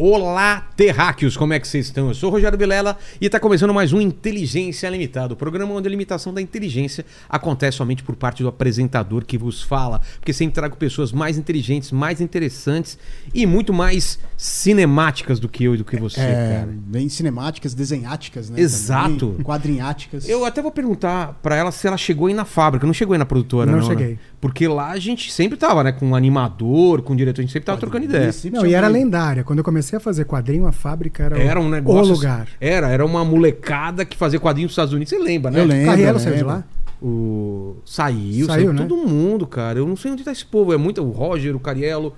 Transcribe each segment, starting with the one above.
Olá, terráqueos, como é que vocês estão? Eu sou o Rogério Vilela e está começando mais um Inteligência Limitada, o programa onde a limitação da inteligência acontece somente por parte do apresentador que vos fala, porque sempre trago pessoas mais inteligentes, mais interessantes e muito mais cinemáticas do que eu e do que você, É, cara. bem cinemáticas, desenháticas, né? Exato. também, quadrinháticas. Eu até vou perguntar pra ela se ela chegou aí na fábrica, não chegou aí na produtora, Não não, né? cheguei. Porque lá a gente sempre tava, né, com um animador, com um diretor, a gente sempre tava trocando ideia. Não, e era lendária. Quando eu comecei a fazer quadrinho, a fábrica era, Era um negócio. o lugar. Era, era uma molecada que fazia quadrinhos nos Estados Unidos. Você lembra, né? Eu lembro. Carrielo eu saiu de lá? O... Saiu, saiu, Saiu, né? todo mundo, cara. Eu não sei onde tá esse povo. É muito o Roger, o Cariello,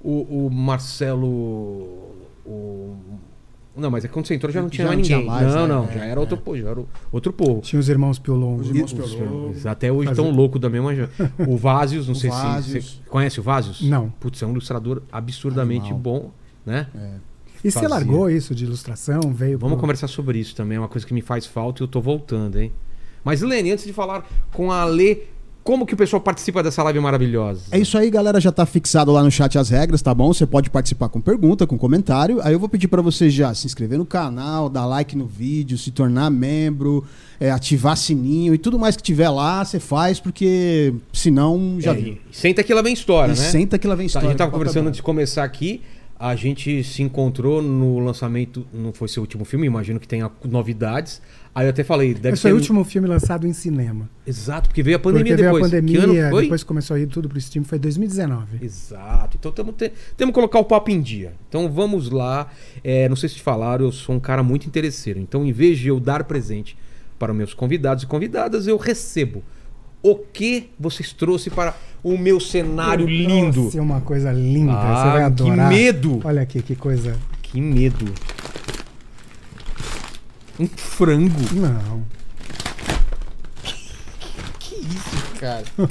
o, o Marcelo. O... Não, mas é quando você entrou já não tinha Já mais não tinha ninguém. mais, não, né? não, É, já era outro povo, já era outro povo. Tinha os irmãos Piolongo. Os irmãos E- Piolongo. os- Até hoje Fazer- tão louco da mesma. O Vázios, não O sei se você conhece o Vázios. Não. Putz, é um ilustrador absurdamente Animal. bom, né? É. E você fazia. largou isso de ilustração? Veio Vamos pro- conversar sobre isso também, é uma coisa que me faz falta e eu tô voltando, hein? Mas, Lene, antes de falar com a Lê, como que o pessoal participa dessa live maravilhosa? É isso aí, galera. Já tá fixado lá no chat as regras, tá bom? Você pode participar com pergunta, com comentário. Aí eu vou pedir pra você já se inscrever no canal, dar like no vídeo, se tornar membro, é, ativar sininho e tudo mais que tiver lá, você faz, porque senão já É, senta que lá vem história, E né? senta que lá vem história. a gente tava conversando antes de começar aqui. A gente se encontrou no lançamento, não foi seu último filme, imagino que tenha novidades. Aí eu até falei, deve Esse foi ser. o último filme lançado em cinema. Exato, porque veio a pandemia Porque veio depois. a que pandemia, ano foi? depois começou a ir tudo pro Steam, foi 2019. Exato. Então temos te... temos que colocar o papo em dia. Então vamos lá. É, não sei se te falaram, eu sou um cara muito interesseiro. Então, em vez de eu dar presente para meus convidados e convidadas, eu recebo. O que vocês trouxeram para o meu cenário Eu lindo? trouxe uma coisa linda, Ah, você vai que adorar. medo! Olha aqui, que coisa. Que medo. Um frango. Não. Que isso, cara?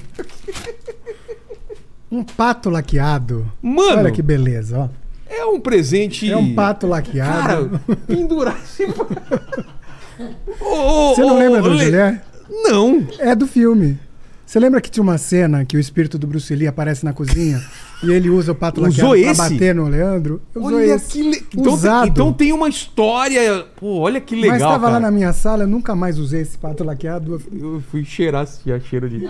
Um pato laqueado. Mano, Olha que beleza, ó. é um presente. É um pato laqueado. Cara, pendurar esse. Ô, ô, Você não ô, lembra do Julié? Não. É do filme. Você lembra que tinha uma cena que o espírito do Bruce Lee aparece na cozinha e ele usa o pato Usou laqueado pra esse? bater no Leandro? Usou Olha esse. que le... então, Usado. tem, então tem uma história. Pô, olha que legal. Mas tava cara. lá na minha sala, eu nunca mais usei esse pato laqueado. Eu fui cheirar assim, a cheiro de.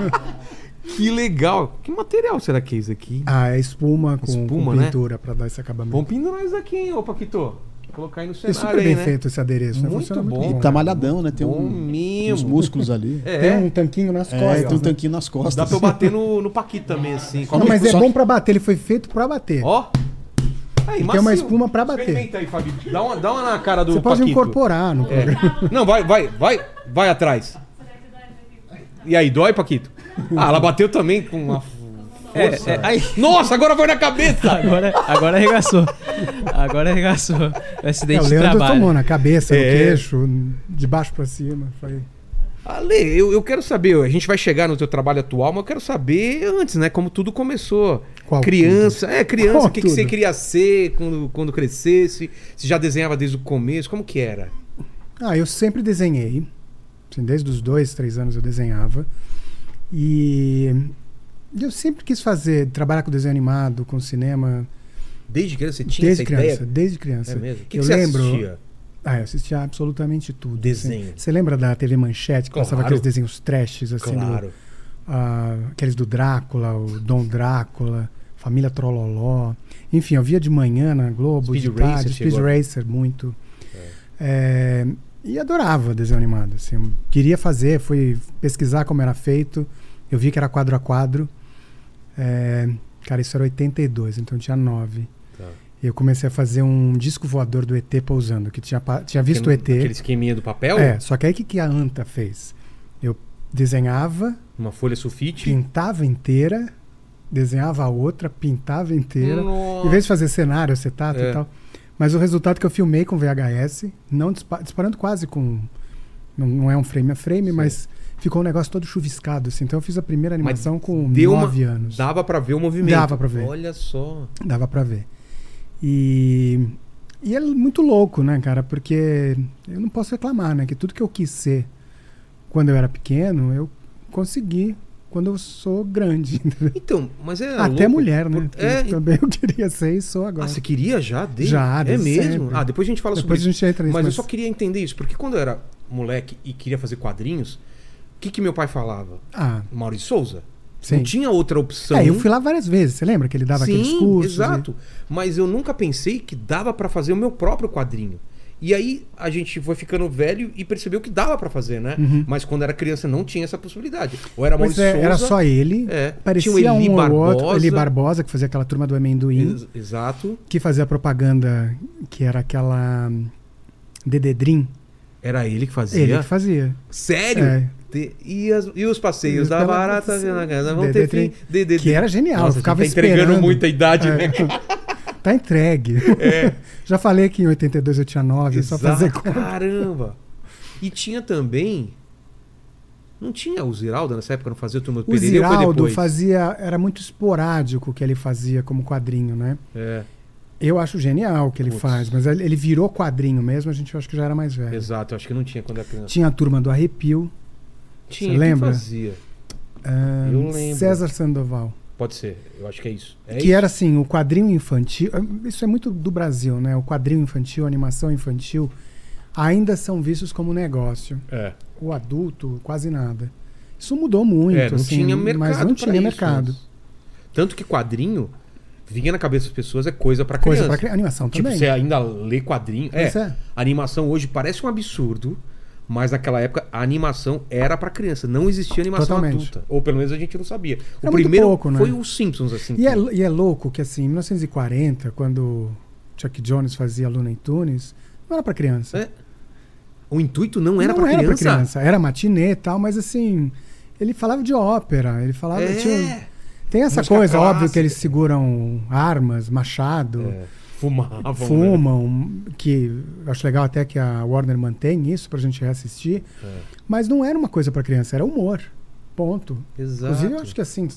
que legal. Que material será que é isso aqui? Ah, é espuma com, Espuma, com né? pintura pra dar esse acabamento. Vamos pendurar isso aqui, hein, ô Paquito? Colocar aí no E cenário super aí, bem né? feito esse adereço. né? Muito Funciona bom. muito E bom. tá né? malhadão, né? Tem Bom um, uns músculos ali. É, Tem um tanquinho nas É, costas. tem um né? tanquinho nas costas. Dá pra eu bater no, no Paquito também, assim. Não, mas é bom pra bater, ele foi feito pra bater. Ó. Aí, Tem uma espuma pra bater. Experimenta aí, Fabi. Dá uma, dá uma na cara do Você pode Paquito. incorporar no. É. Não, vai, vai, vai, vai atrás. E aí, dói, Paquito? Ah, ela bateu também com uma força. É, é, aí- Nossa, agora foi na cabeça! Agora, agora arregaçou. Agora arregaçou. O É, acidente o de Leandro trabalho. tomou na cabeça, no É. queixo, de baixo pra cima. Foi... Ale, eu, eu quero saber, a gente vai chegar no teu trabalho atual, mas eu quero saber antes, né? Como tudo começou. Qual criança, é, criança, Qual o que, que você tudo? queria ser quando, quando crescesse? Você já desenhava desde o começo? Como que era? Ah, eu sempre desenhei. Assim, desde os dois, três anos eu desenhava. E eu sempre quis fazer, trabalhar com desenho animado, com cinema, Desde criança você tinha desde criança, ideia? desde criança. É mesmo? O que, que eu você lembro. assistia? Ah, eu assistia absolutamente tudo. Desenho. assim. Você lembra da TV Manchete que Claro. passava aqueles desenhos trashes, assim, do- Claro. ah, aqueles do Drácula, o Dom Drácula, Família Trololó. Enfim, eu via de manhã na Globo, Speed de Racer tarde, Speed Racer, muito. É, e adorava desenho animado. Assim, queria fazer, fui pesquisar como era feito. Eu vi que era quadro a quadro. É, cara, isso era 82, então tinha 9. Tá. Eu comecei a fazer um disco voador do ET pousando, que tinha, tinha visto o ET. Aquele esqueminha do papel? É, só que aí o que, que a Anta fez? Eu desenhava, Uma folha sulfite? pintava inteira, desenhava a outra, pintava inteira. Nossa. Em vez de fazer cenário, acetato É. e tal. Mas o resultado que eu filmei com VHS, não dispa- disparando quase com. Não, não é um frame a frame, Sim. mas ficou um negócio todo chuviscado. Assim. Então eu fiz a primeira animação com deu uma- nove anos. Dava pra ver o movimento. Dava pra ver. Olha só. Dava pra ver. E, e é muito louco, né, cara? Porque eu não posso reclamar, né? Que tudo que eu quis ser quando eu era pequeno, eu consegui quando eu sou grande. Então, mas é. Até louco, mulher, né? por- É, também eu queria ser e sou Ah, agora. você queria já? Desde... Já, É desde mesmo? sempre. Ah, depois a gente fala Depois a sobre isso. gente entra nisso. Mas, Mas, eu só queria entender isso, porque quando eu era moleque e queria fazer quadrinhos, que, que meu pai falava? Ah, Maurício Souza. sim. Não tinha outra opção. É, eu fui lá várias vezes. Você lembra que ele dava Sim, aqueles cursos? exato. Mas eu nunca pensei que dava pra fazer o meu próprio quadrinho. E aí a gente foi ficando velho e percebeu que dava pra fazer, né? Uhum. Mas quando era criança não tinha essa possibilidade. Ou era Maurício é, Souza. era só ele. É. Parecia Tinha o Eli um ou outro. Barbosa. Eli Barbosa, que fazia aquela turma do amendoim. Ex- Exato. Que fazia propaganda, que era aquela hum, Dedê Dream. Era ele que fazia. Ele que fazia. Sério? É. Te- E, as- e os passeios da barata na casa vão ter fim. Trem. Dedê Que era genial. Nossa, ficava tá entregando esperando. muita idade, É. né? Tá entregue. É. Já falei que em 82 eu tinha 9, é só fazer Exato. conta. Caramba. E tinha também. Não tinha o Ziraldo nessa época, não fazia o Turma do O Pereira foi Ziraldo depois? fazia. Era muito esporádico o que ele fazia como quadrinho, né? É, Eu acho genial o que ele Putz. faz, mas ele virou quadrinho mesmo, a gente acho que já era mais velho. exato. Eu acho que não tinha quando era criança. Tinha a turma do Arrepio. Tinha, Você lembra? fazia? ah, Eu lembro. César Sandoval. Pode ser, eu acho que é isso. É que isso? era assim, o quadrinho infantil. Isso é muito do Brasil, né? O quadrinho infantil, a animação infantil, ainda são vistos como negócio. É. O adulto, quase nada. Isso mudou muito, É, não assim, tinha mercado mas não tinha isso, mercado. mas- Tanto que quadrinho vinha na cabeça das pessoas é coisa Coisa criança. pra cri- animação Tipo, também. você ainda lê quadrinho. É, é. animação hoje parece um absurdo, mas naquela época a animação era pra criança. Não existia animação Totalmente. adulta. Ou pelo menos a gente não sabia. O Era muito primeiro pouco, né? foi os Simpsons, assim. E é, e é louco que, assim, em 1940, quando Chuck Jones fazia Looney Tunes, não era pra criança. É. O intuito não era não pra era criança. pra criança. Era matinê e tal, mas assim, ele falava de ópera, ele falava. É. tinha- tem essa Música coisa, óbvio, clássica. que eles seguram armas, machado. É. Fumavam. né? Fumam, que eu acho legal até que a Warner mantém isso pra gente reassistir. É. Mas não era uma coisa pra criança, era humor. Ponto. Exato. Inclusive, eu acho que assim,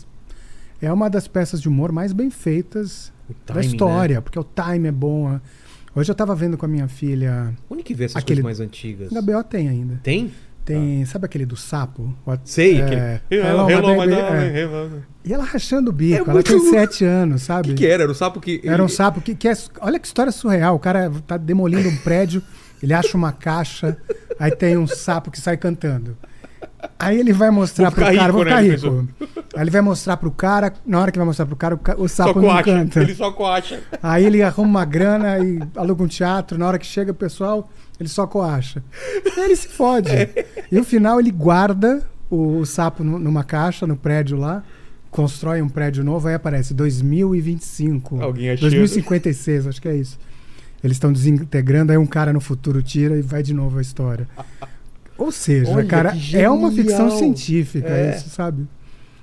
é uma das peças de humor mais bem feitas O da timing, história, né? porque o time é bom. Hoje eu tava vendo com a minha filha. Onde que vê essas Aquele- coisas mais antigas? Na BO tem ainda. Tem? Tem, sabe aquele do sapo? Sei. É, aquele- Hello, my Hello, my é. hello. E ela rachando o bico, É ela muito tem sete anos, O sabe? que, que era? Era o sapo que. Era um sapo que, que é. Olha que história surreal. O cara tá demolindo um prédio, ele acha uma caixa, aí tem um sapo que sai cantando. Aí ele vai mostrar pro cara, rico, vou né, ficar rico. Aí ele vai mostrar pro cara, na hora que vai mostrar pro cara, o, ca- o Só sapo não coacha. canta. Ele só coacha. Aí ele arruma uma grana e aluga um teatro. Na hora que chega o pessoal, ele só coacha. Aí ele se fode. E no final ele guarda o, o sapo nu- numa caixa no prédio lá, constrói um prédio novo, aí aparece 2025. Alguém achando. 2056, acho que é isso. Eles estão desintegrando, aí um cara no futuro tira e vai de novo a história. Ou seja, Olha, cara, é uma ficção científica, É. isso, sabe?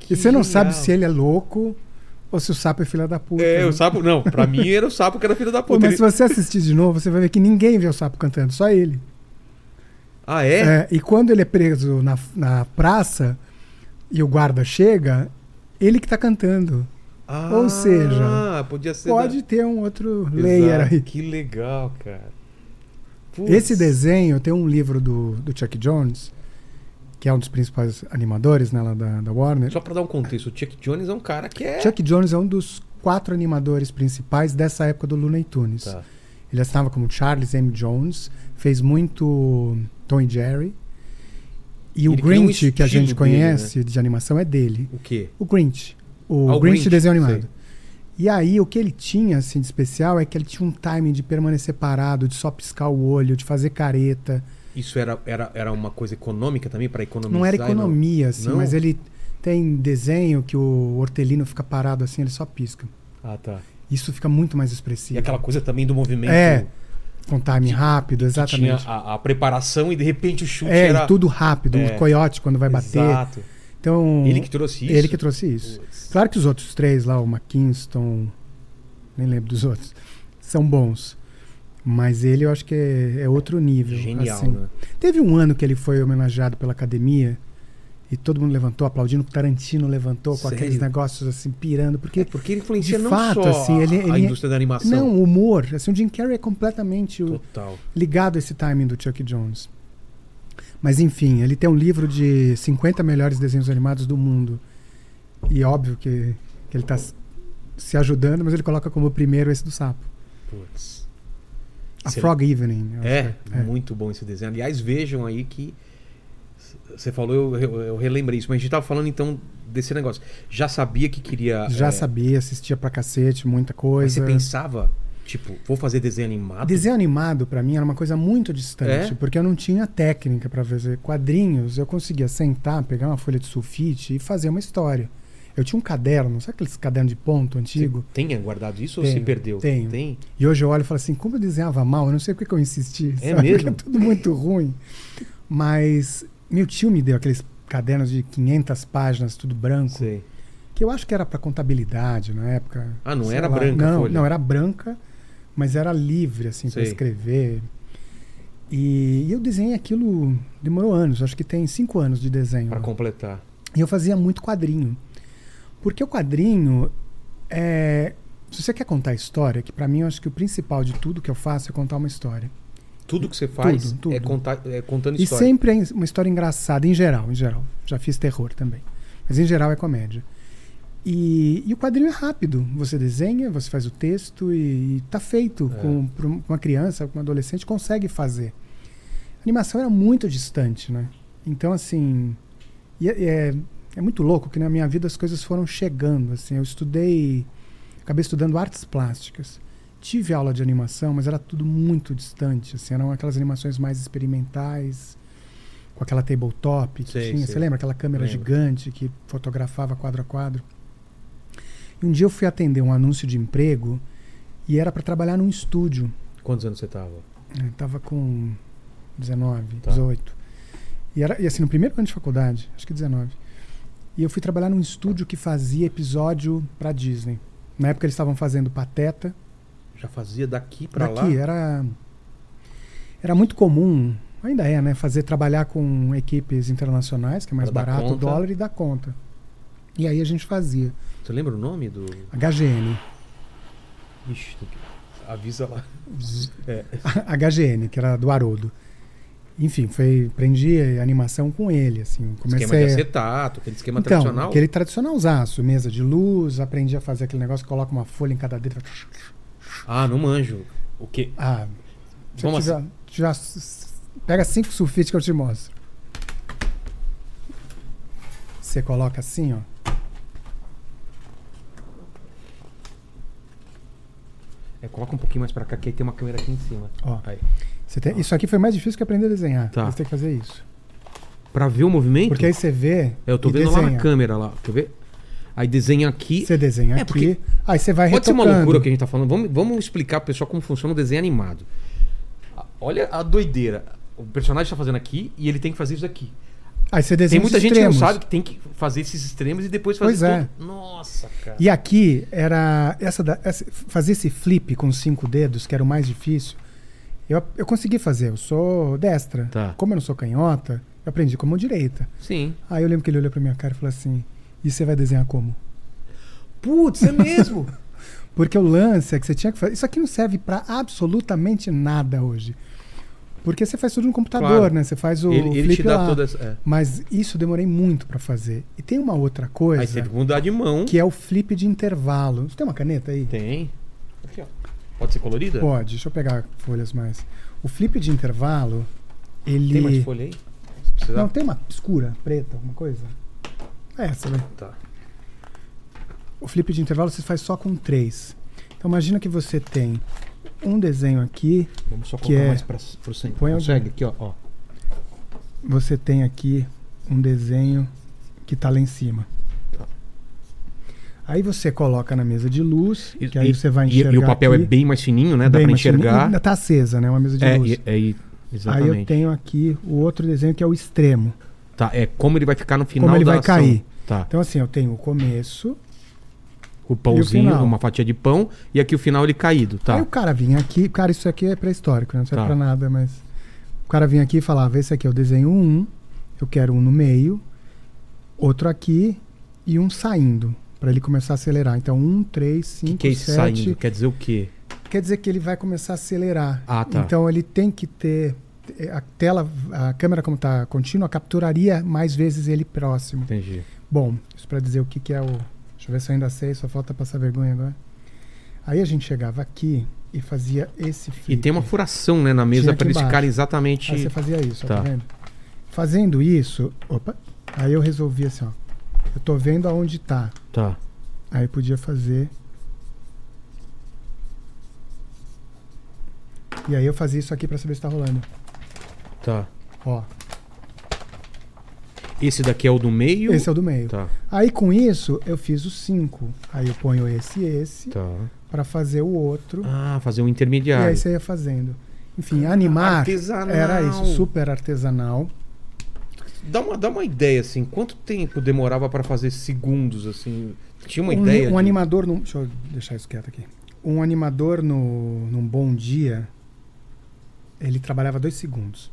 Que e você não sabe genial. se ele é louco ou se o sapo é filha da puta. É, né? o sapo. Não, pra mim era o sapo que era filho da puta. mas Ele- se você assistir de novo, você vai ver que ninguém vê o sapo cantando, só ele. Ah, é? É, e quando ele é preso na, na praça e o guarda chega, ele que tá cantando. Ah, Ou seja, podia ser. Pode da- ter um outro Exato. layer aí. Que legal, cara. Esse desenho tem um livro do, do Chuck Jones, que é um dos principais animadores né, lá da, da Warner. Só pra dar um contexto, o Chuck Jones é um cara que é. Chuck Jones é um dos quatro animadores principais dessa época do Looney Tunes. Tá. Ele assinava como Charles M. Jones, fez muito Tom e Jerry. E o Ele um Grinch, que a gente dele, né? conhece de animação, é dele. O quê? O Grinch. O, Ah, o Grinch, Grinch, desenho animado. sei. E aí, o que ele tinha assim, de especial é que ele tinha um timing de permanecer parado, de só piscar o olho, de fazer careta. Isso era, era, era uma coisa econômica também pra economizar? Não era e economia, assim, Não? mas ele tem desenho que o hortelino fica parado assim, ele só pisca. Ah, tá. Isso fica muito mais E expressivo. aquela coisa também do movimento. É, com rápido, que tinha exatamente. a, a preparação e de repente o chute É, era. e tudo rápido. É. O coiote, quando vai bater. Exato. Então, Ele que trouxe isso. ele que trouxe isso. Claro que os outros três lá, o McKinston, nem lembro dos outros, são bons. Mas ele eu acho que é, é outro nível. Genial, assim. né? Teve um ano que ele foi homenageado pela academia e todo mundo levantou, aplaudindo. O Tarantino levantou com Sério? aqueles negócios assim, pirando. Porque, É porque ele influencia de não fato, só assim, a- ele- a, ele- indústria da animação. não, o humor. Assim, o Jim Carrey é completamente o- ligado a esse timing do Chuck Jones. Mas enfim, ele tem um livro de 50 melhores desenhos animados do mundo. E óbvio que, que ele tá s- se ajudando, mas ele coloca como primeiro esse do sapo. Putz. A Frog Evening. É, é. muito bom esse desenho. Aliás, vejam aí que. Você falou, eu, eu, relembrei isso, mas a gente tava falando então desse negócio. Já sabia que queria. Já é, sabia, assistia pra cacete, muita Mas coisa. você pensava, tipo, vou fazer desenho animado? Desenho animado, pra mim, era uma coisa muito distante, É? porque eu não tinha técnica pra fazer quadrinhos. Eu conseguia sentar, pegar uma folha de sulfite e fazer uma história. Eu tinha um caderno, sabe aqueles cadernos de ponto antigo? Você tem guardado isso ou Tenho, se perdeu? tenho. Tem? E hoje eu olho e falo assim, como eu desenhava mal, eu não sei porque que eu insisti. É sabe? mesmo? Porque é tudo muito ruim. Mas meu tio me deu aqueles cadernos de 500 páginas, tudo branco, Sei. que eu acho que era pra contabilidade na época. Ah, não era lá. branca Não, não, era branca, mas era livre, assim, para escrever. E eu desenhei aquilo, demorou anos, acho que tem cinco anos de desenho. Né? completar. E eu fazia muito quadrinho. Porque o quadrinho é. Se você quer contar história, que pra mim eu acho que o principal de tudo que eu faço é contar uma história. Tudo que você faz Tudo, tudo. É, contar, é contando E história. sempre é uma história engraçada, em geral, em geral. Já fiz terror também. Mas em geral é comédia. E, e o quadrinho é rápido. Você desenha, você faz o texto e, e tá feito. É. Com, um- uma criança, com um adolescente, consegue fazer. A animação era muito distante, né? Então, assim. e é, é, é muito louco que na minha vida as coisas foram chegando. Assim, eu estudei. Acabei estudando artes plásticas. Tive aula de animação, mas era tudo muito distante. Assim, eram aquelas animações mais experimentais, com aquela tabletop que Sei, tinha. sei. Você lembra aquela câmera Lembro. gigante que fotografava quadro a quadro? Um dia eu fui atender um anúncio de emprego e era para trabalhar num estúdio. Quantos anos você tava? Eu tava com 19, Tá. 18. E, era, e assim, no primeiro ano de faculdade, acho que 19. E eu fui trabalhar num estúdio que fazia episódio pra Disney. Na época eles estavam fazendo Pateta. Já fazia daqui pra lá? Daqui, era. Era muito comum, ainda é, né? Fazer trabalhar com equipes internacionais, que é mais Pra barato o dólar e dá conta. E aí a gente fazia. Você lembra o nome do. HGN. Ixi, avisa lá. É. HGN, que era do Haroldo. Enfim, foi, aprendi animação com ele, assim. Comecei Esquema de acetato, aquele esquema então, tradicional. aquele tradicionalzaço, mesa de luz, aprendi a fazer aquele negócio coloca uma folha em cada dedo. Ah, não manjo. O quê? Ah, Como tiver, tiver- pega cinco sulfites que eu te mostro. Você coloca assim, ó. É, coloca um pouquinho mais pra cá, que aí tem uma câmera aqui em cima. ó. Aí. Tem- isso aqui foi mais difícil que aprender a desenhar. Tá. Você tem que fazer isso. Pra ver o movimento? Porque aí você vê. É, eu tô vendo lá na desenha. câmera lá. Quer ver? Aí desenha aqui. Você desenha É, aqui. Aí você vai Pode ser uma loucura que a gente tá falando. Vamos, vamos explicar pro pessoal como funciona o desenho animado. Olha a doideira. O personagem tá fazendo aqui e ele tem que fazer isso aqui. Aí você Tem desenha muita os gente que não extremos. sabe que tem que fazer esses extremos e depois fazer Pois é. tudo. Nossa, cara. E aqui era essa, da- essa- fazer esse flip com cinco dedos, que era o mais difícil. Eu, eu consegui fazer, eu sou destra. Tá. Como eu não sou canhota, eu aprendi como direita. Sim. Aí eu lembro que ele olhou pra minha cara e falou assim: "E você vai desenhar como?" Putz, é mesmo. Porque o lance é que você tinha que fazer. Isso aqui não serve pra absolutamente nada hoje. Porque você faz tudo no computador, Claro. né? Você faz o ele ele flip te dá lá. toda essa. é. Mas isso eu demorei muito pra fazer. E tem uma outra coisa Aí você teve que mudar de mão. que é o flip de intervalo. Você tem uma caneta aí? Tem. Aqui, ó. Pode ser colorida? Pode, deixa eu pegar folhas mais. O flip de intervalo, ele. Tem mais folha aí? Precisar. Não, tem uma escura, preta, alguma coisa? É essa, né? Tá. O flip de intervalo você faz só com três. Então imagina que você tem um desenho aqui, Vamos só Que colocar é- mais pra, pro centro. Põe Consegue? Aqui, ó, ó. você tem aqui um desenho que está lá em cima. Tá. Aí você coloca na mesa de luz, E, que aí e- você vai enxergar e o papel aqui, é bem mais fininho, né? Dá fininho. enxergar. Ainda tá acesa, né? Uma mesa de É, luz. e- é, e- Aí exatamente. eu tenho aqui o outro desenho que é o extremo. Tá, é como ele vai ficar no final Como ele da vai ação. cair. Tá. Então assim, eu tenho o começo, O pãozinho, final? uma fatia de pão e aqui o final ele caído, tá? Aí o cara vinha aqui, cara, isso aqui é pré-histórico, né? não serve Tá. pra nada, mas. O cara vinha aqui e falava: esse aqui eu desenho um, eu quero um no meio, outro aqui e um saindo, pra ele começar a acelerar. Então, um, três, O que, cinco, que é esse sete. saindo? Quer dizer o quê? Quer dizer que ele vai começar a acelerar. Ah, tá. Então ele tem que ter a tela, a câmera como está contínua, capturaria mais vezes ele próximo. Entendi. Bom, isso para dizer o que, que é o. Deixa eu ver se eu ainda sei, só falta passar vergonha agora. Aí a gente chegava aqui e fazia esse flip. E tem uma furação, né, na mesa para eles ficarem exatamente. Aí você fazia isso, ó, Tá. tá vendo? Fazendo isso, opa, aí eu resolvi assim, ó. Eu tô vendo aonde tá. Tá. Aí podia fazer. E aí eu fazia isso aqui pra saber se tá rolando. Tá. Ó, Esse daqui é o do meio? esse é o do meio. Tá. Aí com isso eu fiz os cinco. Aí eu ponho esse e esse Tá. pra fazer o outro. Ah, fazer um e intermediário. aí você ia fazendo. Enfim, animar Artesanal. era isso, super artesanal. Dá uma, dá uma ideia, assim, quanto tempo demorava para fazer segundos, assim? Tinha uma um, ideia? um de- animador num, deixa eu deixar isso quieto aqui. Um animador no, num bom dia, ele trabalhava dois segundos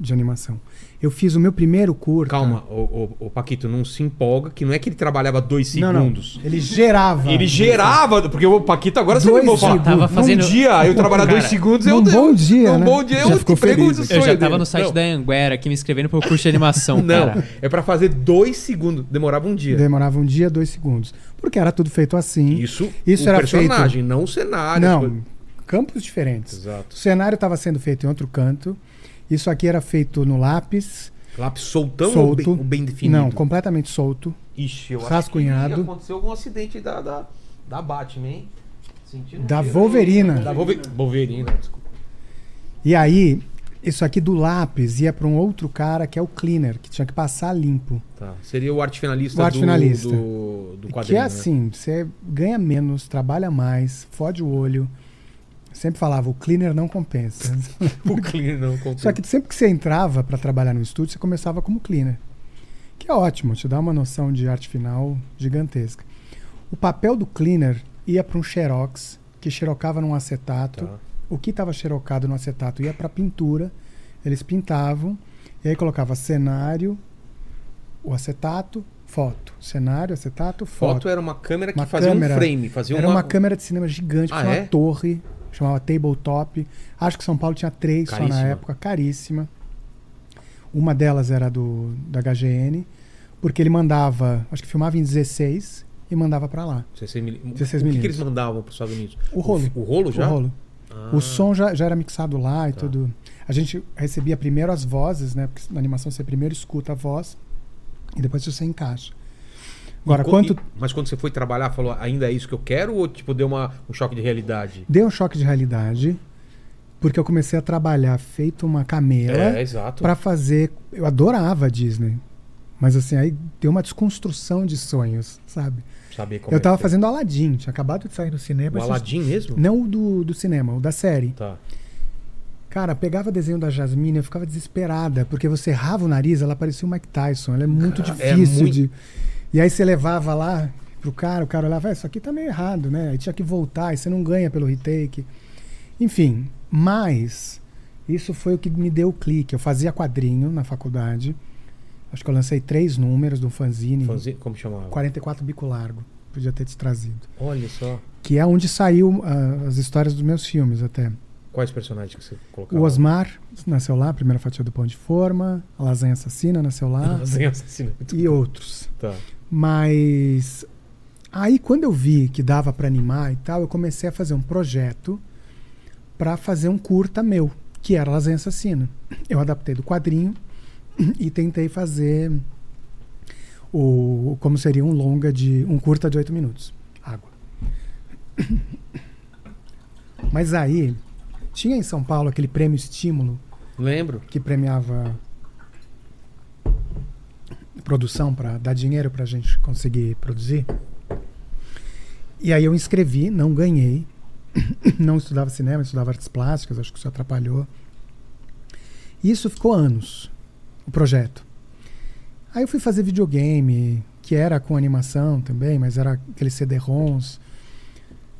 de animação. Eu fiz o meu primeiro curta. Calma, o, o, Paquito, não se empolga, que não é que ele trabalhava dois Não, não. segundos. Ele gerava. Ele gerava, porque o Paquito agora você Dois me falar. segundos. Tava fazendo- Num dia, eu trabalhar dois segundos, num eu bom dia, Num né? bom dia, Já eu ficou feliz. Eu já tava dele. no site Não, da Anguera aqui me inscrevendo pro curso de animação, Não, cara. é pra fazer dois segundos. Demorava um dia. Demorava um dia, dois segundos. Porque era tudo feito assim. Isso, Isso o era personagem, não o cenário. Não, campos diferentes. Exato. O cenário estava sendo feito em outro canto. Isso aqui era feito no lápis. Lápis soltão Solto. ou bem, ou bem definido? Não, completamente solto. Ixi, eu rascunhado. acho que aconteceu algum acidente da, da, da Batman, hein? Sentindo Da cheiro Wolverina. Da Wolve- Wolverina, desculpa. E aí, isso aqui do lápis ia para um outro cara que é o cleaner, que tinha que passar limpo. Tá. Seria o arte finalista, O arte do, finalista. do, do quadrinho, que é né? assim, você ganha menos, trabalha mais, fode o olho. Sempre falava, o cleaner não compensa. O cleaner não contou. Só que sempre que você entrava para trabalhar no estúdio, você começava como cleaner. Que é ótimo, te dá uma noção de arte final gigantesca. O papel do cleaner ia para um xerox, que xerocava num acetato. Tá. O que estava xerocado no acetato ia para pintura. Eles pintavam, e aí colocava cenário, o acetato, foto. Cenário, acetato, foto. Foto era uma câmera que Uma fazia câmera. um frame, fazia Era uma... uma câmera de cinema gigante, Ah, é? uma torre, chamava Tabletop. Acho que São Paulo tinha três só Caríssima. na época, caríssima. Uma delas era do da HGN, porque ele mandava, acho que filmava em 16 e mandava pra lá. 16 mili- 16 o que, que milímetros. eles mandavam para os Estados Unidos? O rolo. O, rolo já? O rolo. Ah, O som já, já era mixado lá e Tá. tudo. A gente recebia primeiro as vozes, né? Porque na animação você primeiro escuta a voz e depois você encaixa. Agora, E quanto mas quando você foi trabalhar, falou, ainda é isso que eu quero? Ou tipo, deu uma, um choque de realidade? deu um choque de realidade, porque eu comecei a trabalhar feito uma camela. É, exato. Pra fazer. Eu adorava a Disney. Mas assim, aí deu uma desconstrução de sonhos, sabe? Saber como eu é tava é. fazendo Aladdin, tinha acabado de sair no cinema. O Aladdin mesmo? Não o do, do cinema, o da série. Tá. Cara, pegava desenho da Jasmine, eu ficava desesperada, porque você errava o nariz, ela parecia o Mike Tyson, ela é muito Cara, é difícil muito- de. E aí você levava lá pro cara, o cara olhava, "Ah, isso aqui tá meio errado, né? Aí tinha que voltar, aí você não ganha pelo retake. Enfim, mas isso foi o que me deu o clique. Eu fazia quadrinho na faculdade. Acho que eu lancei três números do fanzine, Fanzine, como chamava? 44 bico largo. Podia ter te trazido. Olha só. Que é onde saiu ah, as histórias dos meus filmes até. Quais personagens que você colocava? O Osmar nasceu lá, a primeira fatia do pão de forma, a lasanha assassina nasceu lá Lasanha assassina. E outros. Tá. Mas aí quando eu vi que dava para animar e tal, eu comecei a fazer um projeto para fazer um curta meu, que era Lasanha Assassina. Eu adaptei do quadrinho e tentei fazer o como seria um longa de um curta de oito minutos. Água. Mas aí tinha em São Paulo aquele prêmio estímulo Lembro. que premiava produção para dar dinheiro para a gente conseguir produzir. E aí eu inscrevi, não ganhei. Não estudava cinema, estudava artes plásticas, acho que isso atrapalhou. E isso ficou anos, o projeto. Aí eu fui fazer videogame, que era com animação também, mas era aqueles CD-ROMs.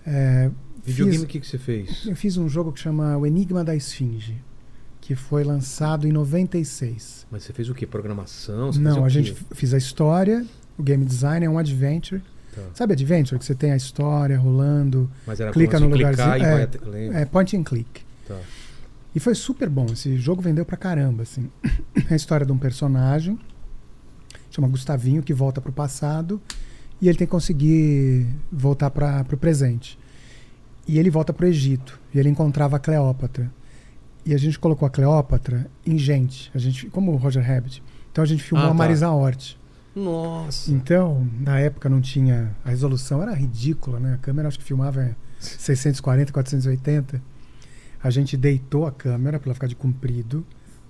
É, Videogame, o que, que você fez? eu fiz um jogo que chama O Enigma da Esfinge, que foi lançado em 96. Mas você fez o quê? Programação? Você Não, o a gente f- fiz a história, o game design é um adventure. Tá. Sabe adventure? Que você tem a história rolando, clica no clicar lugarzinho. vai É, é point and click. Tá. E foi super bom. Esse jogo vendeu pra caramba, assim. É a história de um personagem, chama Gustavinho, que volta pro passado e ele tem que conseguir voltar para pro presente. E ele volta pro Egito e ele encontrava Cleópatra. E a gente colocou a Cleópatra em gente. A gente, como o Roger Rabbit. Então a gente filmou Ah, a tá. Marisa Hort. Nossa. Então, na época não tinha. A resolução era ridícula, né? A câmera acho que filmava em 640, 480. A gente deitou a câmera para ela ficar de comprido,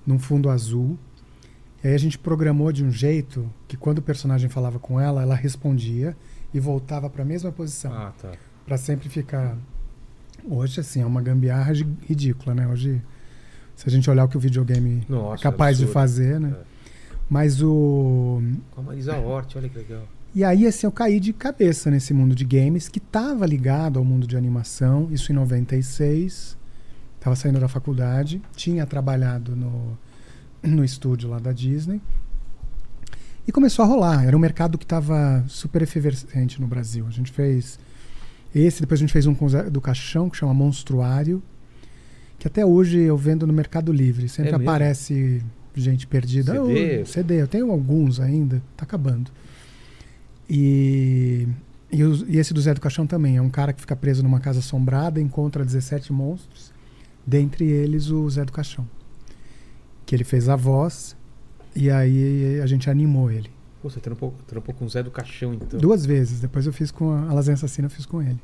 num fundo azul. E aí a gente programou de um jeito que quando o personagem falava com ela, ela respondia e voltava para a mesma posição. Ah, tá. Pra sempre ficar. Hoje, assim, é uma gambiarra ridícula, né? Hoje, se a gente olhar o que o videogame Nossa, é capaz de absurdo. fazer, né? É. Mas o. Com a Marisa Hort, olha que legal. E aí, assim, eu caí de cabeça nesse mundo de games que estava ligado ao mundo de animação, isso em 96. Estava saindo da faculdade, tinha trabalhado no, no estúdio lá da Disney. E começou a rolar. Era um mercado que estava super efervescente no Brasil. A gente fez esse, depois a gente fez um do Caixão, que chama Monstruário, que até hoje eu vendo no Mercado Livre. Sempre É aparece gente perdida. CD? Eu, CD, eu tenho alguns ainda, tá acabando. E, e, os- e esse do Zé do Caixão também. É um cara que fica preso numa casa assombrada, encontra 17 monstros, dentre eles o Zé do Caixão. Que ele fez a voz, e aí a gente animou ele. Pô, você trampou, trampou com o Zé do Caixão, então. Duas vezes. Depois eu fiz com a, a Lasanha Assassina, eu fiz com ele.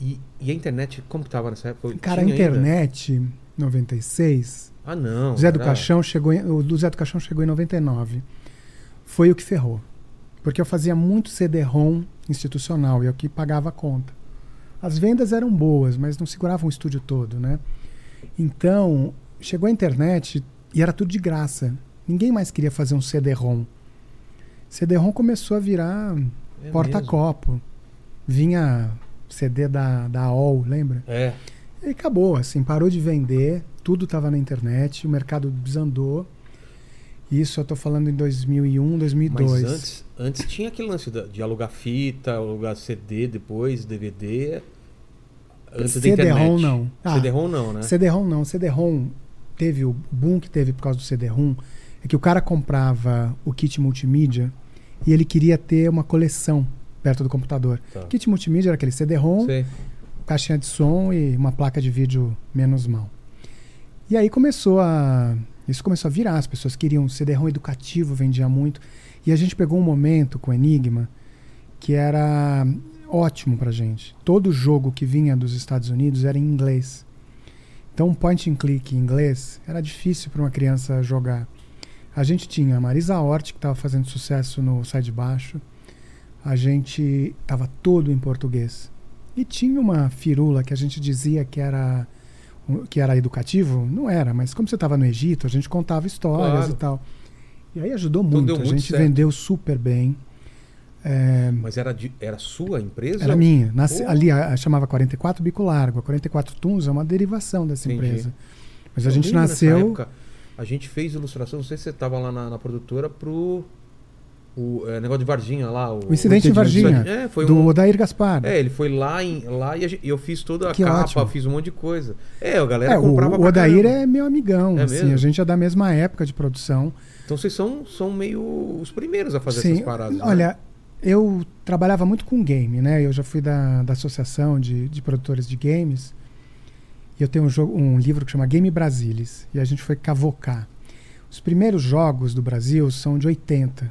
E, e a internet, como que tava nessa época? Cara, a Tinha ainda? internet, 96, Ah, não. Zé do era- Caixão chegou em, o do Zé do Caixão chegou em 99. Foi o que ferrou. Porque eu fazia muito CD-ROM institucional e é o que pagava a conta. As vendas eram boas, mas não seguravam o estúdio todo, né? Então, chegou a internet e era tudo de graça. Ninguém mais queria fazer um CD-ROM. CD-ROM começou a virar É porta-copo. Vinha CD da, da AOL, lembra? É. E acabou, assim, parou de vender, tudo estava na internet, o mercado desandou. Isso eu tô falando em 2001, 2002. Mas antes, antes tinha aquele lance de alugar fita, alugar CD depois, DVD. Antes CD-ROM não. Ah, CD-ROM não, né? CD-ROM não. CD-ROM teve o boom que teve por causa do CD-ROM é que o cara comprava o kit multimídia e ele queria ter uma coleção perto do computador. Tá. Kit multimídia era aquele CD-ROM, caixinha de som e uma placa de vídeo menos mal. E aí começou a. Isso começou a virar, as pessoas queriam CD-ROM educativo, vendia muito. E a gente pegou um momento com o Enigma que era ótimo pra gente. Todo jogo que vinha dos Estados Unidos era em inglês. Então, um point and click em inglês era difícil para uma criança jogar. A gente tinha a Marisa Hort, que estava fazendo sucesso no Sai de Baixo. A gente estava todo em português. E tinha uma firula que a gente dizia que era que era educativo, não era, mas como você estava no Egito, a gente contava histórias Claro. e tal. E aí ajudou Então muito, a muito gente certo. vendeu super bem. É, Mas era, de, era sua empresa? era minha. Nasce- ali a, a chamava 44 Bico Largo. A 44 Tunes é uma derivação dessa Entendi. empresa. Mas a Eu gente lembro nessa nasceu. época, a gente fez ilustração, não sei se você estava lá na, na produtora, pro o é, negócio de Varginha lá. O, O Incidente em Varginha, É, foi do um, Odair Gaspar. É, ele foi lá, em, lá e eu fiz toda a Que capa, ótimo. fiz um monte de coisa. É, a galera É, o, comprava o pra Odair caramba. é meu amigão. É assim, mesmo? a gente é da mesma época de produção. Então vocês são, são meio os primeiros a fazer Sim, essas paradas. né? Olha, eu trabalhava muito com game, né? Eu já fui da, da associação de, de produtores de games. E eu tenho um, jogo, um livro que chama Game Brasilis. E a gente foi cavocar. Os primeiros jogos do Brasil são de 80.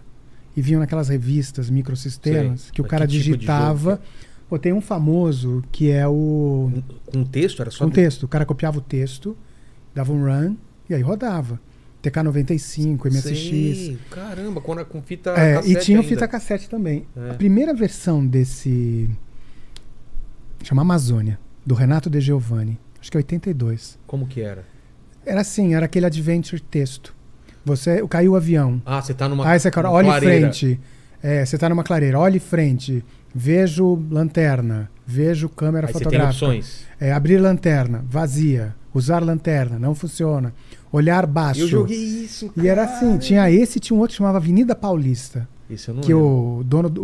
E vinham naquelas revistas microsistemas Sei. que o cara que tipo digitava. jogo Pô, tem um famoso que é o. Com, com texto, era só. Um texto. O cara copiava o texto, dava um run e aí rodava. TK95, MSX. Sei, Caramba, quando é com fita É, e cassete tinha o ainda. fita cassete também. É. A primeira versão desse. chama Amazônia, do Renato De Giovanni. Acho que é 82. Como que era? Era assim, era aquele adventure texto. Você caiu o avião. Ah, você tá numa. Aí você cara, olha em clareira. frente. É, você tá numa clareira, olha em frente. Vejo lanterna. Vejo câmera Aí você tem fotográfica. opções. É, abrir lanterna, vazia. Usar lanterna, não funciona. Olhar baixo. Eu joguei isso. E era assim, cara. tinha esse e tinha um outro que chamava Avenida Paulista. Isso eu não que lembro. o dono do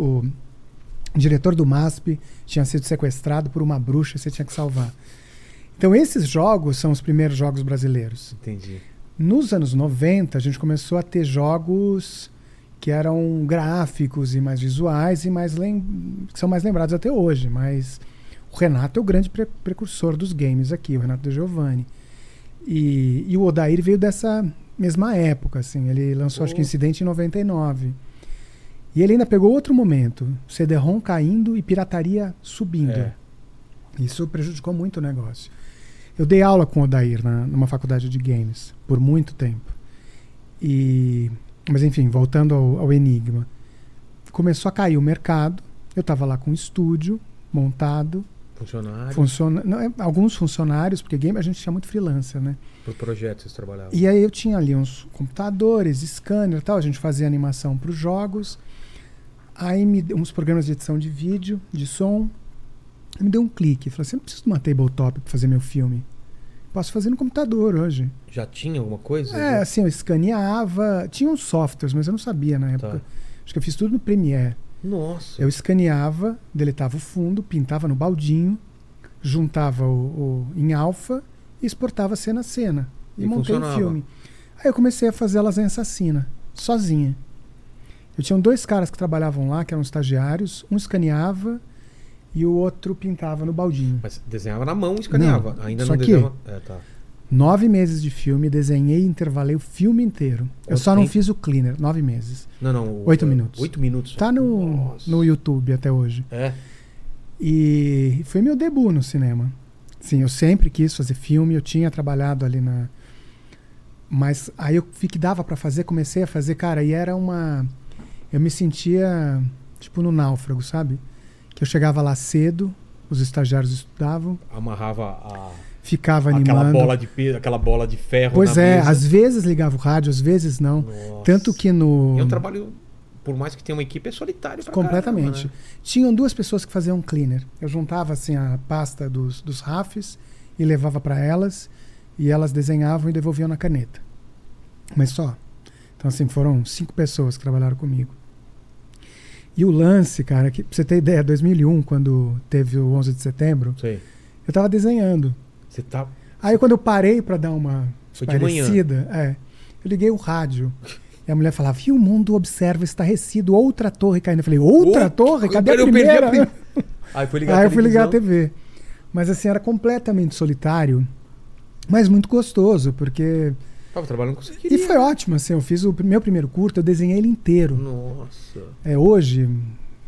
o diretor do MASP tinha sido sequestrado por uma bruxa e você tinha que salvar. Então, esses jogos são os primeiros jogos brasileiros. Entendi. Nos anos 90, a gente começou a ter jogos que eram gráficos e mais visuais e mais que são mais lembrados até hoje. Mas o Renato é o grande pre- precursor dos games aqui, o Renato De Giovanni. E, e o Odair veio dessa mesma época, assim. Ele lançou, acho que Oh. Incidente em 99. E ele ainda pegou outro momento, CD-ROM caindo e pirataria subindo. É. Isso prejudicou muito o negócio. Eu dei aula com o Odair na, numa faculdade de games por muito tempo. E, mas enfim, voltando ao, ao Enigma. Começou a cair o mercado. Eu estava lá com um estúdio montado, Funcionário. funciona, não, é, alguns funcionários, porque game a gente tinha muito freelancer, né? Por projeto vocês trabalhavam. E aí eu tinha ali uns computadores, scanner e tal, a gente fazia animação para os jogos. Aí me uns programas de edição de vídeo, de som. Me deu um clique, falou assim, eu não preciso de uma tabletop para fazer meu filme. Posso fazer no computador hoje. Já tinha alguma coisa? É, assim, eu escaneava, tinha uns softwares, mas eu não sabia na época. Tá. Acho que eu fiz tudo no Premiere. Nossa. Eu escaneava, deletava o fundo, pintava no baldinho, juntava o, o- em alfa e exportava cena a cena. E, E montei o funcionava. filme. Aí eu comecei a fazer a lasanha assassina, sozinha. Eu tinha dois caras que trabalhavam lá, que eram estagiários, um escaneava e o outro pintava no baldinho. Mas desenhava na mão e escaneava. Não, Ainda isso não desenhava. É, tá. Nove meses de filme, desenhei e intervalei o filme inteiro. Eu Quanto só não fiz o cleaner, nove meses. Não, não. Oito é, minutos. Oito minutos. só. Tá no, Nossa. no YouTube até hoje. É. E foi meu debut no cinema. Sim, eu sempre quis fazer filme, eu tinha trabalhado ali na. Mas aí eu vi que dava pra fazer, comecei a fazer, cara, e era uma. Eu me sentia tipo no náufrago, sabe? Que eu chegava lá cedo, os estagiários estudavam, Amarrava a, ficava aquela animando. bola de pe- aquela bola de ferro. pois é, mesa. às vezes ligava o rádio, às vezes não. Nossa. Tanto que no. E é um trabalho, por mais que tenha uma equipe, é solitário Completamente. caramba, né? Tinham duas pessoas que faziam cleaner. Eu juntava assim a pasta dos, dos rafes e levava para elas e elas desenhavam e devolviam na caneta. Mas só. Então assim, foram cinco pessoas que trabalharam comigo. E o lance, cara, que pra você ter ideia, 2001, quando teve o 11 de setembro, Sei. eu tava desenhando. Você tá. Aí quando eu parei para dar uma Foi parecida, é, eu liguei o rádio. E a mulher falava, e o mundo observa estarrecido, outra torre caindo. Eu falei, outra torre? Cadê a perdi a primeira? prim- Aí foi ligar Aí eu fui ligar a. TV. Mas assim, era completamente solitário, mas muito gostoso, porque... E foi ótimo, assim, eu fiz o meu primeiro curto, eu desenhei ele inteiro. Nossa. É, hoje,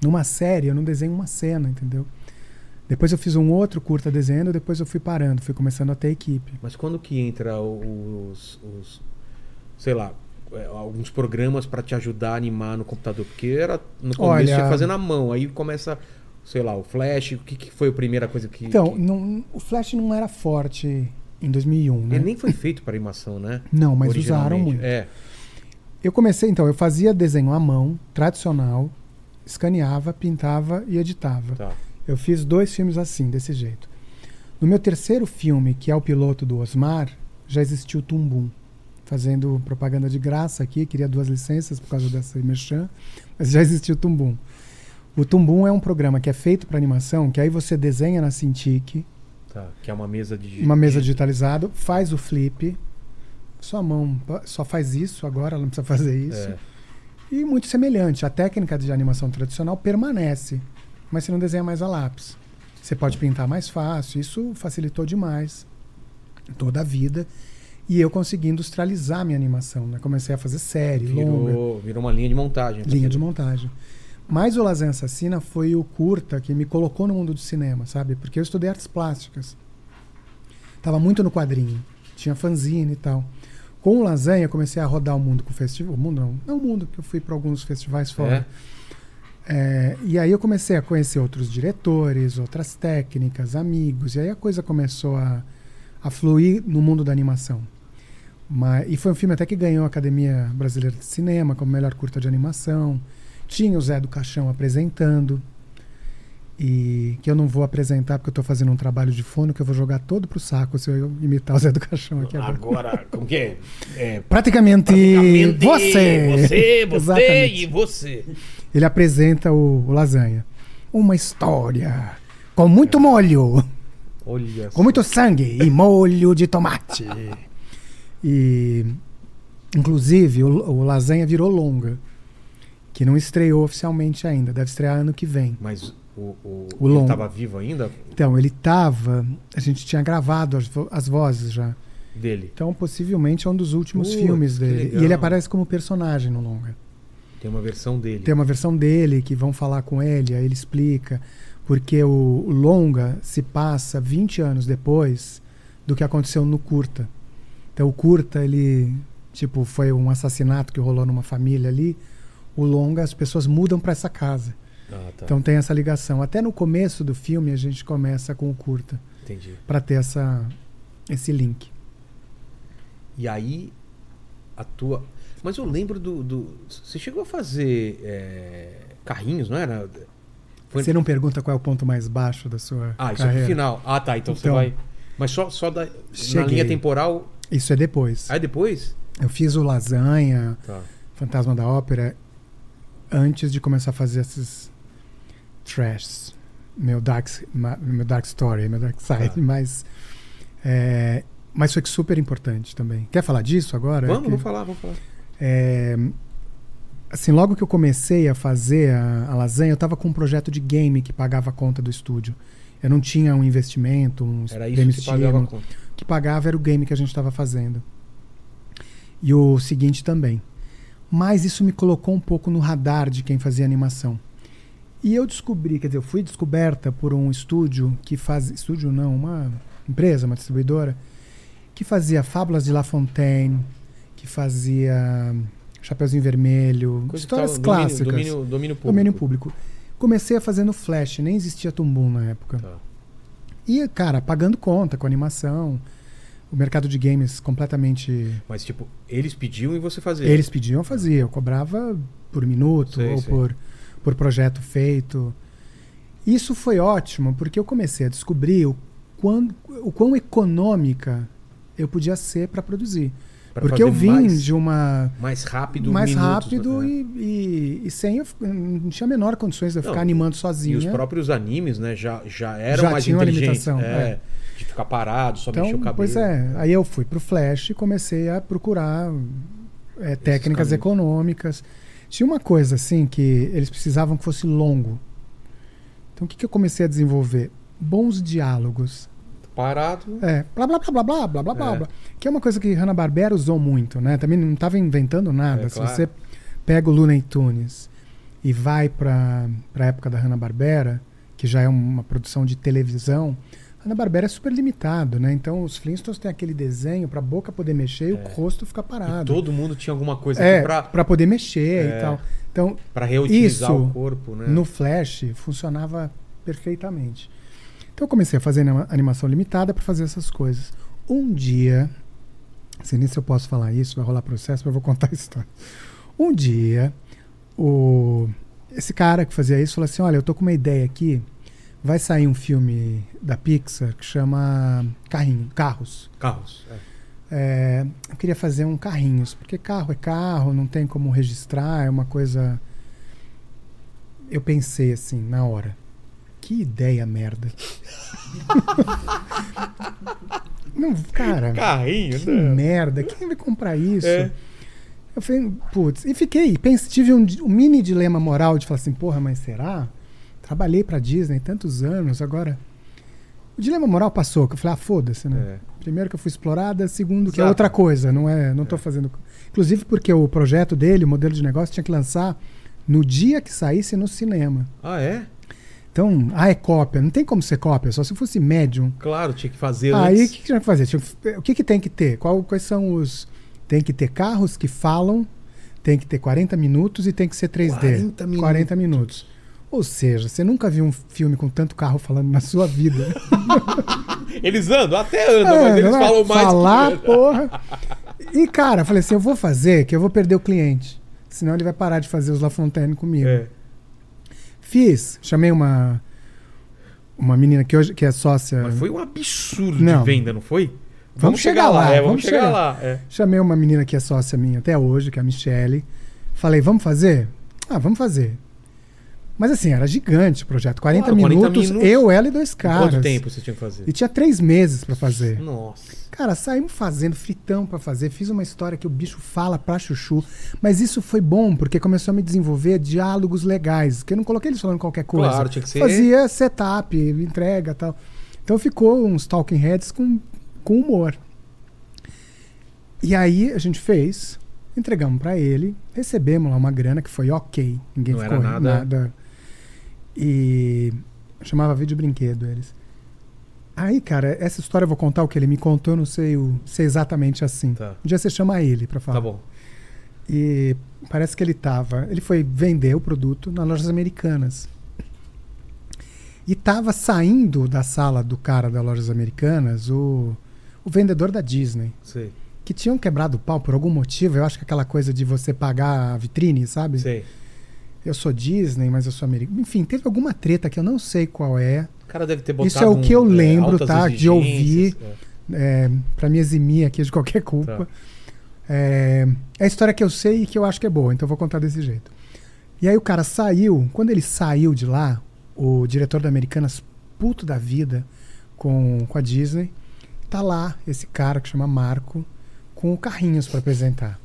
numa série, eu não desenho uma cena, entendeu? Depois eu fiz um outro curta desenhando, depois eu fui parando, fui começando a ter equipe. Mas quando que entra os, os sei lá, é, alguns programas pra te ajudar a animar no computador? Porque era no começo Olha- fazer na mão, aí começa, sei lá, o flash, o que, que foi a primeira coisa que Então, que- não- o Flash não era forte em 2001, né? ele nem foi feito para animação, né? Não, mas usaram muito. É. Eu comecei, então, eu fazia desenho à mão, tradicional, escaneava, pintava e editava. Tá. Eu fiz dois filmes assim, desse jeito. No meu terceiro filme, que é o piloto do Osmar, já existiu o Tumbum. Fazendo propaganda de graça aqui, queria duas licenças por causa dessa merchan, mas já existiu o Tumbum. O Tumbum é um programa que é feito para animação, que aí você desenha na Cintiq, Tá. Que é uma mesa de uma mesa digitalizada, faz o flip, sua mão só faz isso agora, ela não precisa fazer isso. É. E muito semelhante. A técnica de animação tradicional permanece, mas você não desenha mais a lápis. Você pode pintar mais fácil. Isso facilitou demais toda a vida. E eu consegui industrializar minha animação. Né? Comecei a fazer série, longa, Virou, virou uma linha de montagem. linha de montagem. Mas o Lasanha Assassina foi o curta que me colocou no mundo do cinema, sabe? Porque eu estudei artes plásticas. Tava muito no quadrinho. Tinha fanzine e tal. Com o Lasanha, eu comecei a rodar o mundo com o festival. O mundo não. Não o mundo, que eu fui para alguns festivais fora. É, e aí eu comecei a conhecer outros diretores, outras técnicas, amigos. E aí a coisa começou a, a fluir no mundo da animação. Mas, e foi um filme até que ganhou a Academia Brasileira de Cinema como melhor curta de animação. Tinha o Zé do Caixão apresentando. E que eu não vou apresentar porque eu estou fazendo um trabalho de fono que eu vou jogar todo pro saco se eu imitar o Zé do Caixão aqui agora. Agora, como que é? é Praticamente, praticamente você! Você, você Exatamente. e você. Ele apresenta o, o Lasanha. Uma história com muito molho. Olha Com muito sangue e molho de tomate. E, inclusive, o, o Lasanha virou longa, que não estreou oficialmente ainda. Deve estrear ano que vem. Mas o, o, O ele longo. tava vivo ainda? Então, ele tava. A gente tinha gravado as, vo- as vozes já. Dele. Então, possivelmente é um dos últimos Putz, filmes dele. legal. E ele aparece como personagem no longa. Tem uma versão dele. Tem uma versão dele que vão falar com ele, aí ele explica. Porque o, o longa se passa 20 anos depois do que aconteceu no curta. Então, o curta, ele. Tipo, foi um assassinato que rolou numa família ali. O longa, as pessoas mudam para essa casa. Ah, tá. Então tem essa ligação. Até no começo do filme a gente começa com o curta Entendi. para ter essa esse link. E aí, a tua. Mas eu lembro do. do- Você chegou a fazer é, carrinhos, não era? Foi- Você não pergunta qual é o ponto mais baixo da sua Ah, isso é carreira? pro final. Ah, tá. Então, você Então, vai. Mas só, só da, na linha temporal. Isso é depois. Aí depois? Eu fiz o Lasanha, Tá. Fantasma da Ópera, antes de começar a fazer esses trash. Meu dark, meu dark story, meu dark side. Tá. Mas, é, mas foi super importante também. Quer falar disso agora? Vamos, Que- vamos falar, vamos falar. É, assim, logo que eu comecei a fazer a, a lasanha, eu estava com um projeto de game que pagava a conta do estúdio. Eu não tinha um investimento, um Era isso que pagava a conta. O que pagava era o game que a gente estava fazendo. E o seguinte também. Mas isso me colocou um pouco no radar de quem fazia animação. E eu descobri, quer dizer, eu fui descoberta por um estúdio que faz. Estúdio não, uma empresa, uma distribuidora, que fazia Fábulas de La Fontaine, que fazia Chapeuzinho Vermelho, Coisa histórias domínio- clássicas. Domínio, domínio público. Domínio público. Comecei a fazer no Flash, nem existia Tumbum na época. Tá. E, cara, pagando conta com animação. O mercado de games completamente. Mas, tipo, eles pediam e você fazia. Eles pediam, eu fazia. Eu cobrava por minuto Sei, ou sei. Por, por projeto feito. Isso foi ótimo, porque eu comecei a descobrir o quão, o quão econômica eu podia ser para produzir. Pra porque eu vim mais, de uma. mais rápido, mais minutos, rápido né? e, e, e sem. Eu, não tinha a menor condições de eu Não, ficar animando E sozinho. os próprios animes, né, já, já eram Já mais tinham inteligentes. limitação, é, é. De ficar parado, só mexer o Então, cabelo. pois é. Aí eu fui pro Flash e comecei a procurar é, técnicas econômicas. Tinha uma coisa assim que eles precisavam que fosse longo. Então o que, que eu comecei a desenvolver? Bons diálogos. Parado. É, blá blá blá blá blá blá blá blá. É. Que é uma coisa que Hanna-Barbera usou muito, né? Também não estava inventando nada. É, Se claro. você pega o Looney Tunes e vai para a época da Hanna-Barbera, que já é uma produção de televisão, Hanna-Barbera é super limitado, né? Então os Flintstones têm aquele desenho para a boca poder mexer e o rosto ficar É. E parado. todo mundo tinha alguma coisa é, para poder mexer É. e tal. Então, pra reutilizar Isso, o corpo, né? no Flash funcionava perfeitamente. Então eu comecei a fazer anima- animação limitada para fazer essas coisas. Um dia, não sei nem se eu posso falar isso, vai rolar processo, mas eu vou contar a história. Um dia, o, esse cara que fazia isso falou assim: Olha, eu tô com uma ideia aqui. Vai sair um filme da Pixar que chama Carrinho, Carros. Carros. é. É, eu queria fazer um carrinhos, porque carro é carro, não tem como registrar, é uma coisa. Eu pensei assim, na hora. Que ideia merda. não, cara, Carrinho, que né? merda. Quem vai comprar isso? É. Eu falei, putz, e fiquei, pense, tive um, um mini dilema moral de falar assim, porra, mas será? Trabalhei pra Disney tantos anos, agora. O dilema moral passou, que eu falei, ah, foda-se, né? É. Primeiro que eu fui explorada, segundo que é Exato. outra coisa, não é, não tô fazendo. Inclusive porque o projeto dele, o modelo de negócio tinha que lançar no dia que saísse no cinema. Ah, é? Então, ah, é cópia, não tem como ser cópia, só se fosse médium. Claro, tinha que fazer Aí o que, que tinha que fazer? Tinha que- o que, que tem que ter? Qual- quais são os tem que ter carros que falam, tem que ter 40 minutos e tem que ser 3D. 40 minutos. 40 minutos. Ou seja, você nunca viu um filme com tanto carro falando na sua vida. Eles andam, até andam, mas É, eles não é? falam mais Falar, que... porra. E, cara, eu falei assim, eu vou fazer que eu vou perder o cliente. Senão ele vai parar de fazer os La Fontaine comigo. É. Fiz, chamei uma uma menina que hoje que é sócia. Mas foi um absurdo Não. de venda, não foi? Vamos chegar lá, é, vamos, vamos chegar, chegar. lá. É. Chamei uma menina que é sócia minha até hoje, que é a Michelle. Falei, vamos fazer? Ah, vamos fazer. Mas assim, era gigante o projeto. 40, Claro, 40 minutos, minutos. eu, ela e dois caras. Quanto tempo você tinha que fazer? E tinha três meses pra fazer. Nossa. Cara, saímos fazendo, fritão pra fazer. Fiz uma história que o bicho fala pra chuchu. Mas isso foi bom, porque começou a me desenvolver diálogos legais. Que eu não coloquei eles falando qualquer coisa. Claro, tinha que ser- Fazia setup, entrega e tal. Então ficou uns talking heads com, com humor. E aí a gente fez, entregamos pra ele, recebemos lá uma grana que foi ok. Ninguém Não ficou era nada- nada. E chamava vídeo brinquedo eles. Aí, cara, essa história eu vou contar o que ele me contou, eu não sei o, se é exatamente assim. Tá. Um dia você chama ele pra falar. Tá bom. E parece que ele tava. Ele foi vender o produto nas lojas americanas. E tava saindo da sala do cara das lojas americanas o, o vendedor da Disney. Sei. Que tinham quebrado o pau por algum motivo. Eu acho que aquela coisa de você pagar a vitrine, sabe? Sei. Eu sou Disney, mas eu sou americano. Enfim, teve alguma treta que eu não sei qual é. O cara deve ter botado Isso é o que eu um, lembro, altas tá? De ouvir. exigências, é, para me eximir aqui de qualquer culpa. Tá. É, é a história que eu sei e que eu acho que é boa, então eu vou contar desse jeito. E aí o cara saiu, quando ele saiu de lá, o diretor da Americanas, puto da vida com, com a Disney, tá lá esse cara que chama Marco, com carrinhos para apresentar.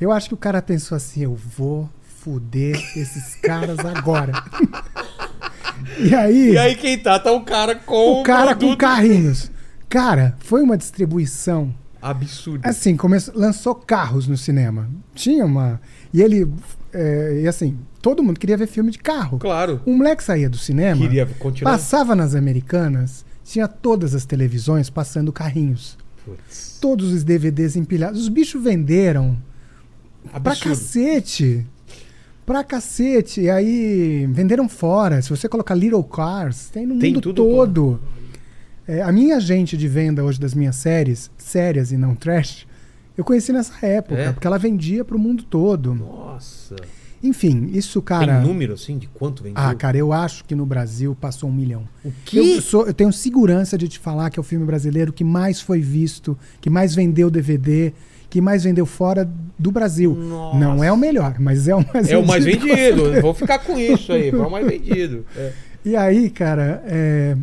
Eu acho que o cara pensou assim: eu vou fuder esses caras agora. e aí. E aí quem tá, tá o cara com o cara com produto carrinhos. Cara, foi uma distribuição. absurdo. Assim, começou, lançou carros no cinema. Tinha uma. E ele. é, e assim, todo mundo queria ver filme de carro. Claro. Um moleque saía do cinema, Queria continuar. passava nas americanas, tinha todas as televisões passando carrinhos. Putz. Todos os DVDs empilhados. Os bichos venderam pra Absurdo. cacete. Pra cacete. E aí venderam fora. Se você colocar Little Cars, tem no Tem mundo todo. É, a minha agente de venda hoje das minhas séries, sérias e não trash, eu conheci nessa época, É? porque ela vendia pro mundo todo. Nossa. Enfim, isso, cara. Tem número assim de quanto vendeu? Ah, cara, eu acho que no Brasil passou um milhão. O Eu, sou, eu tenho segurança de te falar que é o filme brasileiro que mais foi visto, que mais vendeu DVD, que mais vendeu fora do Brasil. Nossa. Não é o melhor, mas é o mais É o mais vendido. vendido. Vou ficar com isso aí. Foi o mais vendido. É. E aí, cara, é...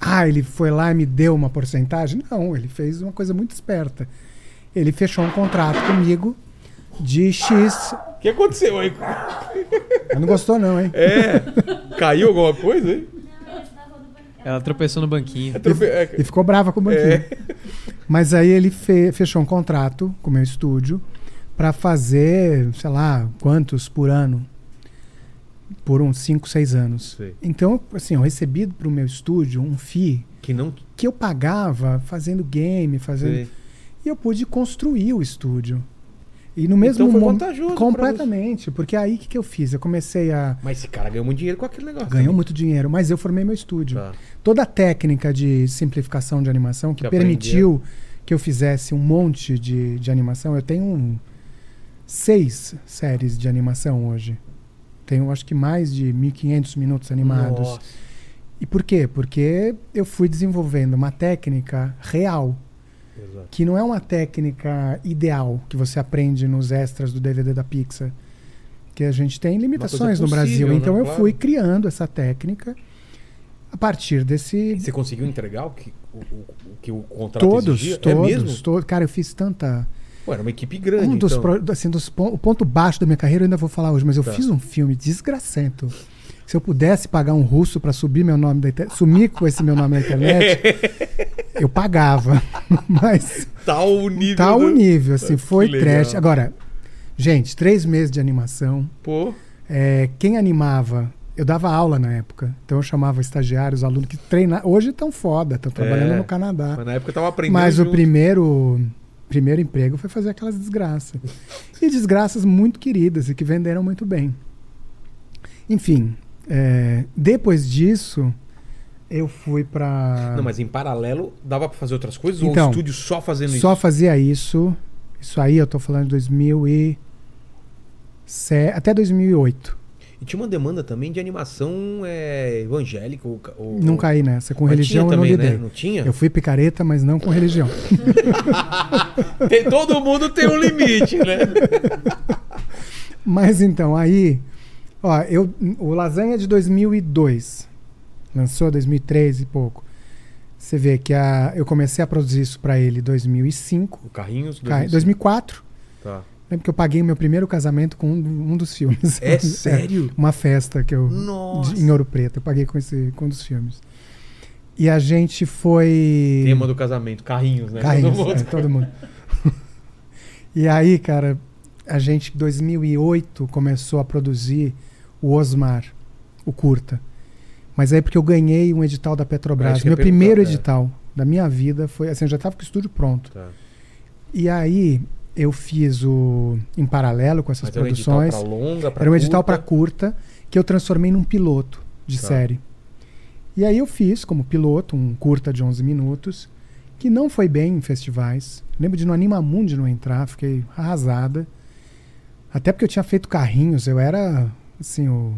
ah, ele foi lá e me deu uma porcentagem? Não, ele fez uma coisa muito esperta. Ele fechou um contrato comigo de X. O que aconteceu aí? Não gostou, não, hein? É. Caiu alguma coisa aí? Ela tropeçou no banquinho. É. E ficou brava com o banquinho. Mas aí ele fe- fechou um contrato com o meu estúdio para fazer, sei lá, quantos por ano? Por uns 5, 6 anos. Sei. Então, assim, eu recebi pro meu estúdio um FII Que não. que eu pagava fazendo game, fazendo. Sei. E eu pude construir o estúdio. E no mesmo Então foi vantajoso Completamente. Porque aí o que, que eu fiz? Eu comecei a. Mas esse cara ganhou muito dinheiro com aquele negócio. Ganhou muito dinheiro, mas eu formei meu estúdio. Tá. Toda a técnica de simplificação de animação que, Que permitiu que eu fizesse um monte de, de animação. Eu tenho um- seis séries de animação hoje. Tenho acho que mais de 1.500 minutos animados. Nossa. E por quê? Porque eu fui desenvolvendo uma técnica real, Exato. que não é uma técnica ideal que você aprende nos extras do DVD da Pixar. Que a gente tem limitações no possível, Brasil. né? Então eu Claro. fui criando essa técnica a partir desse. Você conseguiu entregar o que o, o- que o contrato Todos, exigia? todos, É todos. Cara, eu fiz tanta. Pô, era uma equipe grande. um dos, então. pro- assim, dos o ponto baixo da minha carreira eu ainda vou falar hoje, mas eu Tá. fiz um filme desgracento. Se eu pudesse pagar um russo para subir meu nome da internet, sumir com esse meu nome na internet, eu pagava. mas Tá o nível. tá o do- nível, assim, Que foi trash. Agora, gente, três meses de animação. Pô, É, quem animava, eu dava aula na época, então eu chamava estagiários, alunos que treinavam. Hoje estão foda, estão trabalhando É, no Canadá. mas na época eu tava aprendendo. Mas o junto. primeiro, primeiro emprego foi fazer aquelas desgraças. E desgraças muito queridas e que venderam muito bem. Enfim, é, depois disso, eu fui pra. Não, mas em paralelo dava pra fazer outras coisas? ou Então, o estúdio só fazendo Só isso? fazia isso. Isso aí eu tô falando de 2000 e... Até 2008. E tinha uma demanda também de animação é, evangélica. Ou, ou, Não caí nessa. Com Mas religião eu não também, lidei. né? Não tinha? Eu fui picareta, mas não com religião. Tem- todo mundo tem um limite, né? Mas então, aí Ó, eu, o Lasanha é de 2002. Lançou 2003 e pouco. Você vê que a, eu comecei a produzir isso pra ele em 2005. O Carrinhos? Ca- 2004. Tá. Lembro que eu paguei o meu primeiro casamento com um, um dos filmes. É sério? uma festa que eu. Nossa. de- em Ouro Preto. Eu paguei com, esse, com um dos filmes. E a gente foi. Tema do casamento, Carrinhos, né? Carrinhos, Todo mundo. é, todo mundo. e aí, cara, a gente, em 2008, começou a produzir o Osmar, o curta. Mas aí porque eu ganhei um edital da É, Petrobras. eu Meu primeiro é. edital da minha vida foi assim, eu já estava com o estúdio pronto. Tá. E aí eu fiz o em paralelo com essas Mas era um edital produções. pra longa, pra Era um edital curta? para curta que eu transformei num piloto de Tá. série. E aí eu fiz como piloto um curta de 11 minutos que não foi bem em festivais. Lembro de no Animamundi não entrar, fiquei arrasada. Até porque eu tinha feito carrinhos, eu era assim o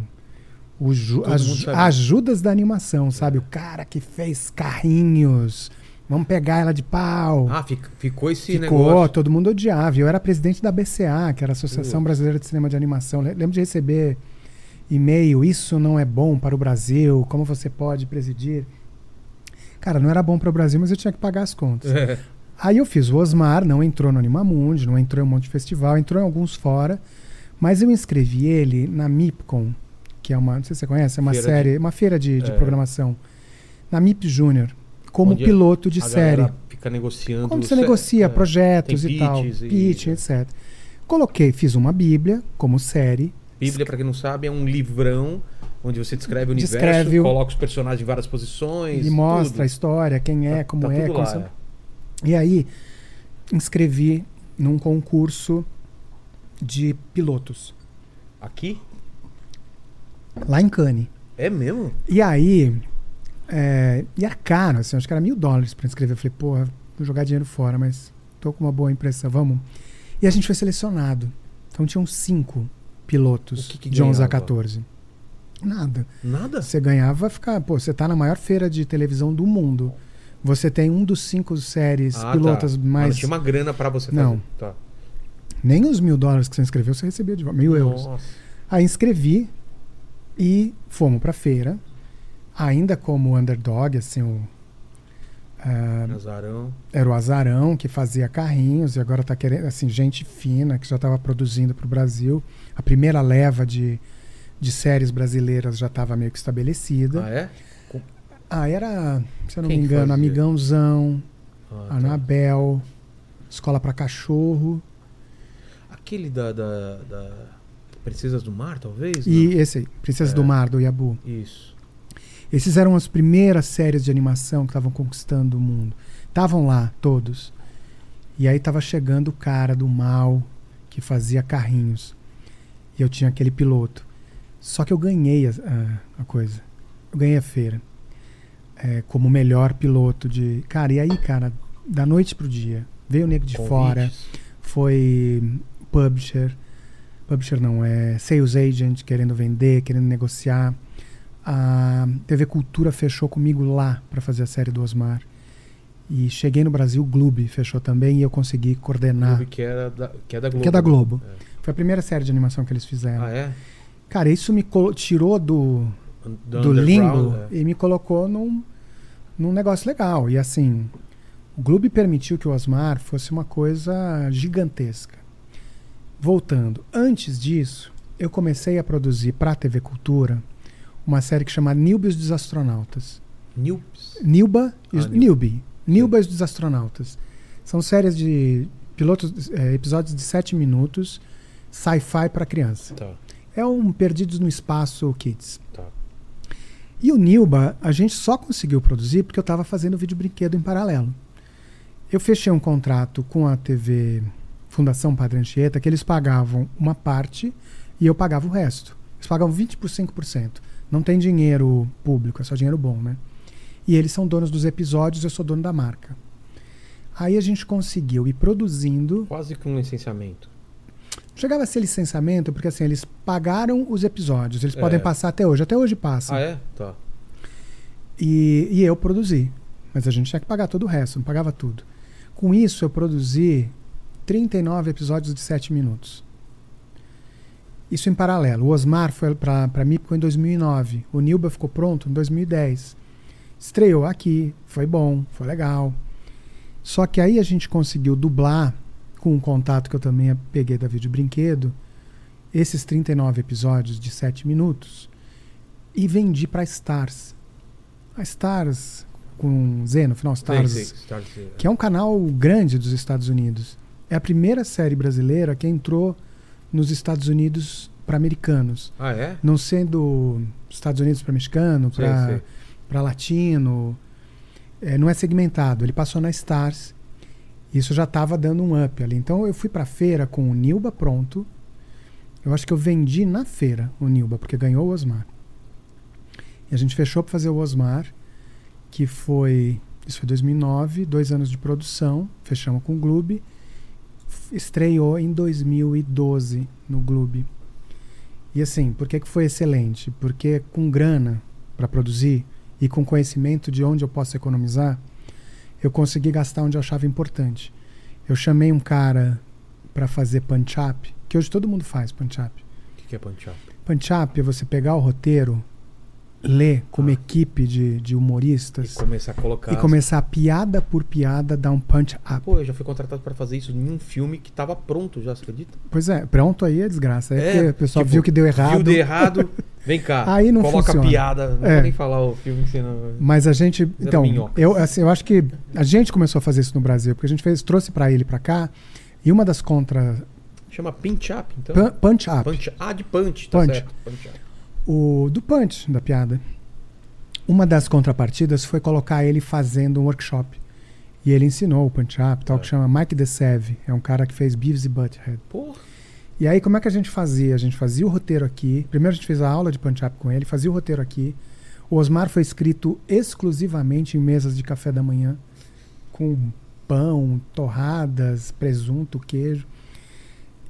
o Ju- as, mundo Ju- sabia. as Judas da animação, sabe? O cara que fez carrinhos. Vamos pegar ela de pau. Ah, fic- ficou esse Ficou, negócio. todo mundo odiava. Eu era presidente da BCA, que era a Associação Putz. Brasileira de Cinema de Animação. Le- Lembro de receber e-mail, isso não é bom para o Brasil, como você pode presidir? Cara, não era bom para o Brasil, mas eu tinha que pagar as contas. É. Aí eu fiz o Osmar, não entrou no Animamundi, não entrou em um monte de festival, entrou em alguns fora, mas eu inscrevi ele na MIPCOM, que é uma, não sei se você conhece, é uma Feira série, uma feira de, de É. programação, na MIP Júnior, como Onde piloto de série. fica negociando. Como você negocia é. projetos e tal, e- pitch, etc. Coloquei, fiz uma bíblia como série, Bíblia, pra quem não sabe, é um livrão onde você descreve o universo, Descreve o- coloca os personagens em várias posições. e mostra tudo. a história, quem é, Tá- como tá é. como lá, são- é. E aí, inscrevi num concurso de pilotos, Aqui? lá em Cannes. É mesmo? E aí, é, e era caro, assim, acho que era mil dólares pra inscrever. Eu falei, porra, vou jogar dinheiro fora, mas tô com uma boa impressão, vamos. E a gente foi selecionado. Então tinham cinco pilotos que que de 11 a ganhava? 14. Nada. Nada? Você ganhava ficar, pô, você tá na maior feira de televisão do mundo. Você tem um dos cinco séries Ah, pilotas tá. Mais. Não tinha uma grana pra você fazer. Não. Tá. Nem os mil dólares que você inscreveu, você recebia de volta. Mil euros. Nossa. Aí inscrevi e fomos pra feira. Ainda como underdog, assim, o. ah, Nazarão. era o Azarão que fazia carrinhos e agora tá querendo, assim, gente fina que já estava produzindo para o Brasil. A primeira leva de, de séries brasileiras já estava meio que estabelecida. Ah, é? Ah, era, se eu não Quem me engano? Amigãozão, Ah, tá. Anabel, Escola para Cachorro Aquele da, da, da Princesas do Mar, talvez? e esse aí, Princesa É. do Mar, do Yabu. Não? Isso. Esses eram as primeiras séries de animação que estavam conquistando o mundo. Estavam lá, todos. E aí tava chegando o cara do mal que fazia carrinhos. E eu tinha aquele piloto. Só que eu ganhei a, a- a coisa. Eu ganhei a feira. É, como melhor piloto de. Cara, e aí, cara, da noite pro dia, veio o nego de fora, Convites. foi publisher, publisher não, é sales agent querendo vender, querendo negociar. A TV Cultura fechou comigo lá para fazer a série do Osmar. E cheguei no Brasil, o Gloob fechou também e eu consegui coordenar. Clube Que, era da, que é da Globo. Que é da Globo. É. Foi a primeira série de animação que eles fizeram. Ah, é? Cara, isso me tirou do, Do, do limbo é. e me colocou num, num negócio legal. E assim, o Globo permitiu que o Osmar fosse uma coisa gigantesca. Voltando, antes disso, eu comecei a produzir para a TV Cultura uma série que chama Nilbe e os Desastronautas. Nilps. Nilba Ah, Nilbe. Nilba e os Desastronautas. São séries de pilotos, eh, episódios de 7 minutos, sci-fi para criança. Tá, É um Perdidos no Espaço Kids. tá. E o Nilba, a gente só conseguiu produzir porque eu estava fazendo vídeo brinquedo em paralelo. Eu fechei um contrato com a TV Fundação Padre Anchieta que eles pagavam uma parte e eu pagava o resto. Eles pagavam 20 por 5%. Não tem dinheiro público, é só dinheiro bom, né? E eles são donos dos episódios, eu sou dono da marca. Aí a gente conseguiu ir produzindo Quase que um licenciamento. Chegava a ser licenciamento, porque assim, eles pagaram os episódios, eles É. podem passar até hoje, até hoje passa. Ah, é? Tá. E, e eu produzi. Mas a gente tinha que pagar todo o resto, não pagava tudo. Com isso, eu produzi 39 episódios de 7 minutos. Isso em paralelo. O Osmar foi para a MIPCO em 2009. O Nilba ficou pronto em 2010. Estreou aqui, foi bom, foi legal. Só que aí a gente conseguiu dublar com um contato que eu também peguei da Vídeo Brinquedo, esses 39 episódios de 7 minutos e vendi para Stars. A Stars, com Z no final, Stars, Sei, sei, Stars, que é um canal grande dos Estados Unidos. É a primeira série brasileira que entrou nos Estados Unidos para americanos. Ah, é? Não sendo Estados Unidos para mexicano, para latino. É, não é segmentado. Ele passou na Stars. Isso já estava dando um up ali. Então eu fui para a feira com o Nilba pronto. Eu acho que eu vendi na feira o Nilba, porque ganhou o Osmar. E a gente fechou para fazer o Osmar, que foi. Isso foi 2009, dois anos de produção. Fechamos com o Gloob. Estreou em 2012 no Gloob. E assim, por que, que foi excelente? Porque com grana para produzir e com conhecimento de onde eu posso economizar, eu consegui gastar onde eu achava importante. Eu chamei um cara para fazer punch-up, que hoje todo mundo faz punch-up. O que que é punch-up? Punch-up é você pegar o roteiro, ler como Ah. equipe de, de E humoristas começar a colocar. e começar piada por piada dar um punch-up. Pô, eu já fui contratado pra fazer isso em um filme que tava pronto já, você acredita? Pois é, pronto aí é desgraça. É, É, porque o pessoal tipo, viu que deu errado. Viu de errado, vem cá. Aí não coloca funciona. piada. Não É. vou nem falar o filme que você não. Mas a gente, então, eu assim, eu acho que a gente começou a fazer isso no Brasil, porque a gente fez, trouxe para ele para cá, e uma das contra Chama pinch-up, então. Pan- punch up, Punch. Ah, de punch, tá Punch. certo. Punch-up. O do punch da piada. Uma das contrapartidas foi colocar ele fazendo um workshop. E ele ensinou o punch up, tal É. que chama Mike DeSeve, é um cara que fez Beavis e Butthead. Porra. E aí, como é que a gente fazia? A gente fazia o roteiro aqui. Primeiro a gente fez a aula de punch-up com ele, fazia o roteiro aqui. O Osmar foi escrito exclusivamente em mesas de café da manhã, com pão, torradas, presunto, queijo.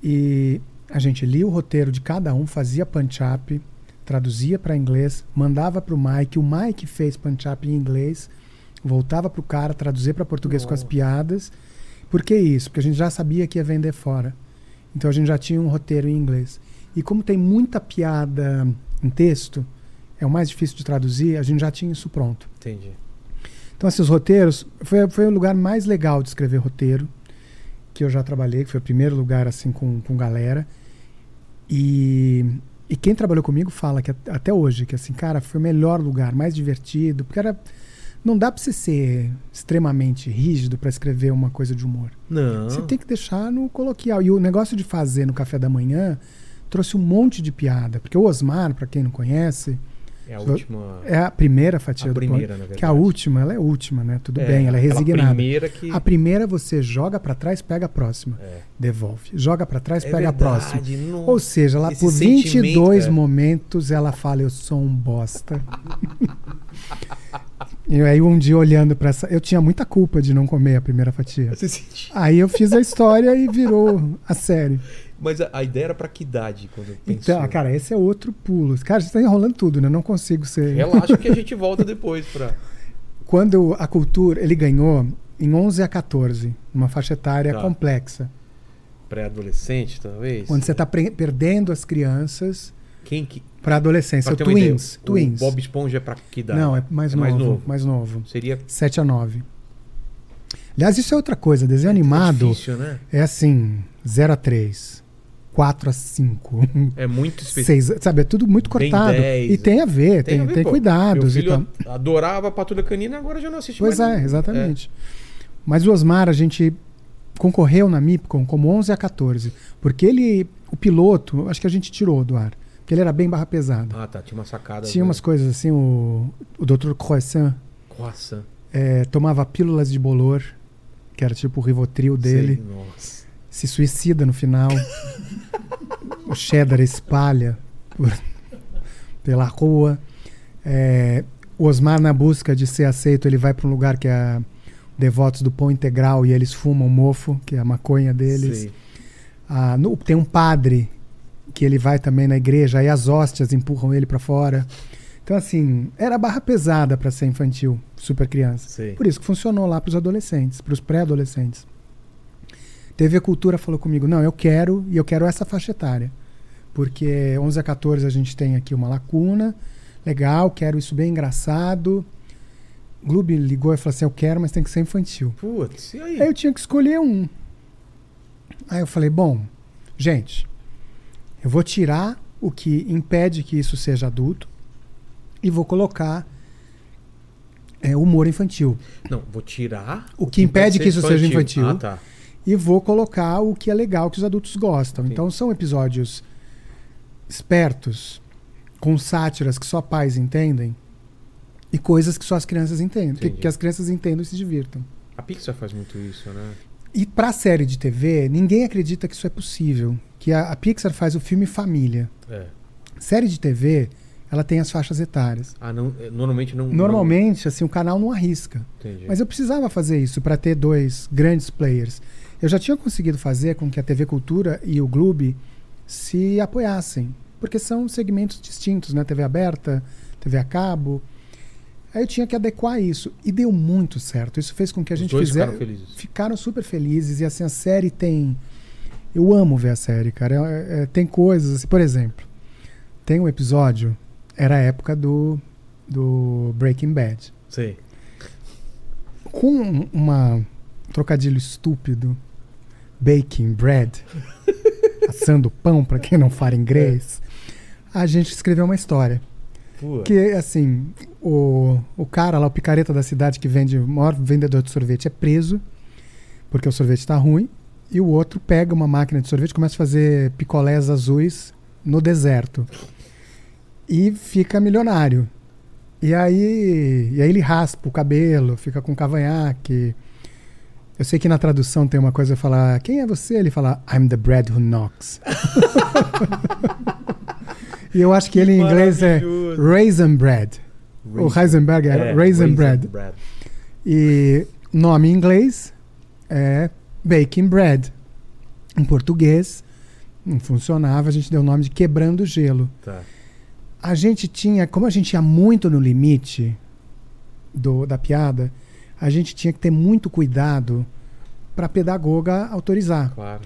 E a gente lia o roteiro de cada um, fazia punch-up, traduzia para inglês, mandava para o Mike. O Mike fez punch-up em inglês, voltava para o cara, traduzia para português com as Nossa. piadas. Por que isso? Porque a gente já sabia que ia vender fora. Então a gente já tinha um roteiro em inglês. E como tem muita piada em texto, é o mais difícil de traduzir, a gente já tinha isso pronto. Entendi. Então, esses roteiros, foi, foi o lugar mais legal de escrever roteiro que eu já trabalhei, que foi o primeiro lugar assim com, com galera. E, e quem trabalhou comigo fala que at- até hoje, que assim, cara, foi o melhor lugar, mais divertido, porque era. Não dá pra você ser extremamente rígido pra escrever uma coisa de humor. Não. Você tem que deixar no coloquial. E o negócio de fazer no café da manhã trouxe um monte de piada. Porque o Osmar, pra quem não conhece, É a última. é a primeira fatia a do primeira, pão. na verdade. Que a última, ela é última, né? Tudo bem, ela é resignada. primeira que. A primeira você joga pra trás, pega a próxima. É. Devolve. Joga pra trás, É pega a verdade, próxima. nossa. Ou seja, lá Esse por 22 sentimento, é. momentos ela fala: Eu sou um bosta. e aí um dia olhando pra essa. Eu tinha muita culpa de não comer a primeira fatia. Aí eu fiz a história e virou a série. Mas a, a ideia era pra que idade quando pensou? Então, cara, esse é outro pulo. Cara, você tá enrolando tudo, né? Eu não consigo ser. Relaxa que a gente volta depois pra. Quando a cultura, ele ganhou em 11 a 14, uma faixa etária Tá. complexa. Pré-adolescente, talvez? Onde você tá pre- perdendo as crianças Quem que. pra adolescência. pra ter uma ideia, twins. twins. Bob Esponja é pra que idade? Não, é mais, É novo, mais mais novo. novo. Seria 7 a 9. Aliás, isso é outra coisa. Desenho animado difícil, né? é assim: 0 a 3, 4 a 5, É muito específico. 6, sabe? É tudo muito cortado. 10, e tem a ver, tem, a ver, tem cuidados Meu filho adorava a Patrulha Canina, agora já não assiste Pois mais. é, exatamente. Mas o Osmar, a gente concorreu na MIPCOM como 11 a 14. Porque ele, o piloto, acho que a gente tirou do ar. Porque ele era bem barra pesada. Ah, tá. Tinha uma sacada. Tinha umas coisas assim, o, o Dr. Croissant Croissant é, tomava pílulas de bolor, que era tipo o Rivotril dele, Sei, Nossa. se suicida no final. o cheddar espalha por- pela rua. É, o Osmar, na busca de ser aceito, ele vai para um lugar que é devotos do pão integral e eles fumam mofo, que é a maconha deles. Ah, no- tem um padre que ele vai também na igreja, aí as hóstias empurram ele para fora. Então, assim, era barra pesada para ser infantil, super criança. Sei. Por isso que funcionou lá para os adolescentes, para os pré-adolescentes. TV Cultura falou comigo: não, eu quero e eu quero essa faixa etária. Porque 11 a 14 a gente tem aqui uma lacuna. Legal, quero isso bem engraçado. Gloob ligou e falou assim: Eu quero, mas tem que ser infantil. Putz, e aí? Aí eu tinha que escolher um. Aí eu falei: Bom, gente, eu vou tirar o que impede que isso seja adulto e vou colocar é, humor infantil. Não, vou tirar. O que impede que isso seja infantil. Ah, tá. E vou colocar o que é legal que os adultos gostam. Sim. Então são episódios espertos, com sátiras que só pais entendem e coisas que só as crianças entendem. Que, que as crianças entendam e se divirtam. A Pixar faz muito isso, né? E pra série de TV, ninguém acredita que isso é possível. Que a, a Pixar faz o filme família. É. Série de TV, ela tem as faixas etárias. Ah, não, é, normalmente não. Normalmente, assim, o canal não arrisca. Não, entendi. Mas eu precisava fazer isso para ter dois grandes players. Eu já tinha conseguido fazer com que a TV Cultura e o Gloob se apoiassem, porque são segmentos distintos, né? TV aberta, TV a cabo. Aí eu tinha que adequar isso e deu muito certo. Isso fez com que a Os gente fizesse ficaram ficaram super felizes e assim a série tem eu amo ver a série cara É- é- tem coisas assim, por exemplo tem um episódio era a época do do Breaking Bad Sei. com uma um trocadilho estúpido baking bread assando pão para quem não fala inglês a gente escreveu uma história Pô. que assim, o, o cara lá, o picareta da cidade que vende, o maior vendedor de sorvete é preso, porque o sorvete tá ruim, e o outro pega uma máquina de sorvete e começa a fazer picolés azuis no deserto. E fica milionário. E aí, e aí ele raspa o cabelo, fica com cavanhaque. Eu sei que na tradução tem uma coisa falar, quem é você? Ele fala, I'm the bread who knocks. e eu acho que ele em inglês é. Raisin Bread. O Heisenberg é, É, Raisin Bread. E nome em inglês é Baking Bread. Em português não funcionava, a gente deu o nome de Quebrando Gelo. Tá. A gente tinha, como a gente ia muito no limite do, da piada, a gente tinha que ter muito cuidado para a pedagoga autorizar. Claro.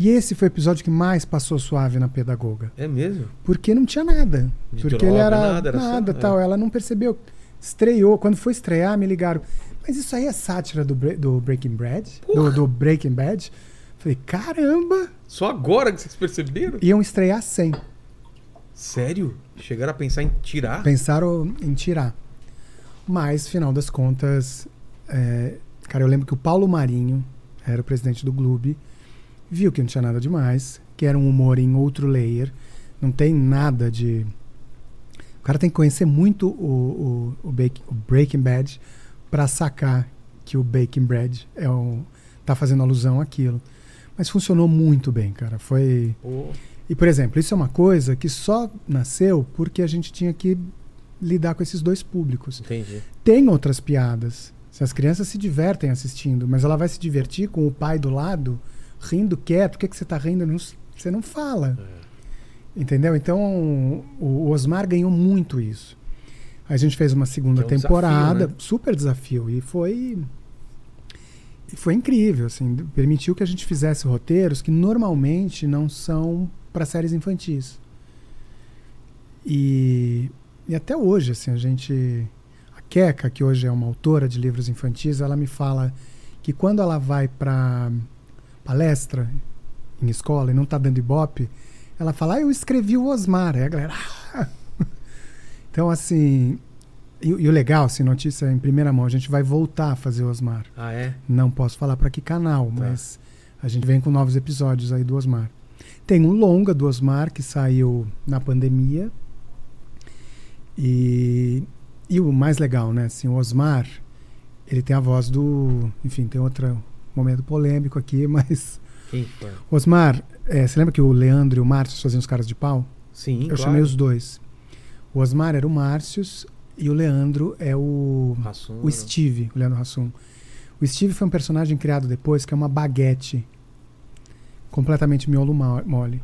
E esse foi o episódio que mais passou suave na pedagoga. É mesmo? Porque não tinha nada. De porque droga, ele era nada, nada, era só- tal. é. Ela não percebeu. Estreou. Quando foi estrear, me ligaram. Mas isso aí é sátira do, do Breaking Bad? Do, do Breaking Bad? Falei, caramba! Só agora que vocês perceberam? Iam estrear sem. Sério? Chegaram a pensar em tirar? Pensaram em tirar. Mas, final das contas, é, cara, eu lembro que o Paulo Marinho era o presidente do clube, viu que não tinha nada demais, que era um humor em outro layer, não tem nada de. O cara tem que conhecer muito o, o, o, Bake- o Breaking Bad para sacar que o Baking Bread é um, tá fazendo alusão àquilo. Mas funcionou muito bem, cara. Foi. Pô, E, por exemplo, isso é uma coisa que só nasceu porque a gente tinha que lidar com esses dois públicos. entendi. Tem outras piadas. Se as crianças se divertem assistindo, mas ela vai se divertir com o pai do lado, rindo quieto. Por que, que você está rindo? Não você não fala. Entendeu? Então, o o Osmar ganhou muito isso. A gente fez uma segunda é um temporada, desafio, né? super desafio. E foi. Foi incrível, assim. Permitiu que a gente fizesse roteiros que normalmente não são para séries infantis. E, e até hoje, assim, a gente. A Keka, que hoje é uma autora de livros infantis, ela me fala que quando ela vai para palestra em escola e não está dando ibope, ela fala, ah, eu escrevi o Osmar. Aí a galera. "Ah." então, assim. E, e o legal, assim, notícia em primeira mão, a gente vai voltar a fazer o Osmar. Ah, é? Não posso falar para que canal, mas a gente vem com novos episódios aí do Osmar. Tem um longa do Osmar que saiu na pandemia. E, e o mais legal, né? Assim, o Osmar, ele tem a voz do. Enfim, tem outro momento polêmico aqui, mas. O Osmar, é, você lembra que o Leandro e o Márcio faziam os caras de pau? Sim, Eu claro. chamei os dois. O Osmar era o Márcios e o Leandro é o. Hassum, O Steve, o Leandro Hassum. O Steve foi um personagem criado depois que é uma baguete completamente miolo mole.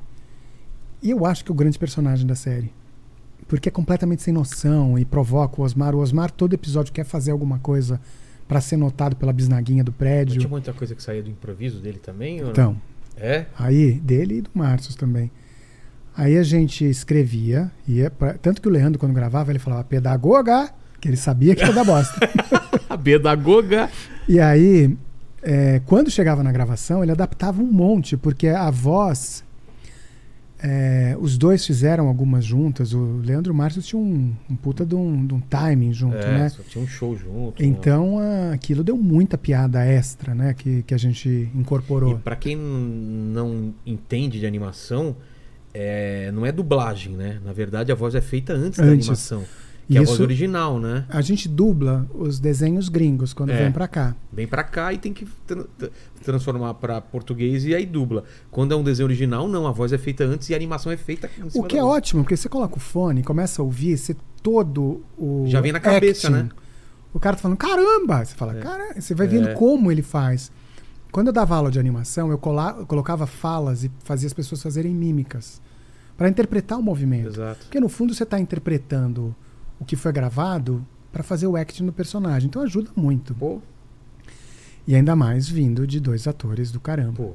E eu acho que é o grande personagem da série. Porque é completamente sem noção e provoca o Osmar. O Osmar, todo episódio, quer fazer alguma coisa pra ser notado pela bisnaguinha do Mas prédio. tinha muita coisa que saía do improviso dele também? Então, É? aí, dele e do Márcio também. Aí a gente escrevia, ia pra- tanto que o Leandro, quando gravava, ele falava pedagoga, que ele sabia que ia dar bosta. A pedagoga. E aí, é, quando chegava na gravação, ele adaptava um monte, porque a voz. É, os dois fizeram algumas juntas. O Leandro e o Márcio tinham um, um puta de um, de um timing junto, É, né? tinha um show junto. né? Então a- aquilo deu muita piada extra, né? Que, que a gente E incorporou. pra quem n- não entende de animação, é, não é dublagem, né? Na verdade, a voz é feita antes, da Antes. animação. Que é a voz Isso- original, né? A gente dubla os desenhos gringos quando É. vem pra cá. Vem pra cá e tem que tra- tra- transformar pra português e aí dubla. Quando é um desenho original, não. A voz é feita antes e a animação é feita O que é ótimo, porque você coloca o fone, começa a ouvir, você todo o. Já vem na cabeça, acting, né? O cara tá falando, caramba! Você fala, É. cara, você vai vendo É. como ele faz. Quando eu dava aula de animação, eu, eu colocava falas e fazia as pessoas fazerem mímicas. Pra interpretar o movimento. Exato. Porque no fundo você tá interpretando o que foi gravado pra fazer o acting do personagem. Então ajuda muito. Pô, E ainda mais vindo de dois atores do caramba. pô.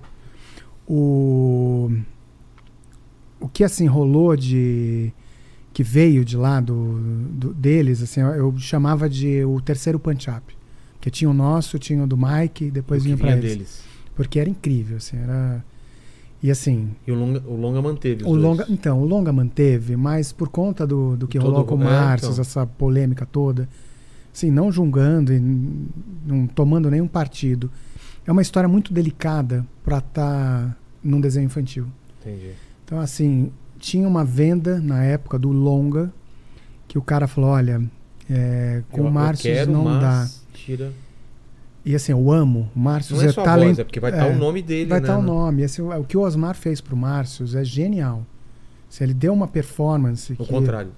O, o que assim rolou de. que veio de lá do, do- deles, assim, eu, chamava de o terceiro punch-up. Que tinha o nosso, tinha o do Mike, e depois vinha vinha eles. deles. Porque era incrível, assim, era. E assim, E o longa, o longa manteve o dois. longa, então, o longa manteve, mas por conta do, do que Todo rolou com o é, Márcio, então. essa polêmica toda, assim, não julgando e não tomando nenhum partido. É uma história muito delicada para estar num desenho infantil. Entendi. Então, assim, tinha uma venda na época do longa que o cara falou, olha, é, com Eu- o Márcio não mas dá. Tira. E assim, eu amo. O Márcio Não é só talent- voz, é porque vai estar é. o nome dele, Vai né? estar o nome. Esse, o que o Osmar fez pro Márcio é genial. Se ele deu uma performance. O que, contrário.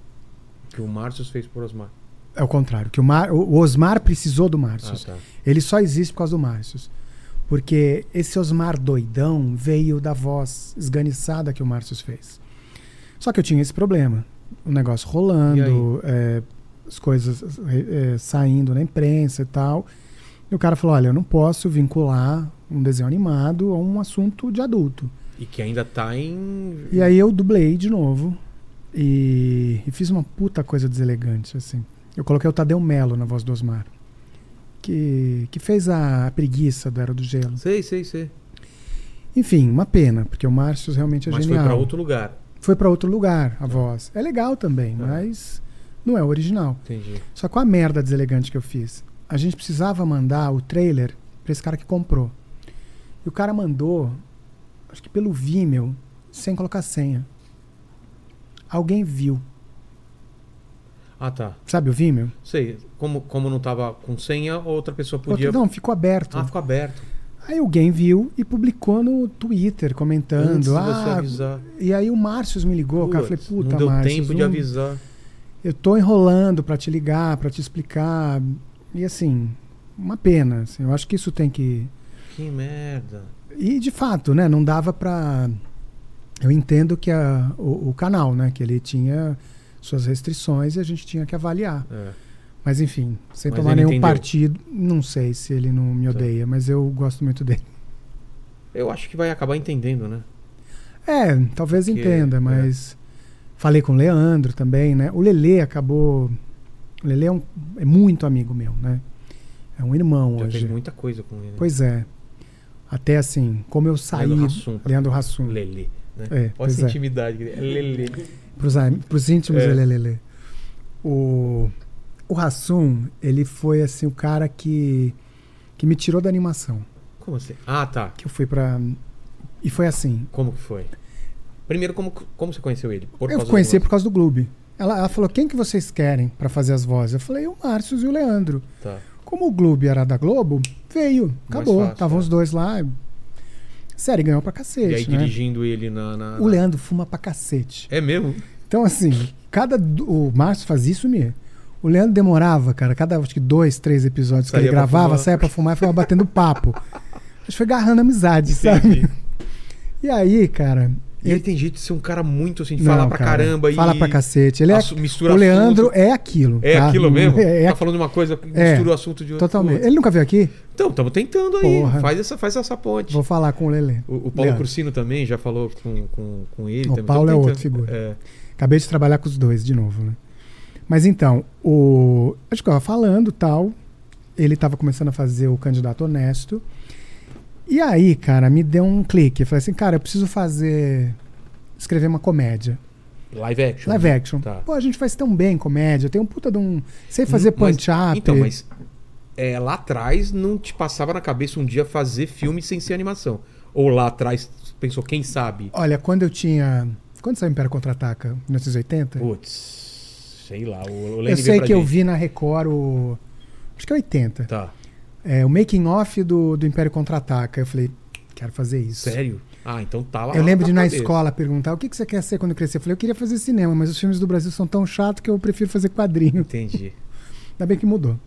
O que o Márcio fez por Osmar. É o contrário. Que o, Mar, o Osmar precisou do Ah, Márcio. tá. Ele só existe por causa do Márcio. Porque esse Osmar doidão veio da voz esganiçada que o Márcio fez. Só que eu tinha esse problema. O negócio rolando, é, as coisas é, é, saindo na imprensa e tal. E o cara falou: olha, eu não posso vincular um desenho animado a um assunto de adulto. E que ainda tá em. E aí eu dublei de novo e, e fiz uma puta coisa deselegante, assim. Eu coloquei o Tadeu Melo na voz do Osmar, que, que fez a preguiça do Era do Gelo. Sei, sei, sei. Enfim, uma pena, porque o Márcio realmente é Mas genial. foi pra outro lugar. Foi pra outro lugar a voz. É legal também, É. mas não é o original. Entendi. Só com a merda deselegante que eu fiz. A gente precisava mandar o trailer pra esse cara que comprou. E o cara mandou, acho que pelo Vimeo, sem colocar senha. Alguém viu. Ah, tá. Sabe o Vimeo? Sei. Como, como não tava com senha, outra pessoa podia. Outro- não, ficou aberto. Ah, ficou aberto. Aí alguém viu e publicou no Twitter, comentando. Antes de você ah, avisar. e aí o Márcio me ligou, cara. Eu falei, Putz, puta, não deu Márcios, tempo de não- avisar. Eu tô enrolando pra te ligar, pra te explicar. E assim, uma pena. assim, eu acho que isso tem que. Que merda. E de fato, né? Não dava pra. Eu entendo que a, o, o canal, né? Que ele tinha suas restrições e a gente tinha que avaliar. É. Mas enfim, sem Mas tomar nenhum entendeu. partido. Não sei se ele não me Tá. odeia, mas eu gosto muito dele. Eu acho que vai acabar entendendo, né? É, talvez Porque, entenda, é. mas. Falei com o Leandro também, né? O Lele acabou. Lele é, um, é muito amigo meu, né? É um irmão Já hoje. fez muita coisa com ele. Pois é. Até assim, como eu saí. Leandro Hassum. Leandro Hassum. Lele. Né? É, Olha essa é. intimidade. É Lele. Am- pros íntimos, É. é Lele. O, o Hassum, ele foi assim, o cara que, que me tirou da animação. Como assim? Ah, tá. Que eu fui pra. E foi assim. Como que foi? Primeiro, como, como você conheceu ele? Por eu conheci por causa do Gloob. Ela, ela falou: quem que vocês querem pra fazer as vozes? Eu falei: o Márcio e o Leandro. Tá. Como o Gloob era da Globo, veio. Acabou. Estavam é. os dois lá. Série ganhou pra cacete. E aí né? dirigindo ele na. na- O Leandro fuma pra cacete. É mesmo? Então, assim, cada. O Márcio fazia isso mesmo. O Leandro demorava, cara, cada acho que dois, três episódios que Saía ele pra gravava, fumar. saia pra fumar e ficava batendo papo. A gente foi agarrando amizade, sabe? Entendi. E aí, cara, E ele tem jeito de ser um cara muito assim, de falar pra cara, caramba e. Fala pra cacete. Ele é, mistura o Leandro assunto. é aquilo. É tá? aquilo mesmo? É, é tá falando uma coisa, mistura É, o assunto de outro. totalmente. Ele nunca veio aqui? Então, estamos tentando aí. Porra. Faz essa, faz essa ponte. Vou falar com o Lelê. O, o Paulo Leandro. Cursino também já falou com, com, com ele. O também. Paulo é outra figura. É. Acabei de trabalhar com os dois de novo, né? Mas então, o. Acho que eu tava falando tal. Ele tava começando a fazer o candidato honesto. E aí, cara, me deu um clique. Eu falei assim, cara, eu preciso fazer. escrever uma comédia. Live action. Live action. Tá. Pô, a gente faz tão bem comédia. Tem um puta de um. Sei fazer Hum, punch-up. Então, mas é, lá atrás não te passava na cabeça um dia fazer filme sem ser animação? Ou lá atrás pensou, quem sabe? Olha, quando eu tinha. Quando saiu o Império Contra-Ataca? 1980? Putz, sei lá. O, eu sei que eu gente. vi na Record o. Acho que é 80. Tá. É, o making off do, do Império Contra-Ataca. Eu falei, quero fazer isso. Sério? Ah, então tá lá. Eu lembro de ir na cabeça. escola perguntar o que, que você quer ser quando crescer. Eu falei, eu queria fazer cinema, mas os filmes do Brasil são tão chatos que eu prefiro fazer quadrinho. Entendi. Ainda bem que mudou.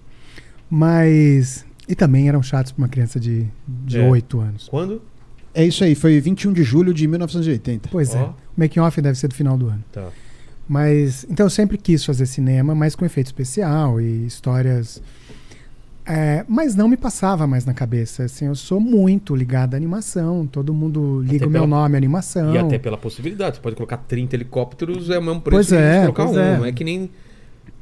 Mas. E também eram chatos pra uma criança de, de É. 8 anos. Quando? É isso aí, foi 21 de julho de 1980. Pois é. Ó. O making off deve ser do final do ano. Tá. Mas. Então eu sempre quis fazer cinema, mas com efeito especial e histórias. É, mas não me passava mais na cabeça. Assim, eu sou muito ligado à animação. Todo mundo liga Até o meu pela- nome à animação. E até pela possibilidade. Você pode colocar 30 helicópteros, é o mesmo preço Pois que é, colocar um. é. Não é que nem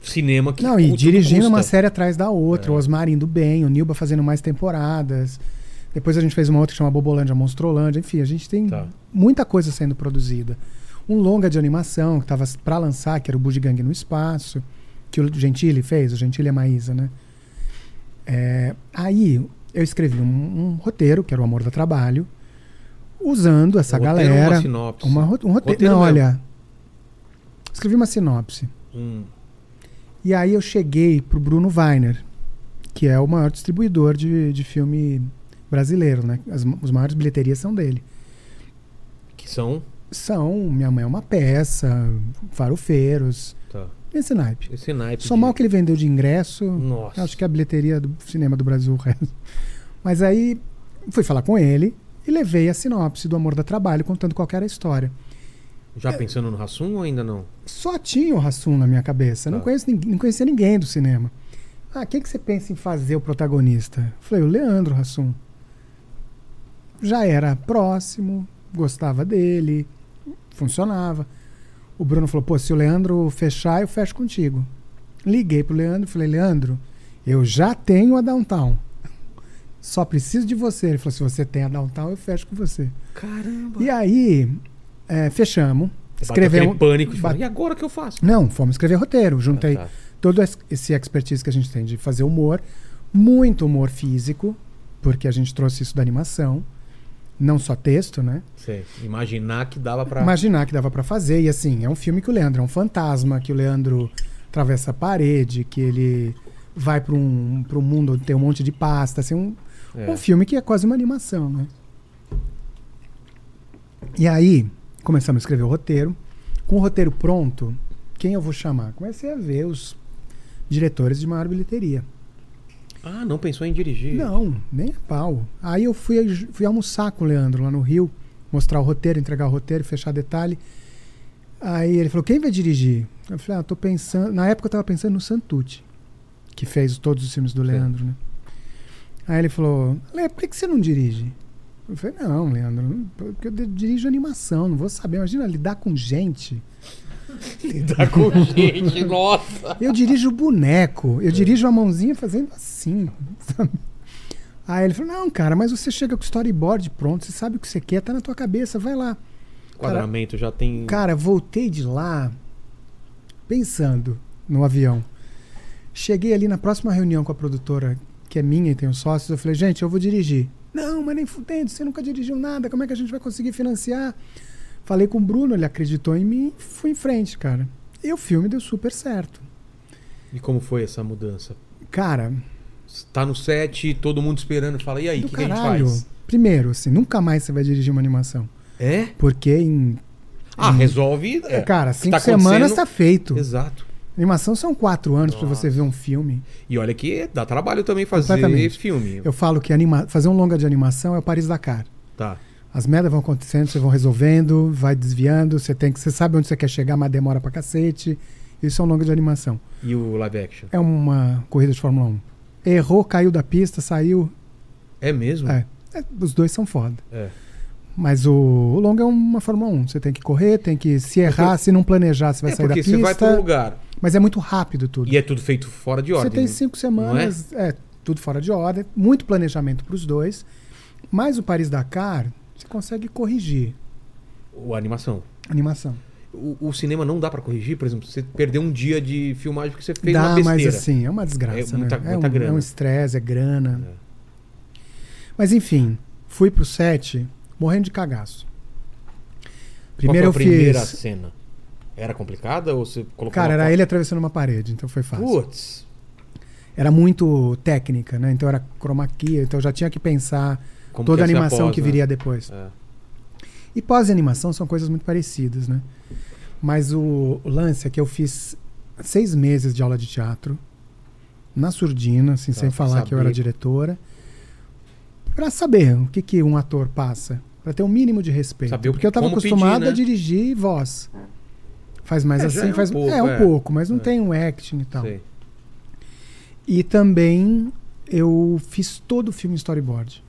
cinema que Não, e dirigindo custa. uma série atrás da outra, É. o Osmar indo bem, o Nilba fazendo mais temporadas. Depois a gente fez uma outra que chama Bobolândia, Monstrolândia. Enfim, a gente tem Tá. muita coisa sendo produzida. Um longa de animação que estava para lançar, que era o Bugigang no Espaço, que o Gentili fez, o Gentili é Maísa, né? É, aí eu escrevi um, um roteiro, que era o Amor do Trabalho, usando essa Um galera. Uma sinopse. Uma, um roteiro. Roteiro não, mesmo. olha. Escrevi uma sinopse. Hum, E aí eu cheguei pro Bruno Weiner, que é o maior distribuidor de, de filme brasileiro, né? As, os maiores bilheterias são dele. que são. São Minha Mãe é uma Peça, Farofeiros, Tá. Esse naipe. Esse naipe. Só de- mal que ele vendeu de ingresso, Nossa. acho que é a bilheteria do cinema do Brasil o resto. Mas aí fui falar com ele e levei a sinopse do Amor da Trabalho, contando qual era a história. Já pensando no Rassum ou ainda não? Só tinha o Rassum na minha cabeça. Não, Tá. conheço, ninguém- não conhecia ninguém do cinema. Ah, quem que você pensa em fazer o protagonista? Falei, o Leandro Rassum. Já era próximo, gostava dele, funcionava. O Bruno falou, pô, se o Leandro fechar, eu fecho contigo. Liguei pro Leandro e falei, Leandro, eu já tenho a Downtown. Só preciso de você. Ele falou, se você tem a Downtown, eu fecho com você. Caramba. E aí, é, fechamos. Escrevemos. pânico e bate- e agora o que eu faço? Não, fomos escrever roteiro. Juntei Ah, tá. todo es- esse expertise que a gente tem de fazer humor, muito humor físico, porque a gente trouxe isso da animação, não só texto, né? Sei. Imaginar que dava pra. Imaginar que dava pra fazer e assim, é um filme que o Leandro é um fantasma, que o Leandro atravessa a parede, que ele vai para um para um mundo onde tem um monte de pasta, assim, um, É. um filme que é quase uma animação, né? E aí, começamos a escrever o roteiro. Com o roteiro pronto, quem eu vou chamar? Comecei a ver os diretores de maior bilheteria. Ah, não pensou em dirigir. Não, nem a pau. Aí eu fui, fui almoçar com o Leandro lá no Rio, mostrar o roteiro, entregar o roteiro, fechar detalhe. Aí ele falou: quem vai dirigir? Eu falei: ah, tô pensando. Na época eu tava pensando no Santucci, que fez todos os filmes do Sim. Leandro, né? Aí ele falou: Le, por que, que você não dirige? Eu falei: não, Leandro, porque eu dirijo animação, não vou saber. Imagina lidar com gente. Lidar com gente, nossa. Eu dirijo boneco, eu dirijo a mãozinha fazendo assim. sabe? Aí ele falou: Não, cara, mas você chega com o storyboard pronto, você sabe o que você quer, tá na tua cabeça, vai lá. Quadramento já tem. Cara, voltei de lá pensando no avião. Cheguei ali na próxima reunião com a produtora, que é minha e tem os sócios, eu falei: Gente, eu vou dirigir. Não, mas nem fudendo, você nunca dirigiu nada, como é que a gente vai conseguir financiar? Falei com o Bruno, ele acreditou em mim, fui em frente, cara. E o filme deu super certo. E como foi essa mudança? Cara, Tá no set, todo mundo esperando, fala, e aí, o que, que a gente faz? Primeiro, assim, nunca mais você vai dirigir uma animação. É? Porque em. Ah, resolve. É. cara, cinco tá semanas tá feito. Exato. Animação são quatro anos pra Nossa. você ver um filme. E olha que dá trabalho também fazer filme. Eu falo que anima... fazer um longa de animação é o Paris Dakar. Tá. As merdas vão acontecendo, vocês vão resolvendo, vai desviando, você tem que. Você sabe onde você quer chegar, mas demora pra cacete. Isso é um longa de animação. E o live action? É uma corrida de Fórmula 1. Errou, caiu da pista, saiu. É mesmo? É. É, os dois são foda. É. Mas o, o longa é uma Fórmula 1. Você tem que correr, tem que. Se errar, se não planejar, você vai É sair da porque pista. você vai para um lugar Mas é muito rápido tudo. e é tudo feito fora de Você ordem. tem cinco semanas, é? tudo fora de ordem, muito planejamento para os dois. Mas o Paris Dakar, você consegue corrigir O, a animação. animação. O, o cinema não dá pra corrigir, por exemplo, você perdeu um dia de filmagem porque você fez Dá, uma besteira. mas assim, é uma desgraça, É muita- né? muita é um, grana. É um estresse, é grana. É. Mas enfim, fui pro set morrendo de cagaço. Primeiro Qual eu foi a primeira fiz. cena? Era complicada ou você colocou Cara, era ele atravessando uma parede, então foi fácil. Putz. Era muito técnica, né? Então era key, então eu já tinha que pensar como toda a ia ser animação após, que né? viria depois. É. E pós-animação são coisas muito parecidas, né? Mas o, o lance é que eu fiz seis meses de aula de teatro, na surdina, assim, Tá, sem pra falar que eu era saber. diretora, pra saber o que, que um ator passa, pra ter um mínimo de respeito. Saber Porque eu tava como acostumado pedir, né? a dirigir voz. Faz mais É, assim, é um faz. pouco, é um é. pouco, mas não É. tem um acting e tal. Sei. E também eu fiz todo o filme storyboard.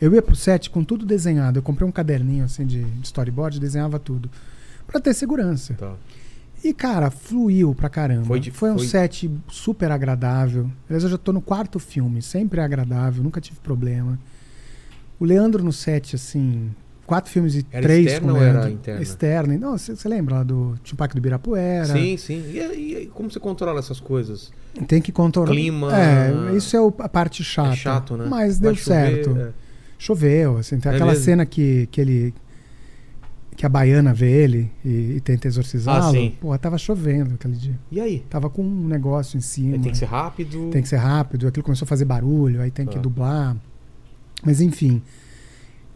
Eu ia pro set com tudo desenhado. Eu comprei um caderninho assim de, de storyboard, desenhava tudo. Pra ter segurança. Tá. E, cara, fluiu pra caramba. Foi Foi, de- um foi- set super agradável. Aliás, eu já tô no quarto filme, sempre é agradável, nunca tive problema. O Leandro no set, assim, quatro filmes e Era três externa com o ou era interna? Externa. Não, você lembra lá do Timpac do Ibirapuera? Sim, sim. E, e- como você controla essas coisas? Tem que controlar. Clima- É, isso é a parte chata. É chato, né? Mas deu chover, certo. é. Choveu, assim, tem É aquela mesmo? cena que, que ele. que a baiana vê ele e, e tenta exorcizá-lo. Ah, sim. Pô, tava chovendo aquele dia. E aí? Tava com um negócio em cima. Aí tem que ser rápido. Tem que ser rápido, aquilo começou a fazer barulho, aí tem que Tá. dublar. Mas enfim.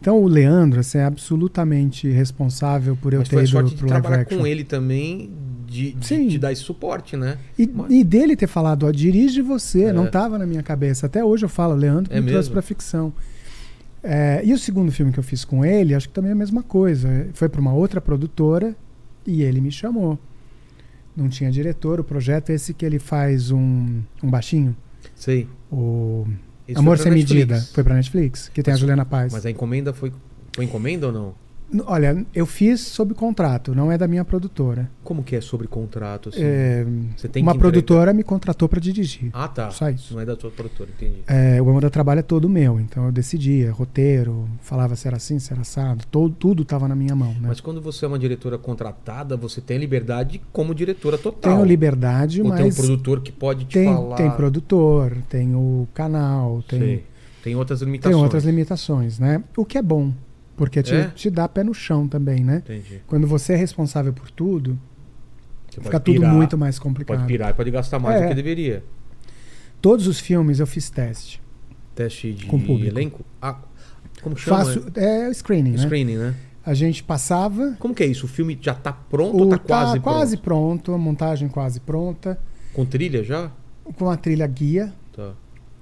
Então o Leandro assim, é absolutamente responsável por eu Mas ter foi ido sorte de pro live trabalhar action. com ele também, de, de, Sim. de dar esse suporte, né? E, Mas- e dele ter falado, ó, dirige você, É. não tava na minha cabeça. Até hoje eu falo, Leandro É me trouxe mesmo? pra ficção. É, e o segundo filme que eu fiz com ele, acho que também é a mesma coisa. Foi pra uma outra produtora e ele me chamou. Não tinha diretor, o projeto é esse que ele faz um, um baixinho. Sei. O Isso Amor Sem Netflix. Medida. Foi pra Netflix, que tem a Juliana Paz. Mas a encomenda foi. Foi encomenda ou não? Olha, eu fiz sob contrato, não é da minha produtora. Como que é sobre contrato? Assim? É, Você tem uma produtora me contratou para dirigir. Ah, tá. Só isso. Não é da sua produtora, entendi. É, o da Trabalho é todo meu, então eu decidia, roteiro, falava se era assim, se era assado, todo, tudo estava na minha mão. Né? Mas quando você é uma diretora contratada, você tem liberdade como diretora total. Tenho liberdade, Ou tem um mas produtor que pode te tem, falar. tem produtor, tem o canal, tem, Sei. Tem outras tem limitações. outras limitações, né? O que é bom, porque te, É? te dá pé no chão também, né? Entendi. Quando você é responsável por tudo, Você fica tudo pirar, muito mais complicado. Pode pirar e pode gastar mais É. do que deveria. Todos os filmes eu fiz teste. Teste de Com público. elenco? Ah, como chama? Faço, é o screening, né? Screening, né? A gente passava, Como que é isso? O filme já tá pronto ou tá tá quase, quase pronto? pronto, a montagem quase pronta, Com trilha já? com a trilha guia, Tá.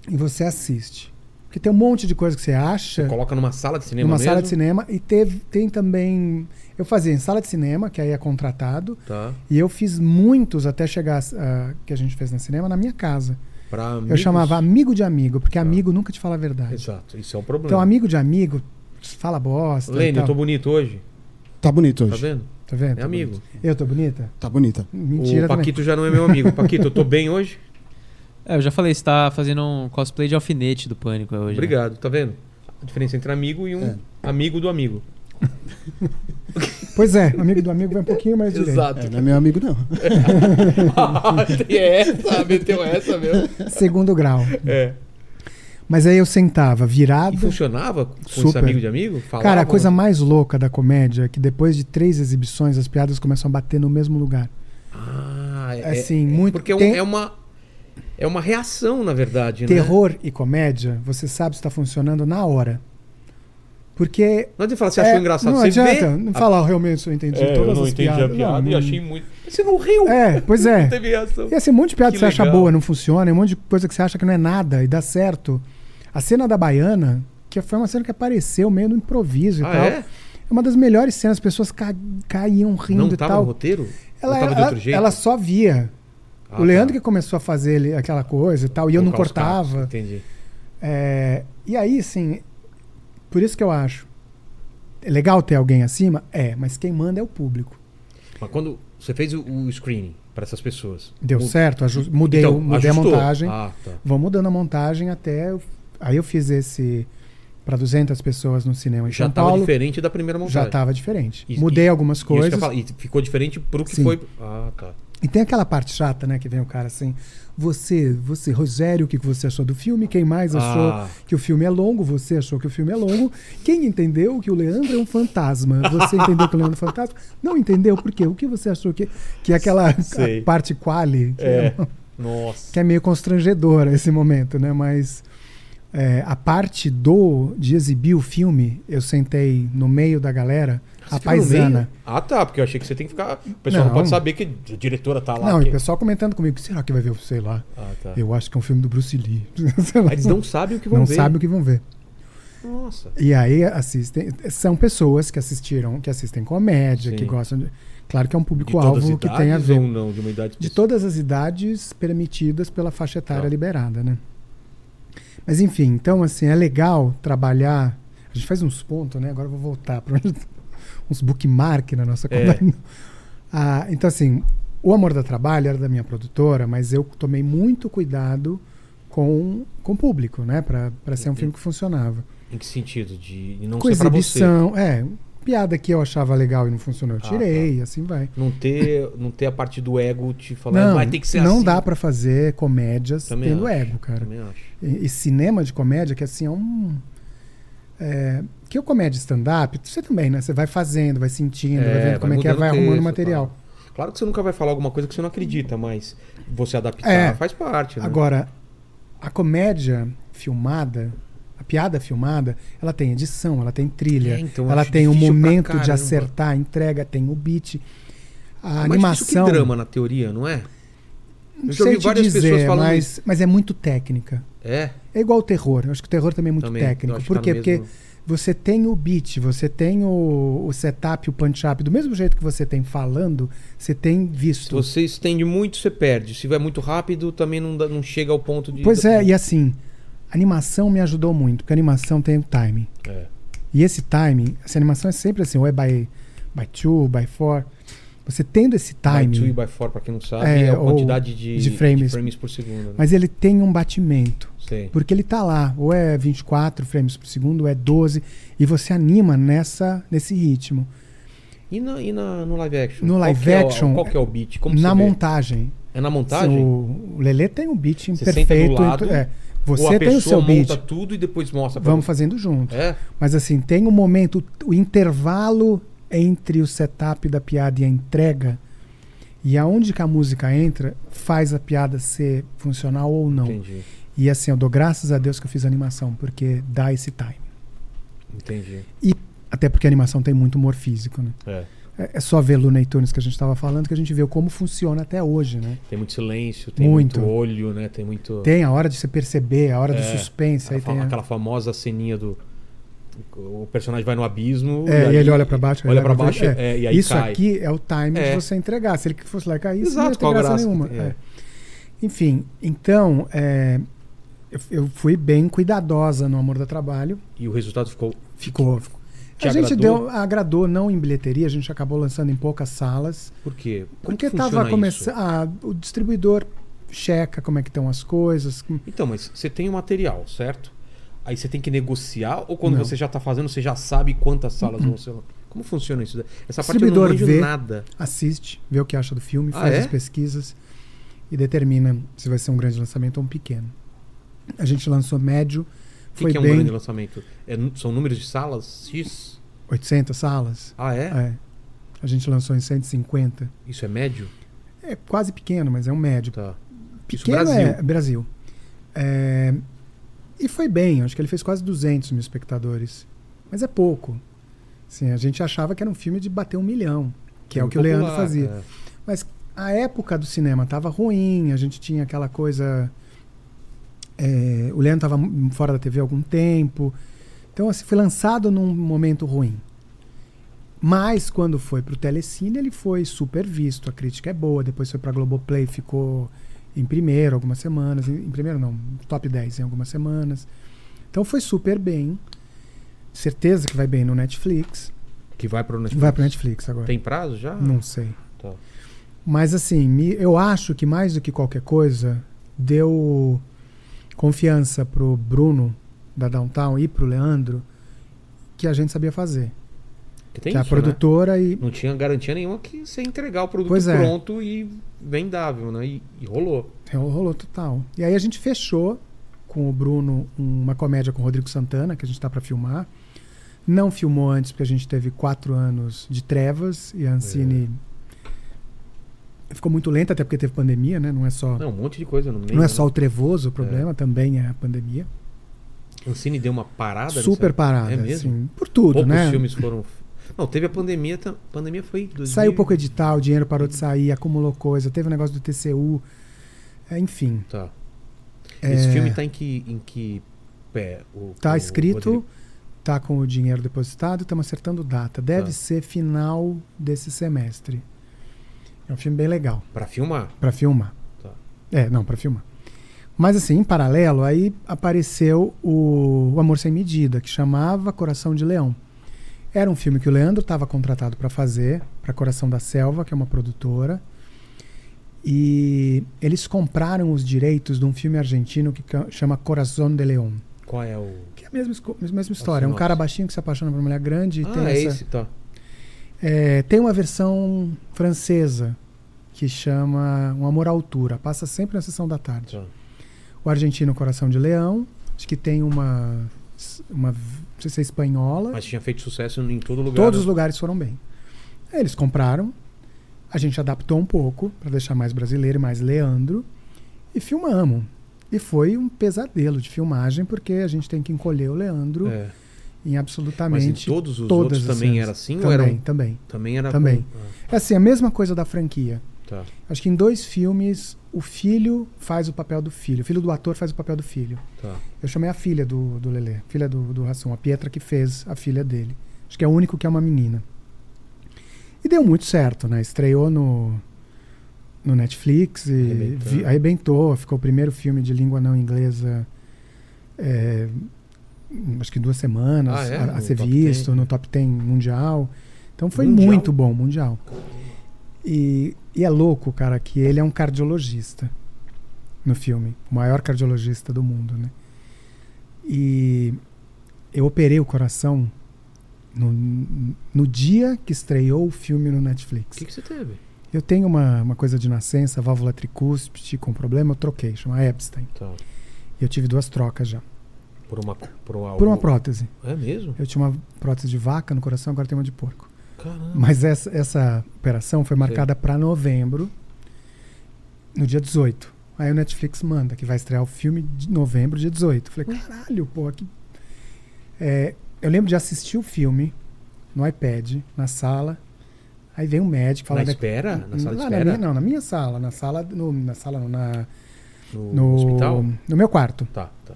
e você assiste. Porque tem um monte de coisa que você acha Coloca numa sala de cinema numa mesmo? sala de cinema e teve, tem também. Eu fazia em sala de cinema, que aí é contratado, Tá. e eu fiz muitos até chegar a, que a gente fez no cinema na minha casa. Pra Eu chamava amigo de amigo, porque Tá. amigo nunca te fala a verdade. Exato, isso é um problema. Então, amigo de amigo fala bosta. e Lene, eu tô bonito hoje. Tá bonito Tá hoje. vendo? Tá vendo? É amigo. Eu tô bonita? Tá bonita. Mentira o também. Paquito já não é meu amigo. Paquito, eu tô bem hoje? É, eu já falei, você tá fazendo um cosplay de alfinete do Pânico hoje. né? Obrigado, tá vendo? A diferença entre amigo e um É. amigo do amigo. Pois é, amigo do amigo vai um pouquinho mais direito. Exato. É, não é meu amigo, não. Tem essa, meteu essa mesmo. Segundo grau. É. Mas aí eu sentava E virado. funcionava com esse Super. amigo de amigo? Falava, Cara, a coisa mais louca da comédia é que depois de três exibições as piadas começam a bater no mesmo lugar. Ah, é, Assim, muito- Porque é, tem- é uma. É uma reação, na verdade, né? Terror e comédia, você sabe se está funcionando na hora. Porque. Não adianta falar, você é, achou engraçado. Não você adianta vê. não falar realmente eu entendi É, todas eu não as entendi piadas. a piada Não, e não- achei muito. Você não riu. É, pois é. Não teve reação. E assim, um monte de piada Que que você acha legal. boa, não funciona, e um monte de coisa que você acha que não é nada e dá certo. A cena da baiana que foi uma cena que apareceu meio no improviso e Ah, tal. é? É uma das melhores cenas, as pessoas ca- caíam rindo Não e tava no tal. roteiro? Ela, ela, outro jeito? ela só via. Ah, o Leandro tá. que começou a fazer ele- aquela coisa e tal, e eu não cortava. Entendi. É, e aí, assim, por isso que eu acho. É legal ter alguém acima? É, mas quem manda é o público. Mas quando você fez o, o screening para essas pessoas. Deu certo, mudei, Então, o- mudei a montagem. Ah, tá. Vou mudando a montagem até. eu- Aí eu fiz esse para 200 pessoas no cinema em Já estava diferente da primeira montagem. Já estava diferente. E- Mudei e- algumas coisas. falo, E ficou diferente pro que Sim. foi. Ah, tá. E tem aquela parte chata, né? Que vem o cara assim. Você, você, Rogério, o que você achou do filme? Quem mais achou Ah. que o filme é longo? Você achou que o filme é longo? Quem entendeu que o Leandro é um fantasma? Você entendeu que o Leandro é um fantasma? Não entendeu por quê? O que você achou que. Que é aquela parte quali, que é, É. Nossa. que é meio constrangedora esse momento, né? Mas é, a parte do de exibir o filme, eu sentei no meio da galera, Você a paisana. Ah, tá. Porque eu achei que você tem que ficar. O pessoal não, Não. pode saber que a diretora tá lá. Não, e o pessoal comentando comigo, será que vai ver? Sei lá. Ah, tá. Eu acho que é um filme do Bruce Lee. Eles não sabem o que vão não ver. sabem o que vão ver. Nossa. E aí assistem. São pessoas que assistiram, que assistem comédia, Sim. que gostam de. Claro que é um público-alvo que tem a ver. ou não? De uma idade De todas as idades permitidas pela faixa etária Tá. liberada, né? Mas enfim, então assim, é legal trabalhar. A gente faz uns pontos, né? Agora eu vou voltar para uns bookmark na nossa É. conversa. Ah, então, assim, o Amor da Trabalho era da minha produtora, mas eu tomei muito cuidado com, com o público, né? Para ser um filme que funcionava. Em que sentido? De não com ser pra você. exibição, é. Piada que eu achava legal e não funcionou, eu Ah, tirei, e assim vai. Não ter, não ter a parte do ego te falando, Não, vai ter que ser não assim. dá pra fazer comédias Também tendo acho, ego, cara. Também acho. E, e cinema de comédia, que assim é um. É, que o comédia stand-up, você também, né? Você vai fazendo, vai sentindo, vai vendo como é que é, vai arrumando texto, material. Claro. Claro que você nunca vai falar alguma coisa que você não acredita, mas você adaptar É. faz parte, né? Agora, a comédia filmada, a piada filmada, ela tem edição, ela tem trilha, É, então, ela tem o momento de acertar a entrega, tem o beat. A É animação. que drama na teoria, não é? Não Eu já sei te várias dizer, pessoas falando mas, mas é muito técnica. É. É igual o terror. Eu acho que o terror também é muito Também, técnico. que Por tá quê? Porque mesmo- você tem o beat, você tem o, o setup, o punch-up. Do mesmo jeito que você tem falando, você tem Se visto. você estende muito, você perde. Se vai muito rápido, também não, dá- não chega ao ponto de. Pois é, e assim, a animação me ajudou muito, porque a animação tem o timing. É. E esse timing, essa animação é sempre assim, ou é by, by two, by four. Você tendo esse By two e timing, by four, pra quem não sabe, É, é, a quantidade de, de frames. por segundo. Né? mas ele tem um batimento. Sei. Porque ele tá lá, ou é 24 frames por segundo, ou é 12, e você anima nessa, nesse ritmo. E, na, e na- no live action? No Qual live que é o- action, qual que é o beat? Como na montagem. É na montagem? O, o Lelê tem um beat Você perfeito. senta do lado, é, você a tem o seu beat. monta tudo e depois mostra pra Vamos você? fazendo junto. É? Mas assim, tem um momento, o intervalo entre o setup da piada e a entrega, e aonde que a música entra, faz a piada ser funcional ou não. Entendi. E assim, eu dou graças a Deus que eu fiz animação, porque dá esse time. Entendi. Até porque a animação tem muito humor físico, né? É. É é só ver Looney Tunes que a gente estava falando que a gente vê como funciona até hoje, né? Tem muito silêncio, tem Muito. muito, olho, né? Tem muito. Tem a hora de você perceber, a hora do É, suspense. Aí aquela, tem a- aquela famosa ceninha do. O personagem vai no abismo. É, e aí ele olha pra baixo. Olha pra baixo é, e aí Isso cai. aqui é o time É. de você entregar. Se ele fosse lá e cair, isso não ia ter graça graça nenhuma. É. é. Enfim, então, é, eu, eu fui bem cuidadosa no Amor da Trabalho. E o resultado ficou. Ficou. ficou. A gente agradou? deu, agradou não em bilheteria, a gente acabou lançando em poucas salas. Por quê? Como Porque que tava funciona começando. Ah, o distribuidor checa como é que estão as coisas. Então, mas você tem o material, certo? Aí você tem que negociar ou quando Não. Você já tá fazendo, você já sabe quantas salas vão ser. Como funciona isso? Essa parte eu não manjo vê. nada. assiste, vê o que acha do filme, Ah, faz é? as pesquisas e determina se vai ser um grande lançamento ou um pequeno. A gente lançou médio, O que, foi que é um bem grande lançamento? É são números de salas X? 800 salas. Ah, é? É. A gente lançou em 150. Isso é médio? É quase pequeno, mas é um médio. Tá. Isso Pequeno Brasil. é Brasil. É, E foi bem, acho que ele fez quase 200 mil espectadores. Mas é pouco. Assim, a gente achava que era um filme de bater um milhão, que é o que o Leandro Popular, fazia. é. Mas a época do cinema tava ruim, a gente tinha aquela coisa. É, o Leandro tava fora da TV há algum tempo. Então, assim, foi lançado num momento ruim. Mas quando foi pro Telecine, ele foi super visto, a crítica é boa, depois foi pra Globoplay, ficou em primeiro algumas semanas, em, em primeiro não, top 10 em algumas semanas. Então foi super bem. Certeza que vai bem no Netflix. Que vai pro Netflix. Vai pro Netflix agora. Tem prazo já? Não sei. Tá. Mas assim, me- eu acho que mais do que qualquer coisa, deu confiança pro Bruno da Downtown e pro Leandro que a gente sabia fazer. Que tem que a isso, né? produtora e. Não tinha garantia nenhuma que você ia entregar o produto é. pronto e vendável, né? E, e rolou. Rolou total. E aí a gente fechou com o Bruno uma comédia com o Rodrigo Santana, que a gente tá pra filmar. Não filmou antes, porque a gente teve quatro anos de trevas e a Ancine ficou muito lenta, até porque teve pandemia, né? Não é só, Não, um monte de coisa meio. não é né? só o trevoso o problema, também é a pandemia. Ancine deu uma parada Super nessa- parada, É mesmo? assim, por tudo, Poucos né? filmes foram. Não, teve a pandemia. tam- pandemia foi. 2000... Saiu pouco edital, o dinheiro parou de sair, acumulou coisa, teve o negócio do TCU, é, enfim. Tá. É, Esse filme tá em que. Em que pé? O, Tá o escrito, Rodrigo? tá com o dinheiro depositado, estamos acertando data. Deve Tá. ser final desse semestre. É um filme bem legal Pra filmar. pra filmar. Tá. É, não, pra filmar. Mas assim, em paralelo, aí apareceu o, o Amor Sem Medida, que chamava Coração de Leão. Era um filme que o Leandro estava contratado para fazer, para Coração da Selva, que é uma produtora. E eles compraram os direitos de um filme argentino que chama Coração de Leão. Qual é o. Que é a mesma, mesma história. É um sinopse. cara baixinho que se apaixona por uma mulher grande. e Ah, tem, é essa- esse, tá. É, tem uma versão francesa que chama Um Amor à Altura. Passa sempre na sessão da tarde. tá. O argentino Coração de Leão. Acho que tem uma. uma não sei se é espanhola. Mas tinha feito sucesso em todo lugar. Todos os lugares foram bem. Eles compraram. A gente adaptou um pouco para deixar mais brasileiro e mais Leandro. E filmamos. E foi um pesadelo de filmagem, porque a gente tem que encolher o Leandro É. em Mas absolutamente. em todos os todas outros também cenas. era assim? ou Também, era um- também. Também era. Também. com- É assim, a mesma coisa da franquia. Tá. Acho que em dois filmes, o filho faz o papel do filho. O filho do ator faz o papel do filho. Tá. Eu chamei a filha do, do Lelê, filha do, do Rassum, a Pietra que fez a filha dele. Acho que é o único que é uma menina. E deu muito certo, né? Estreou no, no Netflix e Arrebentou. vi- arrebentou. Ficou o primeiro filme de língua não inglesa, é, acho que duas semanas Ah, é? a, a ser top visto 10, no né? top 10 mundial. Então foi Mundial? muito bom, mundial. E, e é louco, cara, que ele é um cardiologista no filme, o maior cardiologista do mundo, né? E eu operei o coração no, no dia que estreou o filme no O Netflix. que, que você teve? Eu tenho uma, uma coisa de nascença, válvula tricúspide com problema, eu troquei, chama Epstein. Tá. E eu tive duas trocas já. Por uma. Por uma, Por uma prótese. É mesmo? Eu tinha uma prótese de vaca no coração, agora tenho uma de porco. Caramba. Mas essa, essa operação foi marcada para novembro, no dia 18. Aí o Netflix manda que vai estrear o filme de novembro, dia 18. Eu Falei, caralho, pô, que. É, eu lembro de assistir o filme no iPad, na sala. Aí vem um médico falar. Na espera? Na sala de espera? minha, não, na minha sala. Na sala, no, na sala não, na, No, no, hospital? no meu quarto. Tá, tá.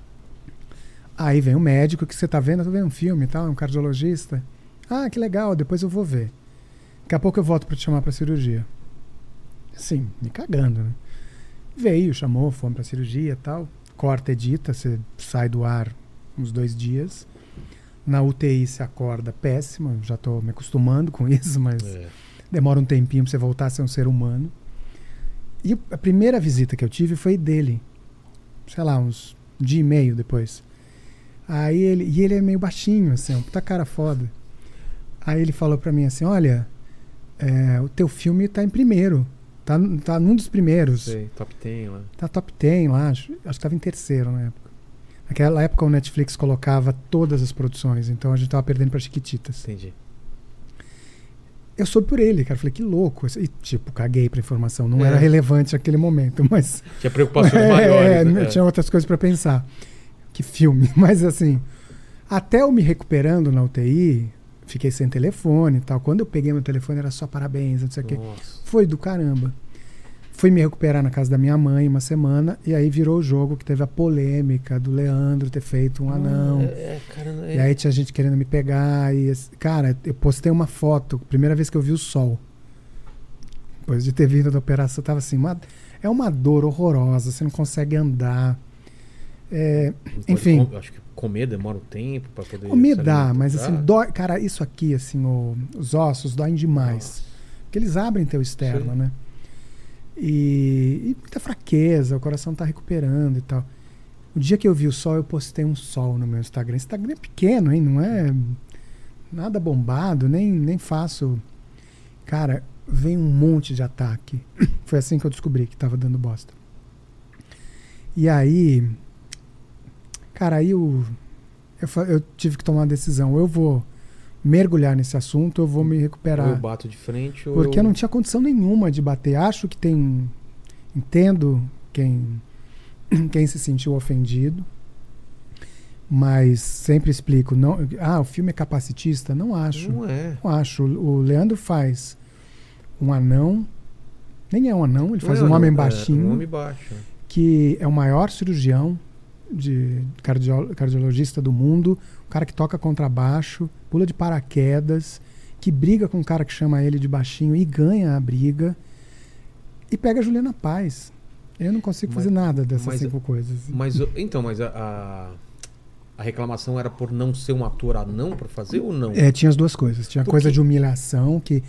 Aí vem um médico que você tá vendo, eu tô vendo um filme e tal, um cardiologista. Ah, que legal, depois eu vou ver. Daqui a pouco eu volto pra te chamar pra cirurgia. Assim, me cagando, né? Veio, chamou, fomos pra cirurgia tal. Corta, edita, você sai do ar uns dois dias. Na UTI se acorda péssima, já tô me acostumando com isso, mas É. demora um tempinho pra você voltar a ser um ser humano. E a primeira visita que eu tive foi dele. Sei lá, uns dia e meio depois. Aí ele, e ele é meio baixinho, assim, um puta cara foda. Aí ele falou pra mim assim: Olha, é, o teu filme tá em primeiro. Tá, tá num dos primeiros. Sei, top 10 lá. Tá top 10 lá, acho, acho que tava em terceiro na época. Naquela época o Netflix colocava todas as produções, então a gente tava perdendo pra Chiquititas. Entendi. Eu soube por ele, cara. Falei, que louco. E, tipo, caguei pra informação. Não É. era relevante naquele momento, mas. Tinha preocupações É, maiores. né? eu tinha outras coisas pra pensar. Que filme. Mas assim, até eu me recuperando na UTI, fiquei sem telefone e tal. Quando eu peguei meu telefone era só parabéns, não sei o quê. Foi do caramba. Fui me recuperar na casa da minha mãe uma semana e aí virou o jogo que teve a polêmica do Leandro ter feito um anão. É, é, cara, é- E aí tinha gente querendo me pegar. E, cara, eu postei uma foto, primeira vez que eu vi o sol. Depois de ter vindo da operação, eu tava assim, uma- é uma dor horrorosa, você não consegue andar. É, enfim. com- acho que comer demora um tempo pra poder. comer dá, mas assim, dói. Cara, isso aqui, assim, o- os ossos doem demais. Porque eles abrem teu externo, Sim. né? E, e muita fraqueza, o coração tá recuperando e tal. O dia que eu vi o sol, eu postei um sol no meu Instagram. Instagram é pequeno, hein? Não é nada bombado, nem, nem faço. Cara, vem um monte de ataque. Foi assim que eu descobri que tava dando bosta. E aí. Cara, aí eu, eu, eu tive que tomar uma decisão. Eu vou mergulhar nesse assunto, eu vou me Ou recuperar. eu bato de frente ou. Porque eu eu não tinha condição nenhuma de bater. Acho que tem. Entendo quem, quem se sentiu ofendido. Mas sempre explico. Não, ah, o filme é capacitista? Não acho. Não é. Não acho. O Leandro faz um anão. Nem é um anão, ele faz Não, um homem é, baixinho Um homem baixo. que é o maior cirurgião de cardio- cardiologista do mundo, o cara que toca contrabaixo, pula de paraquedas, que briga com um cara que chama ele de baixinho e ganha a briga, e pega a Juliana Paz. Eu não consigo Mas- fazer nada dessas mas- cinco coisas. Mas então, mas a, a, a reclamação era por não ser um ator anão pra fazer ou não? É, tinha as duas coisas. Tinha a coisa quê? de humilhação, que,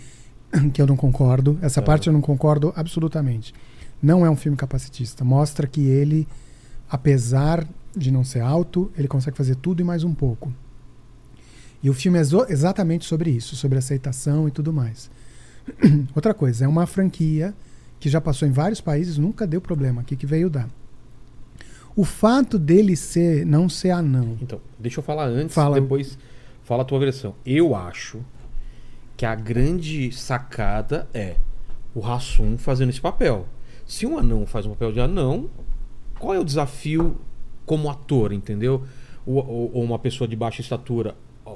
que eu não concordo. Essa É. parte eu não concordo absolutamente. Não é um filme capacitista. Mostra que ele, apesar de não ser alto, ele consegue fazer tudo e mais um pouco. E o filme é exatamente sobre isso, sobre aceitação e tudo mais. Outra coisa, é uma franquia que já passou em vários países, nunca deu problema. Aqui que veio dar. O fato dele ser não ser anão. Então, deixa eu falar antes, Fala. depois fala a tua versão. Eu acho que a grande sacada é o Hassum fazendo esse papel. Se um anão faz um papel de anão, qual é o desafio como ator, entendeu? Ou, ou- ou uma pessoa de baixa estatura.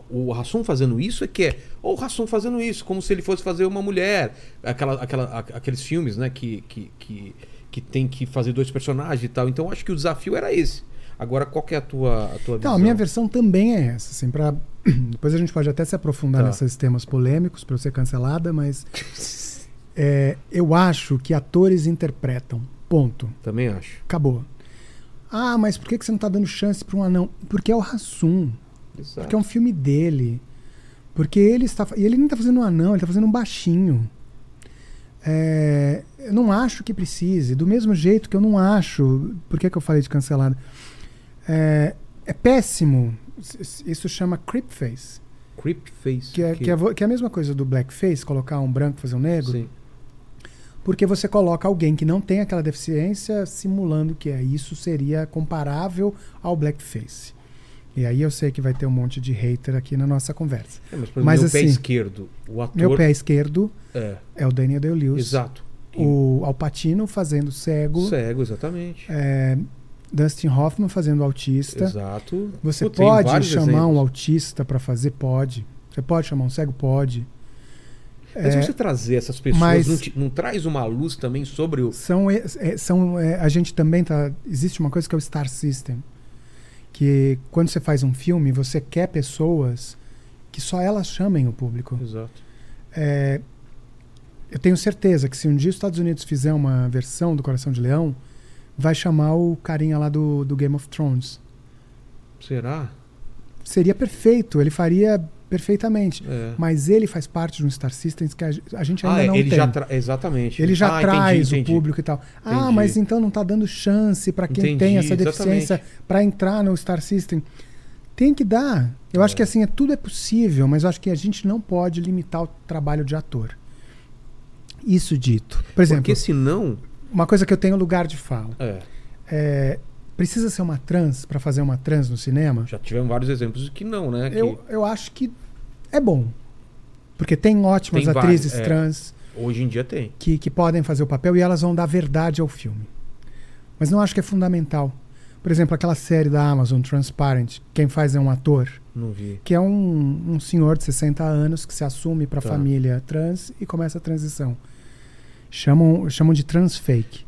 O Hassum fazendo isso é que é. Ou o Hassum fazendo isso, como se ele fosse fazer uma mulher. Aquela, aquela, aqueles filmes, né, que, que, que, que tem que fazer dois personagens e tal. Então eu acho que o desafio era esse. Agora, qual que é a tua, a tua Então, visão? a minha versão também é essa, assim, pra... depois a gente pode até se aprofundar Tá. nesses temas polêmicos para eu ser cancelada, mas é, eu acho que atores interpretam, ponto, Também acho. acabou. Ah, mas por que que você não tá dando chance para um anão? Porque é o Exato. porque é um filme dele, porque ele está, e ele não tá fazendo um anão, ele tá fazendo um baixinho. É, eu não acho que precise, do mesmo jeito que eu não acho, por que que eu falei de cancelada? É, é péssimo. Isso- chama creepface. Creep face. Que é, que, é, vo- que é a mesma coisa do blackface, colocar um branco e fazer um negro. Sim. Porque você coloca alguém que não tem aquela deficiência simulando que é. Isso seria comparável ao blackface. E aí eu sei que vai ter um monte de hater aqui na nossa conversa. É, mas, Mas meu pé assim, esquerdo, o ator. Meu pé esquerdo É, é o Daniel Day-Lewis. exato. O Alpatino fazendo cego. Cego, exatamente. É, Dustin Hoffman fazendo autista. Exato. Você Pô, pode chamar exemplos. um autista para fazer? Pode. Você pode chamar um cego? Pode. Mas É, você trazer essas pessoas, mas- não, te- não traz uma luz também sobre o. São, é, são é, a gente também tá. Existe uma coisa que é o Star System. Que quando você faz um filme, você quer pessoas que só elas chamem o público. Exato. É, eu tenho certeza que se um dia os Estados Unidos fizer uma versão do Coração de Leão, vai chamar o carinha lá do, do Game of Thrones. Será? Seria perfeito, ele faria perfeitamente. É. Mas ele faz parte de um Star System que a, ge- a gente ainda Ah, não ele tem. já tra... Exatamente. Ele já Ah, entendi, traz entendi. o público e tal. Ah, Entendi. mas então não está dando chance para quem Entendi, tem essa deficiência para entrar no Star System. Tem que dar. Eu acho É. que assim, é, tudo é possível, mas eu acho que a gente não pode limitar o trabalho de ator. Isso dito. Por exemplo, Porque senão. uma coisa que eu tenho lugar de fala. É, É, precisa ser uma trans para fazer uma trans no cinema? já tivemos vários exemplos de que não, né? Que Eu, eu acho que é bom. Porque tem ótimas Tem atrizes é. trans hoje em dia tem. que, que podem fazer o papel e elas vão dar verdade ao filme. Mas não acho que é fundamental. Por exemplo, aquela série da Amazon, Transparent, quem faz é um ator, Não vi. que é um, um senhor de 60 anos que se assume para a Tá. família trans e começa a transição. Chamam, chamam de trans fake.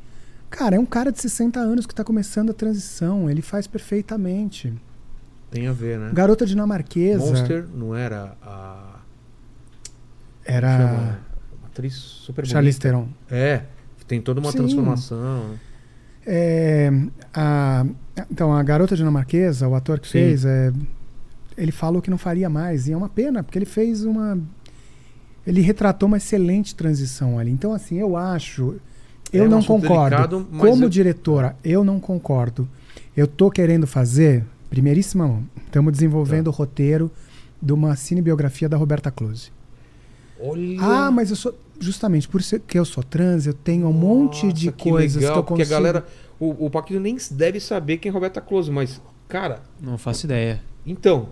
Cara, é um cara de 60 anos que tá começando a transição. Ele faz perfeitamente. Tem a ver, né? Garota dinamarquesa. Monster não era a. Era chama, atriz super Charlize. Theron. É, tem toda uma Sim. transformação. É, a- então, a garota dinamarquesa, o ator que Sim. fez, é, ele falou que não faria mais. E é uma pena, porque ele fez uma. Ele retratou uma excelente transição ali. Então, assim, eu acho. Eu É um não concordo. delicado, mas Como eu- diretora, eu não concordo. Eu tô querendo fazer, primeiríssima mão, estamos desenvolvendo Tá. o roteiro de uma cinebiografia da Roberta Close. Olha. Ah, mas eu sou. Justamente por isso que eu sou trans, eu tenho um monte de Nossa, que coisas legal, que eu Porque consigo. a galera. O, o Paquito nem deve saber quem é Roberta Close, mas, cara, Não faço ideia. então.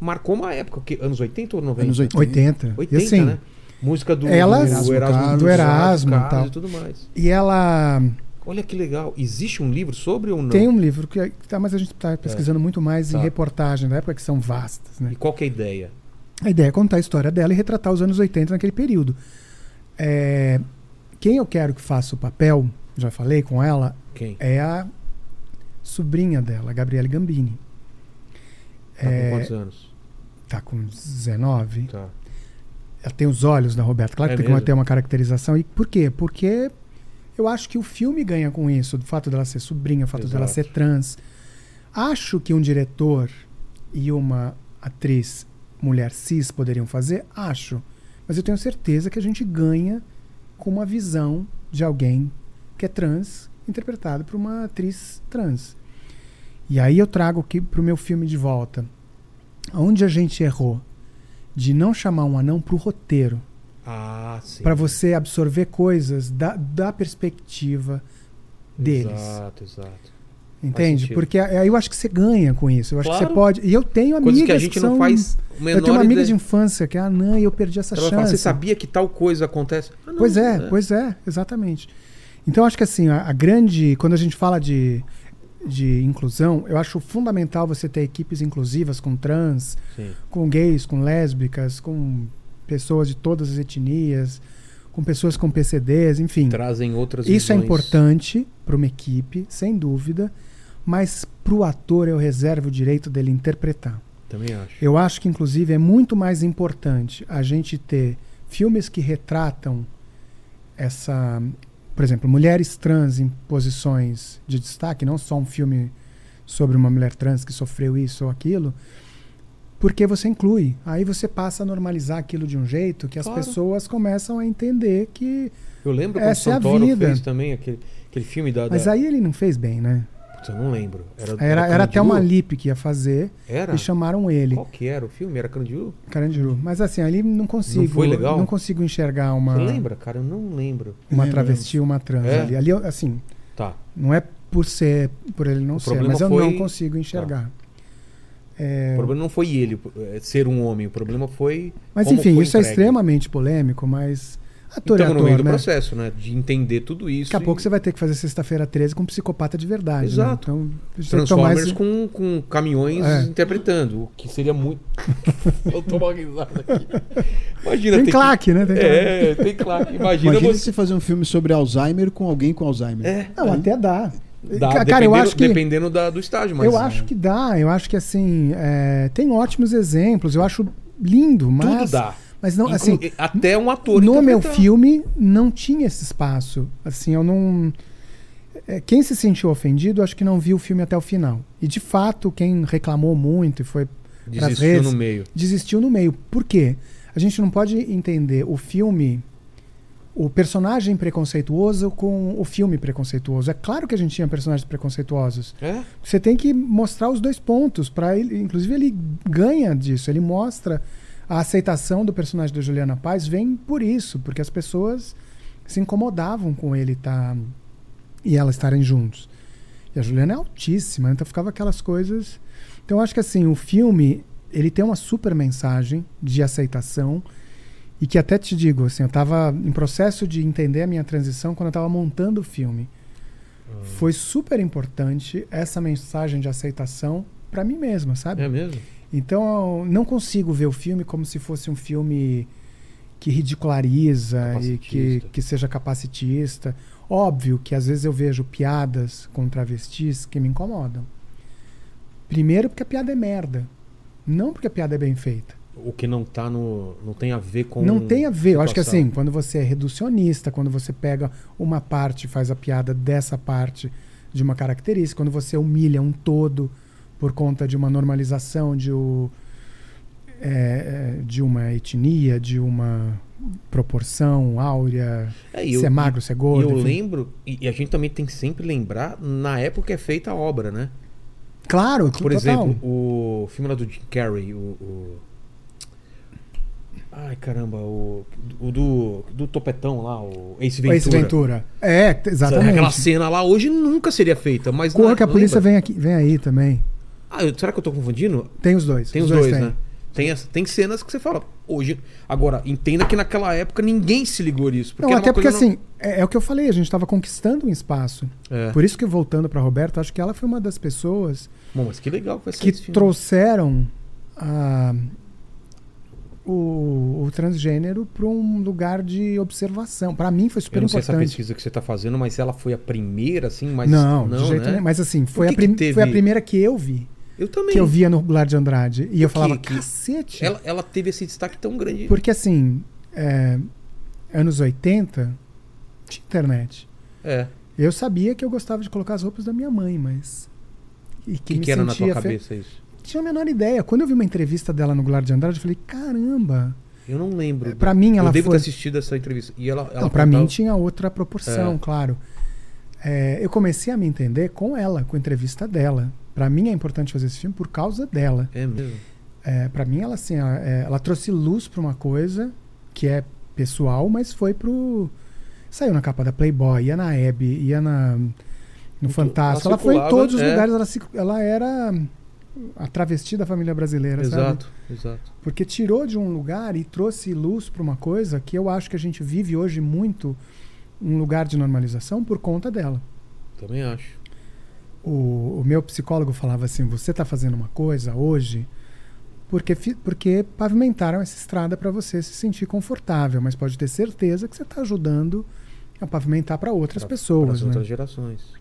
marcou uma época, o quê? anos 80 ou 90? Anos 80. 80. 80, e assim, né? Música do, do Erasmo Erasmo, Carlos. do Erasmo e Carlos tal. e tudo mais. E ela Olha que legal. Existe um livro sobre ou não? tem um livro que tá, mas a gente está pesquisando muito mais Tá. em reportagem da época que são vastas, né? E qual que é a ideia? A ideia é contar a história dela e retratar os anos 80 naquele período. É, quem eu quero que faça o papel, já falei com ela, Quem? é a sobrinha dela, a Gabriele Gambini. Tá É, com quantos anos? Tá com 19. Tá. Ela tem os olhos da Roberta. Claro É que tem que mesmo? ter uma caracterização. E por quê? Porque eu acho que o filme ganha com isso, do fato dela ser sobrinha, o fato dela Exato. ser trans. Acho que um diretor e uma atriz mulher cis poderiam fazer? Acho. Mas eu tenho certeza que a gente ganha com uma visão de alguém que é trans, interpretado por uma atriz trans. E aí eu trago aqui para o meu filme de volta. Onde a gente errou de não chamar um anão para o roteiro, Ah, sim. para você absorver coisas da, da perspectiva deles. Exato, exato. Entende? Porque aí eu acho que você ganha com isso. Eu acho que Claro. você pode. E eu tenho amigas Coisas que a gente não são- faz o menor Eu tenho uma amiga ideia. de infância que é anã e eu perdi essa Ela chance. falar, você sabia que tal coisa acontece? Ah, não, Pois é, pois é, exatamente. Então acho que assim, a, a grande. Quando a gente fala de, de inclusão, eu acho fundamental você ter equipes inclusivas com trans, Sim. com gays, com lésbicas, com pessoas de todas as etnias, com pessoas com PCDs, enfim. Trazem outras Isso é visões. importante para uma equipe, sem dúvida, mas para o ator eu reservo o direito dele interpretar. Também acho. Eu acho que, inclusive, é muito mais importante a gente ter filmes que retratam essa. Por exemplo, mulheres trans em posições de destaque, não só um filme sobre uma mulher trans que sofreu isso ou aquilo, porque você inclui. Aí você passa a normalizar aquilo de um jeito que as Claro. pessoas começam a entender que. Eu lembro quando Essa é a Santoro vida. fez também aquele, aquele filme da. Mas da... aí ele não fez bem, né? Putz, eu não lembro. Era, Era, era até uma? Lipe que ia fazer Era? e chamaram ele, Qual que era o filme? Era Carandiru? Carandiru. Mas assim, ali não consigo. foi legal? Não consigo enxergar uma. Você lembra, cara? Eu não lembro. uma Lembramos. travesti uma trans É? ali. Ali, assim, Tá. não é por ser, por ele não O ser, mas eu foi- não consigo enxergar. É, O problema não foi ele é, ser um homem. O problema foi. mas como enfim, foi isso é entregue. extremamente polêmico, mas ator Então, é no meio ator, do né? processo, né? De entender tudo isso. Daqui a e- pouco você vai ter que fazer sexta-feira 13 com um psicopata de verdade. Exato. Né? Então, que Transformers esse- com, com caminhões É. interpretando, o que seria muito. Eu tô uma risada aqui. Imagina Tem claque, né? Tem Que... É, tem claque. Imagina, Imagina você. você fazer um filme sobre Alzheimer com alguém com Alzheimer. É, Não, até dá. dá, Ca- Cara, dependendo, eu acho que. dependendo da, do estágio, mas. Eu acho que dá, eu acho que assim, é, tem ótimos exemplos, eu acho lindo, mas. Tudo dá. Mas não, Inclu- assim, até um ator. no meu filme não tinha esse espaço. Assim, eu não. é, Quem se sentiu ofendido, acho que não viu o filme até o final. E de fato, quem reclamou muito e foi Desistiu redes- no meio. desistiu no meio. Por quê? A gente não pode entender o filme, o personagem preconceituoso com o filme preconceituoso. É claro que a gente tinha personagens preconceituosos. É? Você tem que mostrar os dois pontos para ele, inclusive ele ganha disso, ele mostra a aceitação do personagem da Juliana Paz vem por isso, porque as pessoas se incomodavam com ele tá e ela estarem juntos. E a Juliana é altíssima, então ficava aquelas coisas. Então eu acho que assim, o filme, ele tem uma super mensagem de aceitação e que até te digo, assim, eu estava em processo de entender a minha transição quando eu estava montando o filme. Foi super importante essa mensagem de aceitação para mim mesma, sabe? É mesmo? Então, não consigo ver o filme como se fosse um filme que ridiculariza e que, que seja capacitista. Óbvio que às vezes eu vejo piadas com travestis que me incomodam. Primeiro porque a piada é merda. Não porque a piada é bem feita. O que não tá no. não tem a ver com. Não tem a ver. Eu acho que situação. assim, quando você é reducionista, quando você pega uma parte e faz a piada dessa parte de uma característica, quando você humilha um todo por conta de uma normalização de, o, é, é, de uma etnia, de uma proporção áurea, É, e se eu- é magro, se é E gordo. eu enfim. lembro, e, a gente também tem que sempre lembrar na época que é feita a obra, né? Claro, Por total. exemplo, o filme lá do Jim Carrey, o. o- Ai caramba, o, o do, do Topetão lá, o Ace Ventura. Ace Ventura. É, exatamente. Aquela cena lá hoje nunca seria feita, mas. Corra que a polícia vem, aqui, vem aí também. Ah, eu- será que eu tô confundindo? Tem os dois. Tem os dois, né? Tem, as- tem cenas que você fala, hoje. Agora, entenda que naquela época ninguém se ligou nisso. Não, era até porque coisa assim, é, é o que eu falei, a gente estava conquistando um espaço. Não... É. Por isso que voltando para Roberto, acho que ela foi uma das pessoas Bom, mas que legal que vai ser que trouxeram a- o, o transgênero para um lugar de observação. Para mim foi super Eu não sei essa importante. pesquisa que você tá fazendo, mas ela foi a primeira, assim, mas. não, de jeito né? nenhum. Mas assim, foi, que a que teve- foi a primeira que eu vi. Eu também. Que eu via no Goulart de Andrade. E eu falava, que- cacete. Ela, ela teve esse destaque tão grande. Porque assim, é, anos 80, tinha internet. É. Eu sabia que eu gostava de colocar as roupas da minha mãe, mas. E que, que, me que era na tua fe- cabeça isso? Tinha a menor ideia. Quando eu vi uma entrevista dela no Goulart de Andrade, eu falei, caramba. Eu não lembro. Pra mim, ela eu devo foi. ter assistido essa entrevista. E ela, ela Não, pra mim contava- tinha outra proporção, É. claro. É, eu comecei a me entender com ela, com a entrevista dela. Pra mim é importante fazer esse filme por causa dela. É mesmo. É, para mim, ela assim, ela, é, ela trouxe luz pra uma coisa que é pessoal, mas foi pro. Saiu na capa da Playboy, ia na Hebe, ia na, no Fantástico. ela Ela foi em todos os é. lugares. Ela, ela era a travesti da família brasileira, sabe? Exato, exato. Porque tirou de um lugar e trouxe luz para uma coisa que eu acho que a gente vive hoje muito um lugar de normalização por conta dela. Também acho. O, o meu psicólogo falava assim: você está fazendo uma coisa hoje porque, porque pavimentaram essa estrada para você se sentir confortável, mas pode ter certeza que você está ajudando a pavimentar para outras Pra- pessoas. Para né? outras gerações.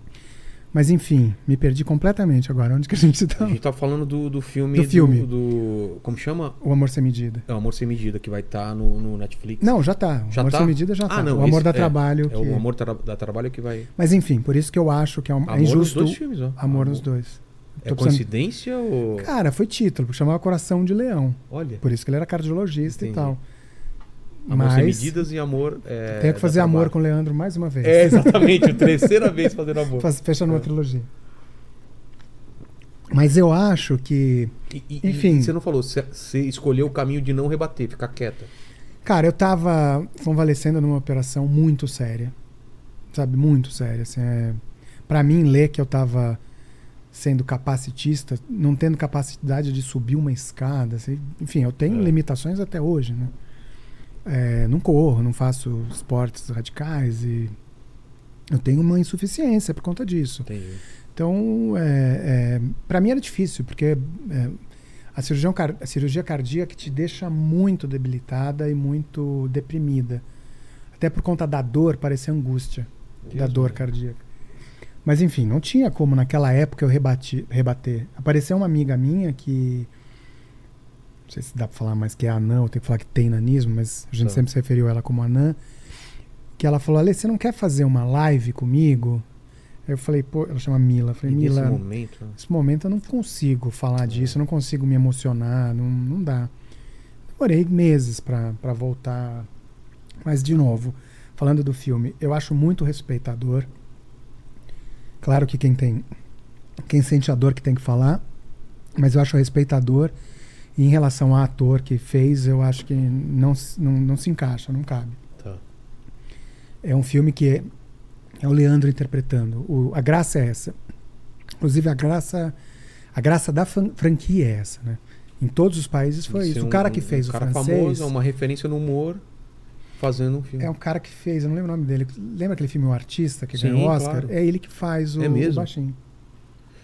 Mas enfim, me perdi completamente agora. Onde que a gente está? A gente tá falando do, do filme. Do filme. do- como chama? O Amor Sem Medida. É o Amor Sem Medida, que vai estar no, no Netflix. Não, já tá. O Já Amor tá? Sem Medida já Ah, tá. não, o Amor esse- dá é, Trabalho. É que- o Amor Tra- da Trabalho que vai. Mas enfim, por isso que eu acho que é, um, é Amor nos injusto dois filmes, ó. amor nos dois. É Tô coincidência ou. Cara, foi título, porque chamava Coração de Leão. Olha. Por isso que ele era cardiologista Entendi. e tal. Amor Sem Mas Medidas e Amor. É, tenho que fazer amor com o Leandro mais uma vez. É, exatamente. terceira vez fazendo amor. Faz- Fechando uma É. trilogia. Mas eu acho que. E, e- Enfim. e você não falou, você, você escolheu o caminho de não rebater, ficar quieta. Cara, eu tava convalescendo numa operação muito séria. Sabe? Muito séria. Assim, é... Pra mim, ler que eu tava sendo capacitista, não tendo capacidade de subir uma escada. assim, enfim, eu tenho É. limitações até hoje, né? É, não corro, não faço esportes radicais e eu tenho uma insuficiência por conta disso. Entendi. Então, é, é, para mim era difícil, porque é, a, cirurgia, a cirurgia cardíaca te deixa muito debilitada e muito deprimida. Até por conta da dor, parece angústia da Deus dor me cardíaca. Mas enfim, não tinha como naquela época eu rebati, rebater. Apareceu uma amiga minha que. Sei se dá pra falar mais que é anã, ou tem que falar que tem nanismo, mas a gente Tá. sempre se referiu a ela como anã. Que ela falou: Ale, você não quer fazer uma live comigo? Aí eu falei: pô, ela chama Mila. Eu falei: E nesse Mila, momento. né? nesse momento eu não consigo falar É. disso, eu não consigo me emocionar, não, não dá. Demorei meses pra pra voltar. Mas, de novo, falando do filme, eu acho muito respeitador. Claro que quem tem. Quem sente a dor que tem que falar, mas eu acho respeitador. E em relação ao ator que fez, eu acho que não, não, não se encaixa, não cabe. Tá. É um filme que é, é o Leandro interpretando. O- a graça é essa. Inclusive, a graça, a graça da franquia é essa, né? Em todos os países foi isso. um- o cara que fez um o cara francês famoso, é uma referência no humor, fazendo um filme. é um cara que fez, eu não lembro o nome dele. Lembra aquele filme O Artista que Sim, ganhou o Oscar? claro. É ele que faz o, É mesmo? o baixinho.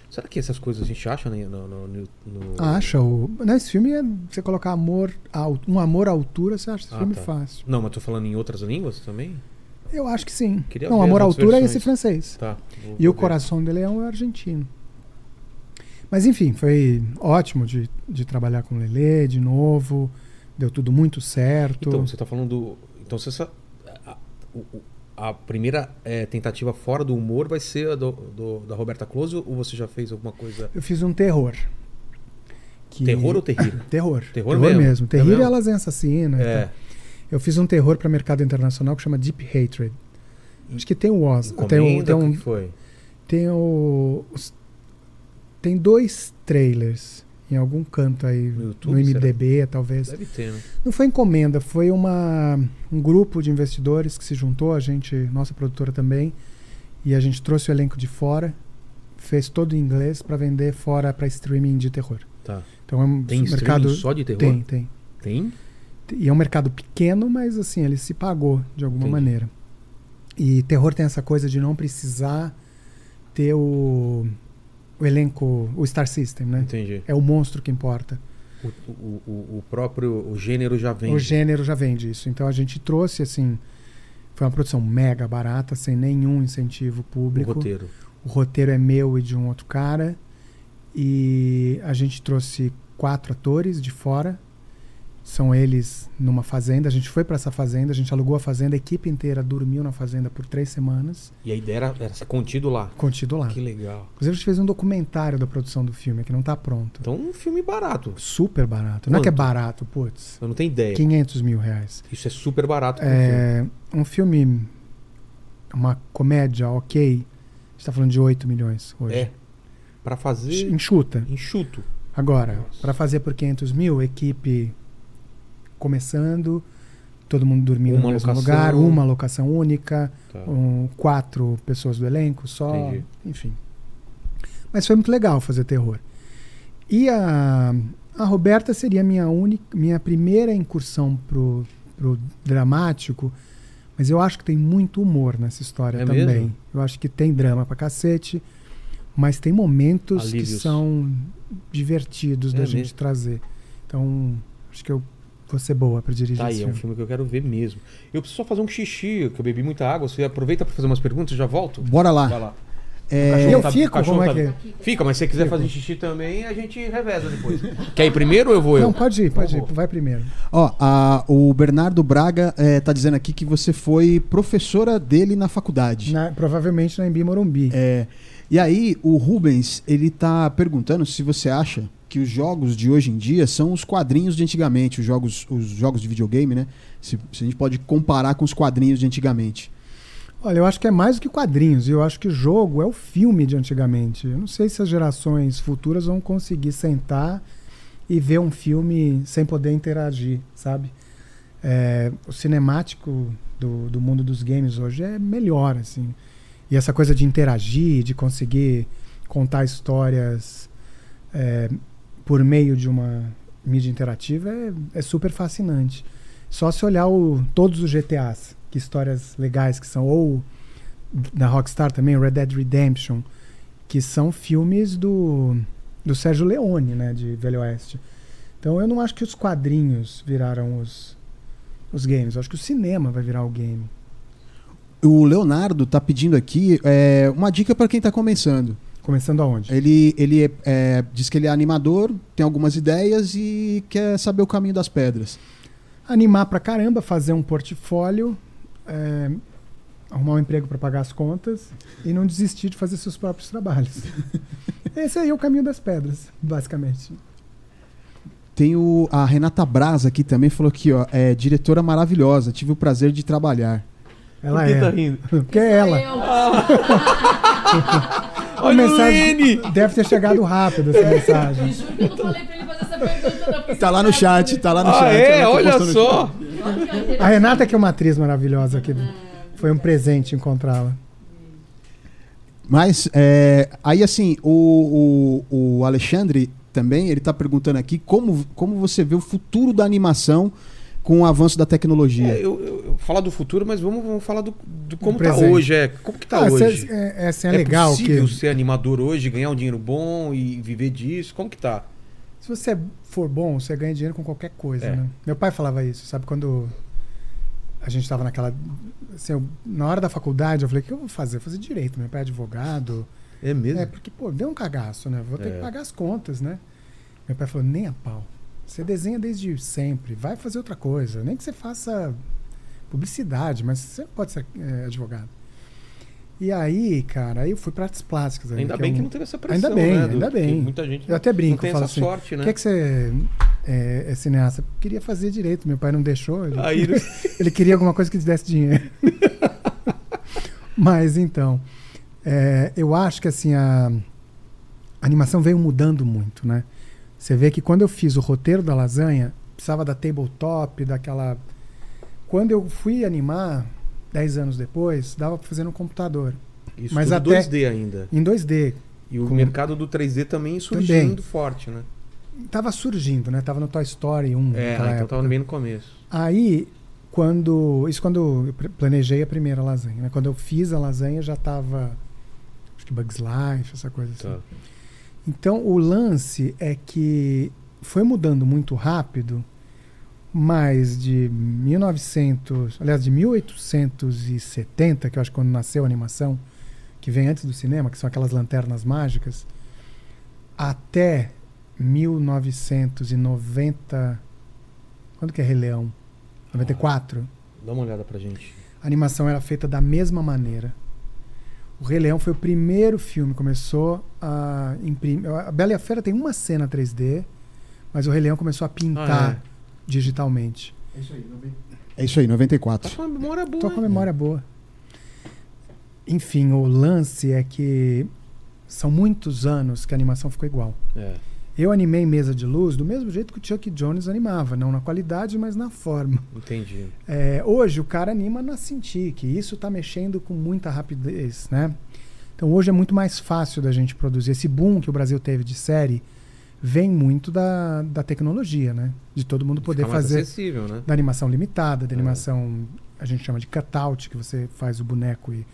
Será que essas coisas a gente acha né, no, no, no- Acha o. Nesse filme é você colocar amor, um amor à altura, você acha esse Ah, filme tá. fácil. Não, mas tô falando em outras línguas também? Eu acho que sim. Queria não, amor à altura é versões. esse francês. Tá. vou- E o vou ver. coração dele é um argentino. Mas enfim, foi ótimo de, de trabalhar com o Lelê de novo. Deu tudo muito certo. Então, você tá falando do. Então, você essa, a, o- o- a primeira é, tentativa fora do humor vai ser a do, do- da Roberta Close ou você já fez alguma coisa. Eu fiz um terror. Que- Terror ou terrir? Terror. Terror mesmo? É Terrir mesmo? é a lasanha assassina. e É. tal. Eu fiz um terror para mercado internacional que chama Deep Hatred. Acho que tem o Oscar. Tem, o- Encomenda, tem, o um, que que foi? tem o. os- tem dois trailers em algum canto aí No no, YouTube, MDB, talvez. Deve ter, né? Não foi encomenda, foi uma, um grupo de investidores que se juntou, a gente, nossa produtora também, e a gente trouxe o elenco de fora, fez todo em inglês para vender fora para streaming de terror. Tá. Então é um Tem mercado só de terror? tem, tem. Tem? E é um mercado pequeno, mas assim, ele se pagou de alguma Entendi. maneira. E terror tem essa coisa de não precisar ter o, o elenco, o Star System, né? Entendi. É o monstro que importa. O, o, o, o próprio o gênero já vem. O gênero já vende isso. Então a gente trouxe assim, foi uma produção mega barata, sem nenhum incentivo O público. roteiro. O roteiro é meu e de um outro cara. E a gente trouxe quatro atores de fora. São eles numa fazenda. A gente foi para essa fazenda, a gente alugou a fazenda, a equipe inteira dormiu na fazenda por três semanas, E a ideia era, era ser contido lá. contido lá. Que legal. Inclusive, a gente fez um documentário da produção do filme, que não tá pronto. Então, um filme barato. Super barato. Não é que é Quanto? barato, putz. Eu não tenho ideia. 500 mil reais. Isso é super barato. pra um filme. É, um filme, uma comédia ok, a gente tá falando de 8 milhões hoje. É. Pra fazer Enxuta. enxuto. Agora, para fazer por 500 mil, equipe começando, todo mundo dormindo Uma no mesmo locação. lugar, uma locação única, Tá. um, quatro pessoas do elenco só, Entendi. enfim. Mas foi muito legal fazer terror. E a, a Roberta seria minha única, minha primeira incursão pro, pro dramático, mas eu acho que tem muito humor nessa história É também. mesmo? Eu acho que tem drama pra cacete, mas tem momentos que Alívios. são divertidos É da gente mesmo? trazer. Então, acho que eu ser boa pra dirigir Tá aí, esse é um filme. filme que eu quero ver mesmo. Eu preciso só fazer um xixi, que eu bebi muita água. Você aproveita pra fazer umas perguntas e já volto? Bora lá. Vai lá. É, E eu tá- fico, como é tá- que... Fica, mas se você quiser fazer xixi também, a gente reveza depois. Quer ir primeiro ou eu vou eu? Não, pode ir, pode ir, vai primeiro. Ó, a- o Bernardo Braga é, tá dizendo aqui que você foi professora dele na faculdade. Na- provavelmente na Embi Morumbi. É, e aí, o Rubens, ele tá perguntando se você acha que os jogos de hoje em dia são os quadrinhos de antigamente, os jogos, os jogos de videogame, né? Se, se a gente pode comparar com os quadrinhos de antigamente. Olha, eu acho que é mais do que quadrinhos. Eu acho que o jogo é o filme de antigamente. Eu não sei se as gerações futuras vão conseguir sentar e ver um filme sem poder interagir, sabe? É, o cinemático do, do mundo dos games hoje é melhor, assim. E essa coisa de interagir, de conseguir contar histórias é, por meio de uma mídia interativa é, é super fascinante. Só se olhar o, todos os GTAs, que histórias legais que são, ou da Rockstar também, Red Dead Redemption, que são filmes do, do Sérgio Leone, né, de Velho Oeste. Então eu não acho que os quadrinhos viraram os, os games, eu acho que o cinema vai virar o game. O Leonardo tá pedindo aqui é, uma dica para quem tá começando. Começando aonde? Ele, ele é- é, diz que ele é animador, tem algumas ideias e quer saber o caminho das pedras. Animar pra caramba, fazer um portfólio, é, arrumar um emprego para pagar as contas e não desistir de fazer seus próprios trabalhos. Esse aí é o caminho das pedras, basicamente. Tem o, a Renata Braz aqui também, falou que ó, é diretora maravilhosa, tive o prazer de trabalhar. Ela Por que é. tá rindo? Porque é ela. Olha mensagem Lene! deve ter chegado rápido essa mensagem. Eu juro que eu não falei pra ele fazer essa pergunta, não. Tá lá no chat, tá lá no Ah, chat. é? tá Olha só! A Renata, que é uma atriz maravilhosa, que foi um presente encontrá-la. Mas, é, aí assim, o, o, o Alexandre também, ele tá perguntando aqui como, como você vê o futuro da animação com o avanço da tecnologia. É, eu, eu- eu falar do futuro, mas vamos, vamos falar do, do como tá presente. hoje. É, como que tá Ah, hoje? cê- é, é, assim, é legal possível que ser animador hoje, ganhar um dinheiro bom e viver disso? Como que tá? se você for bom, você ganha dinheiro com qualquer coisa, É. né? Meu pai falava isso, sabe? Quando a gente estava naquela... assim, eu- na hora da faculdade, eu falei, o que eu vou fazer? Eu vou fazer direito. Meu pai é advogado. É mesmo? É, porque, pô, deu um cagaço, né? Vou ter É. que pagar as contas, né? Meu pai falou, nem a pau. Você desenha desde sempre, vai fazer outra coisa. Nem que você faça publicidade, mas você não pode ser é, advogado. E aí, cara, aí eu fui para artes plásticas. Ainda que bem é que um- não teve essa pressão, Ainda bem, né? do- ainda porque bem. Muita gente Eu até brinco, não tem essa assim, sorte, né? O que é que você é, é cineasta? Queria fazer direito, meu pai não deixou. Ele, Aí, ele queria alguma coisa que lhe desse dinheiro. Mas então, é, eu acho que assim a, a animação veio mudando muito, né? Você vê que quando eu fiz o roteiro da lasanha, precisava da tabletop, daquela. Quando eu fui animar, 10 anos depois, dava pra fazer no computador. Isso Mas até- 2D ainda. Em 2D. E o Com- mercado do 3D também surgindo forte, né? Tava surgindo, né? Tava no Toy Story 1. É, então época. tava bem no começo. Aí, quando. Isso quando eu planejei a primeira lasanha, né? Quando eu fiz a lasanha já tava. Acho que Bugs Life, essa coisa assim. Tá. Então o lance é que foi mudando muito rápido, mas de 1900, aliás, de 1870, que eu acho que quando nasceu a animação, que vem antes do cinema, que são aquelas lanternas mágicas, até 1990. Quando que é Rei Leão? 94. Dá uma olhada pra gente. A animação era feita da mesma maneira. O Rei Leão foi o primeiro filme, começou a imprimir. A Bela e a Fera tem uma cena 3D, mas o Rei Leão começou a pintar Ah, é. digitalmente. É isso aí, Tá 94. com uma memória boa. Tô com a memória boa. Enfim, o lance é que são muitos anos que a animação ficou igual. É. Eu animei mesa de luz do mesmo jeito que o Chuck Jones animava, não na qualidade, mas na forma. Entendi. É, hoje o cara anima na Cintiq, e isso está mexendo com muita rapidez, né? Então hoje é muito mais fácil da gente produzir. Esse boom que o Brasil teve de série vem muito da, da tecnologia, né? De todo mundo poder Fica mais fazer acessível, né? da animação limitada, da É. animação a gente chama de cutout, que você faz o boneco e,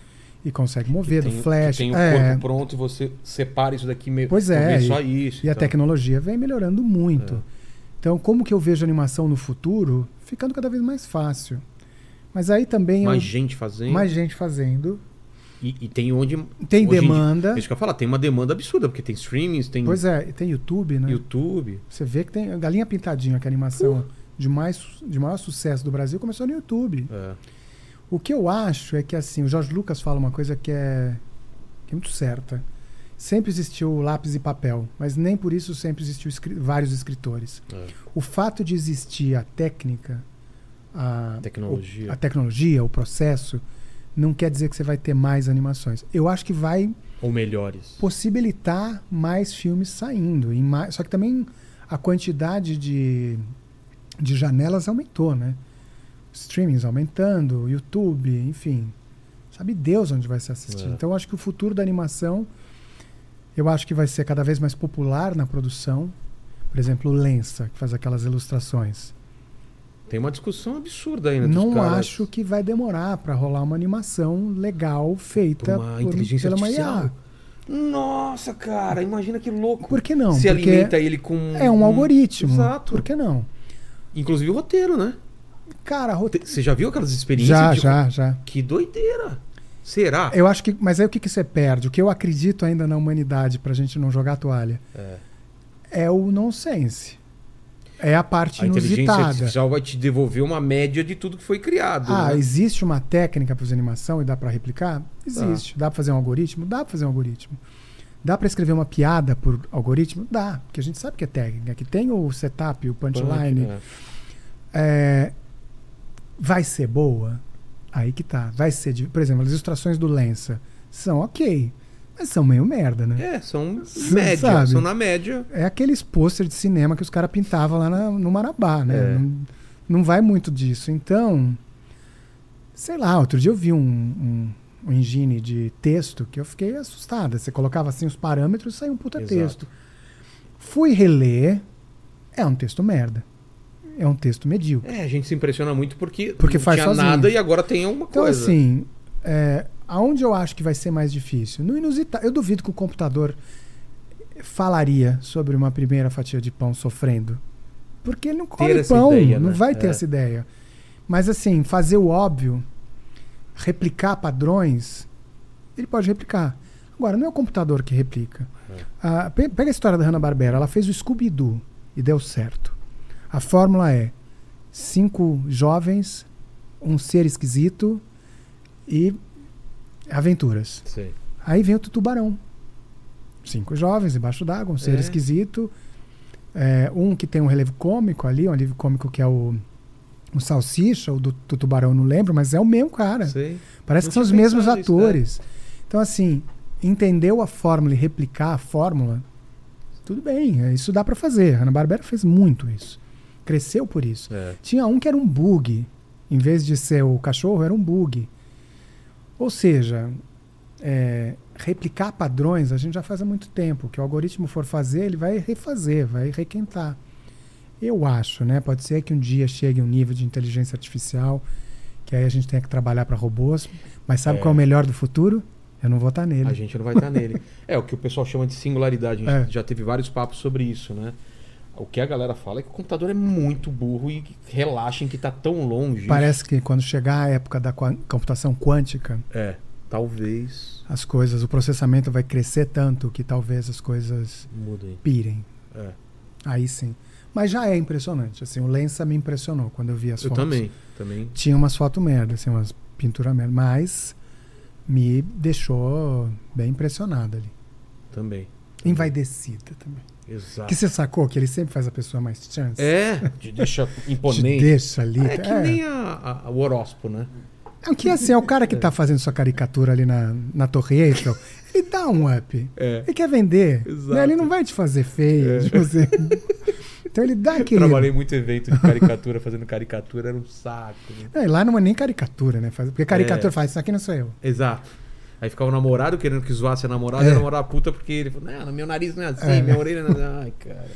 e consegue mover, Tem- do flash. Tem o é, corpo pronto e você separa isso daqui meio. Pois é, e- só isso. e a tal. tecnologia vem melhorando muito. É. Então, como que eu vejo a animação no futuro? Ficando cada vez mais fácil. Mas aí também Mais eu- gente fazendo. mais gente fazendo. E, e tem onde. Tem em dia- demanda. É isso que eu falar, tem uma demanda absurda, porque tem streamings, tem Pois é, e tem YouTube, né? YouTube. Você vê que tem Galinha Pintadinha, que é a animação de, mais, de maior sucesso do Brasil, começou no YouTube. É. O que eu acho é que assim, o Jorge Lucas fala uma coisa que é, que é muito certa. Sempre existiu lápis e papel, mas nem por isso sempre existiu escri- vários escritores. É. O fato de existir a técnica, a Tecnologia. o- a tecnologia, o processo, não quer dizer que você vai ter mais animações. Eu acho que vai Ou melhores. possibilitar mais filmes saindo. mais- só que também a quantidade de, de janelas aumentou, né? Streamings aumentando, YouTube, enfim. Sabe Deus onde vai ser assistido. É. Então eu acho que o futuro da animação, eu acho que vai ser cada vez mais popular na produção. Por exemplo, o Lensa, que faz aquelas ilustrações. Tem uma discussão absurda aí, né? Não caras. acho que vai demorar para rolar uma animação legal feita Por uma por- inteligência pela artificial. IA. Nossa, cara, imagina que louco. Por que não? Se Porque alimenta ele com. é um algoritmo. Exato. Por que não? Inclusive o roteiro, né? Cara, rote- Te- Você já viu aquelas experiências? já, de- já, já. Que doideira. Será? Eu acho que, mas aí o que, que você perde? O que eu acredito ainda na humanidade pra gente não jogar a toalha É. é o nonsense. É a parte A inteligência inusitada. artificial vai te devolver uma média de tudo que foi criado. Ah, né? existe uma técnica para fazer animação e dá pra replicar? Existe. Dá pra fazer um algoritmo? Dá pra fazer um algoritmo. Dá pra escrever uma piada por algoritmo? Dá, porque a gente sabe que é técnica, que tem o setup, o punchline. É. É, vai ser boa? Aí que tá. Vai ser, de- por exemplo, as ilustrações do Lensa são ok, mas são meio merda, né? É, são média, sabe. são na média. É aqueles pôster de cinema que os caras pintavam lá na- no Marabá, né? É. Não, não vai muito disso. Então, sei lá, outro dia eu vi um, um, um engine de texto que eu fiquei assustada. Você colocava assim os parâmetros e saía um puta Exato. texto. Fui reler, é um texto merda. É um texto medíocre. É, a gente se impressiona muito porque, Porque não faz tinha sozinho. nada e agora tem alguma Então, coisa. assim, é, aonde eu acho que vai ser mais difícil? No inusitado. Eu duvido que o computador falaria sobre uma primeira fatia de pão sofrendo. Porque ele não come pão, ideia, não né? vai ter É. essa ideia. Mas, assim, fazer o óbvio, replicar padrões, ele pode replicar. Agora, não é o computador que replica. É. Ah, pe- pega a história da Hanna-Barbera. Ela fez o Scooby-Doo e deu certo. A fórmula é cinco jovens, um ser esquisito e aventuras. Sei. Aí vem o tubarão. Cinco jovens embaixo d'água, um ser É. esquisito. É, um que tem um relevo cômico ali, um alívio cômico que é o, o Salsicha, o do, do Tubarão, não lembro, mas é o mesmo cara. Sei. Parece Não que são os mesmos pensado nisso, atores. Então, assim, entendeu a fórmula e replicar a fórmula, tudo bem, é, isso dá pra fazer. Hanna-Barbera fez muito isso. Cresceu por isso. É. Tinha um que era um bug. Em vez de ser o cachorro, era um bug. Ou seja, é, replicar padrões a gente já faz há muito tempo. O que o algoritmo for fazer, ele vai refazer, vai requentar. Eu acho, né? Pode ser que um dia chegue um nível de inteligência artificial que aí a gente tenha que trabalhar para robôs. Mas sabe É. qual é o melhor do futuro? Eu não vou estar nele. A gente não vai estar nele. É o que o pessoal chama de singularidade. A gente É. já teve vários papos sobre isso, né? O que a galera fala é que o computador é muito burro e relaxem que tá tão longe. Parece que quando chegar a época da computação quântica, É, talvez as coisas, o processamento vai crescer tanto que talvez as coisas mudem. pirem. É. Aí sim. Mas já é impressionante. Assim, o Lensa me impressionou quando eu vi as Eu fotos. também, também. Tinha umas fotos merda, assim, umas pinturas merda. Mas me deixou bem impressionado ali. Também. Envaidecida também. Exato. Que você sacou que ele sempre faz a pessoa mais chance? É, te deixa Te imponente. deixa ali. É que nem a, a- o horóscopo, né? É que assim, é o cara que tá fazendo sua caricatura ali na, na Torre Eiffel, ele dá um up. É. Ele quer vender. Exato. né? Ele não vai te fazer feio. É. tipo assim. Então ele dá aquele. Trabalhei muito evento de caricatura, fazendo caricatura, era um saco. né? É, lá não é nem caricatura, né? Porque caricatura É. faz, isso aqui não sou eu. Exato. Aí ficava o namorado querendo que zoasse a namorada É. e a namorada puta porque ele falou, não, meu nariz não é assim, É. minha orelha não é assim. Ai, cara.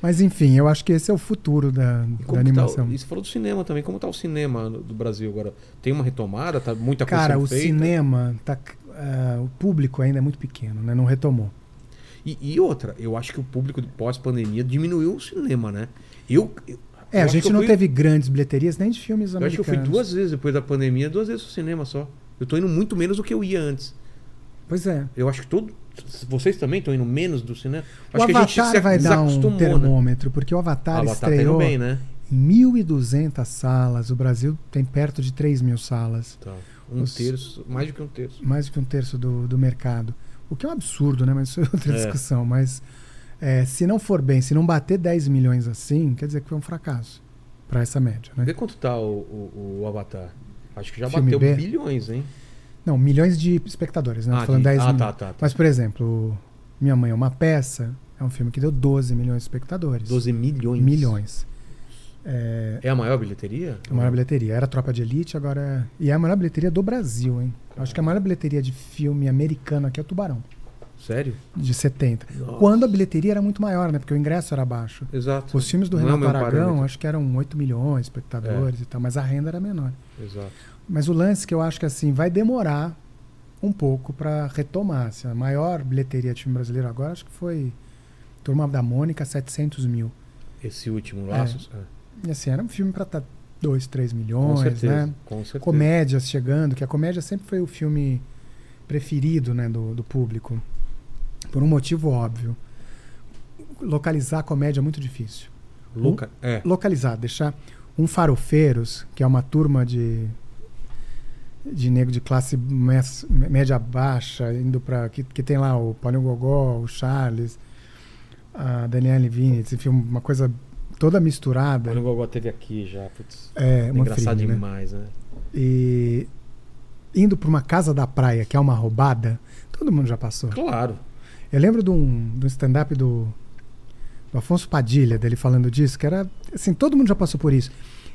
Mas enfim, eu acho que esse é o futuro da, da como animação. Tá, e você falou do cinema também, como tá o cinema no- do Brasil agora? Tem uma retomada? Tá muita coisa Cara, o feita? cinema, tá, ah, o público ainda é muito pequeno, né? Não retomou. E, e outra, eu acho que o público de pós-pandemia diminuiu o cinema, né? Eu, eu- É, eu a gente não fui- teve grandes bilheterias nem de filmes Eu acho que eu americanos. fui duas vezes depois da pandemia, duas vezes ao cinema só. Eu tô indo muito menos do que eu ia antes. Pois é. Eu acho que todo. Vocês também estão indo menos do cinema? O acho que a gente Avatar vai dar um né? termômetro, porque o Avatar, Avatar tá estreou bem, né? em 1.200 salas. O Brasil tem perto de 3 mil salas. Tá. Um Os- terço, mais do que um terço. mais do que um terço do, do mercado. O que é um absurdo, né? Mas isso é outra É. discussão. Mas é, se não for bem, se não bater 10 milhões assim, quer dizer que foi um fracasso para essa média, né? Vê quanto tá o, o, o Avatar. Acho que já Filme bateu B? bilhões, hein? Não, milhões de espectadores, né? Tô falando de- 10 ah, milhões. tá, tá, tá. Mas, por exemplo, Minha Mãe é uma Peça é um filme que deu 12 milhões de espectadores. 12 milhões. milhões. É, É a maior bilheteria? a maior bilheteria. Era Tropa de Elite, agora é... E é a maior bilheteria do Brasil, hein? Acho que a maior bilheteria de filme americano aqui é o Tubarão, Sério? de 70. Nossa. Quando a bilheteria era muito maior, né? Porque o ingresso era baixo. Exato. Os filmes do Não é Renato meu Aragão, parâmetro. acho que eram 8 milhões de espectadores É. e tal, mas a renda era menor. Exato. Mas o lance que eu acho que assim vai demorar um pouco para retomar. assim, a maior bilheteria de filme brasileiro agora acho que foi Turma da Mônica, 700 mil. Esse último Laços? É. E assim, era um filme para estar 2, 3 Com milhões, certeza. né? Com certeza. Comédias chegando, que a comédia sempre foi o filme preferido né, do, do público. Por um motivo óbvio. Localizar a comédia é muito difícil. Luca, é. localizar, deixar um farofeiros, que é uma turma de de negro de classe média baixa, indo para que, que tem lá o Paulinho Gogó, o Charles, a Daniela Vini, esse filme, uma coisa toda misturada. O Gogó teve aqui já. Putz, É, uma engraçado fria, né? demais, né? E indo para uma casa da praia, que é uma roubada, todo mundo já passou. Claro. Eu lembro de um, de um stand-up do, do Afonso Padilha, dele falando disso, que era assim, todo mundo já passou por isso.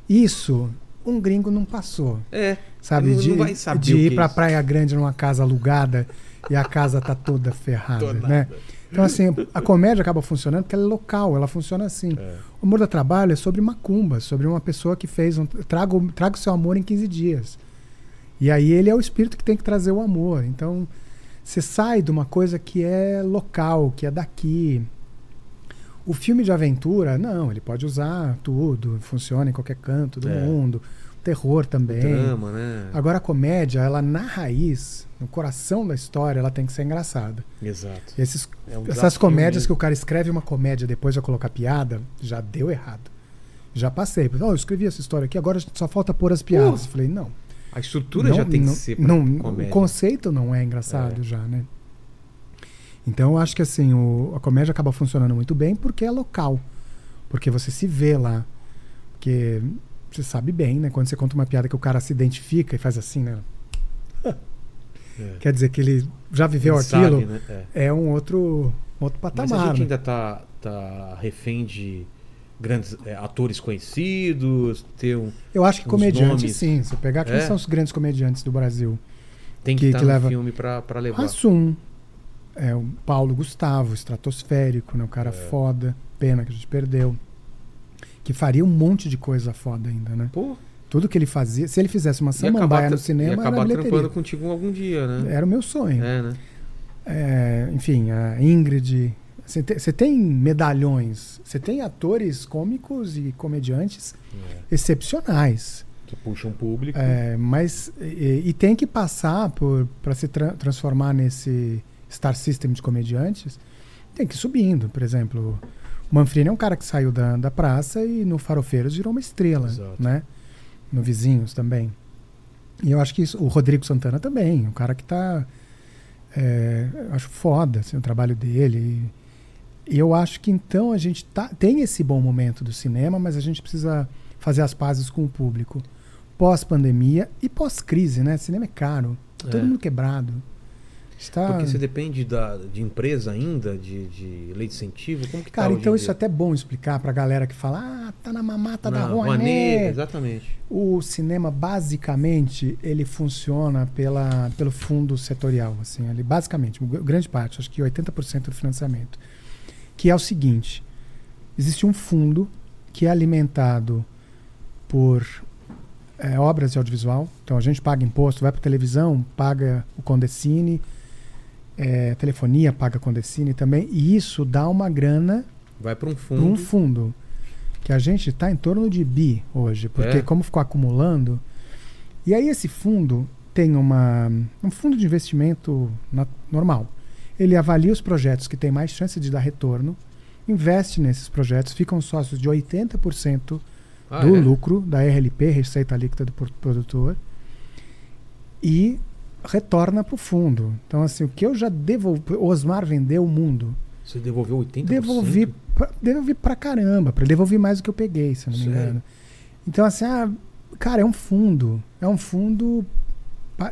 Isso, um gringo não passou. É. Sabe? Não- de não vai saber de ir é pra. Praia Grande numa casa alugada e a casa tá toda ferrada, Tô nada. né? Então, assim, a comédia acaba funcionando porque ela é local, ela funciona assim. É. O Amor da Trabalho é sobre macumba, sobre uma pessoa que fez um. Traga, o- traga o seu amor em 15 dias. E aí ele é o espírito que tem que trazer o amor. Então, você sai de uma coisa que é local, que é daqui. O filme de aventura, não, ele pode usar tudo, funciona em qualquer canto do É. mundo. Terror também. Drama, né? Agora a comédia, ela na raiz, no coração da história, ela tem que ser engraçada. Exato. Esses, É um essas comédias mesmo. que o cara escreve uma comédia depois vai colocar piada, já deu errado. Já passei. Oh, eu escrevi essa história aqui, agora só falta pôr as piadas. Falei, não. A estrutura não, já tem não, que ser não, O comédia. conceito não é engraçado já, né? Então eu acho que assim, o- a comédia acaba funcionando muito bem porque é local. Porque você se vê lá. Porque você sabe bem, né? Quando você conta uma piada que o cara se identifica e faz assim, né? É. Quer dizer que ele já viveu Quem aquilo. sabe, né? É. É um outro, outro Mas patamar. a gente né? ainda tá, tá refém de grandes é, atores conhecidos, ter um, Eu acho que comediante, nomes. sim. Se eu pegar quem É? são os grandes comediantes do Brasil. tem que Que- estar que no leva- filme pra, pra levar. Assum. É o Paulo Gustavo, estratosférico, né? O cara É. foda. Pena que a gente perdeu. Que faria um monte de coisa foda ainda, né? Pô, Tudo que ele fazia. Se ele fizesse uma ia samambaia no cinema, ia era acabar bilheteria. trampando contigo algum dia, né? Era o meu sonho. É, né? É, enfim, a Ingrid. Você te- você tem medalhões, você tem atores cômicos e comediantes É. excepcionais. Que puxa um público. É, mas e, e tem que passar para se tra- transformar nesse star system de comediantes, tem que ir subindo. Por exemplo, o Manfrini é um cara que saiu da, da praça e no Farofeiros virou uma estrela, Exato. né? No Vizinhos também. E eu acho que isso, o Rodrigo Santana também, um cara que tá é, acho foda assim, o trabalho dele. E eu acho que então a gente tá, tem esse bom momento do cinema, mas a gente precisa fazer as pazes com o público. Pós-pandemia e pós-crise, né? Cinema é caro. Tá todo É. mundo quebrado. Está... Porque você depende da, de empresa ainda, de, de lei de incentivo. Como que Cara, tá então isso é até bom explicar pra galera que fala, ah, tá na mamata da Na rua, Rua? Negra, exatamente. O cinema, basicamente, ele funciona pela, pelo fundo setorial, assim, ali, basicamente, gr- grande parte, acho que 80% do financiamento. Que é o seguinte, existe um fundo que é alimentado por é, obras de audiovisual, então a gente paga imposto, vai para televisão, paga o Condecine, é, telefonia paga Condecine também, e isso dá uma grana Vai para um fundo. um fundo que a gente está em torno de bi hoje, porque É. como ficou acumulando. E aí esse fundo tem uma, um fundo de investimento na- normal. Ele avalia os projetos que têm mais chance de dar retorno, investe nesses projetos, ficam sócios de 80% Ah, do é? lucro da RLP, Receita Líquida do Produtor, e retorna para o fundo. Então, assim, o que eu já devolvi. O Osmar vendeu o mundo. Você devolveu 80%? Devolvi pra, devolvi pra caramba, pra devolver mais do que eu peguei, se não me Sério? engano. Então, assim, ah, cara, é um fundo. É um fundo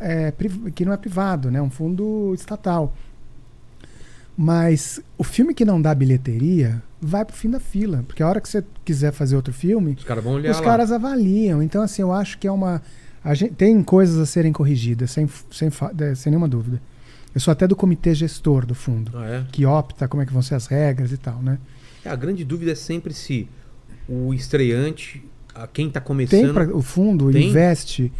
é, que não é privado, né? É um fundo estatal. Mas o filme que não dá bilheteria vai pro fim da fila. Porque a hora que você quiser fazer outro filme, Os olhar os caras avaliam. Então, assim, eu acho que é uma. Gente, tem coisas a serem corrigidas, sem, sem, sem nenhuma dúvida. Eu sou até do comitê gestor do fundo, Ah, é? que opta como é que vão ser as regras e tal, né? É, A grande dúvida é sempre se o estreante, a quem tá Tem começando. pra, o fundo Tem? investe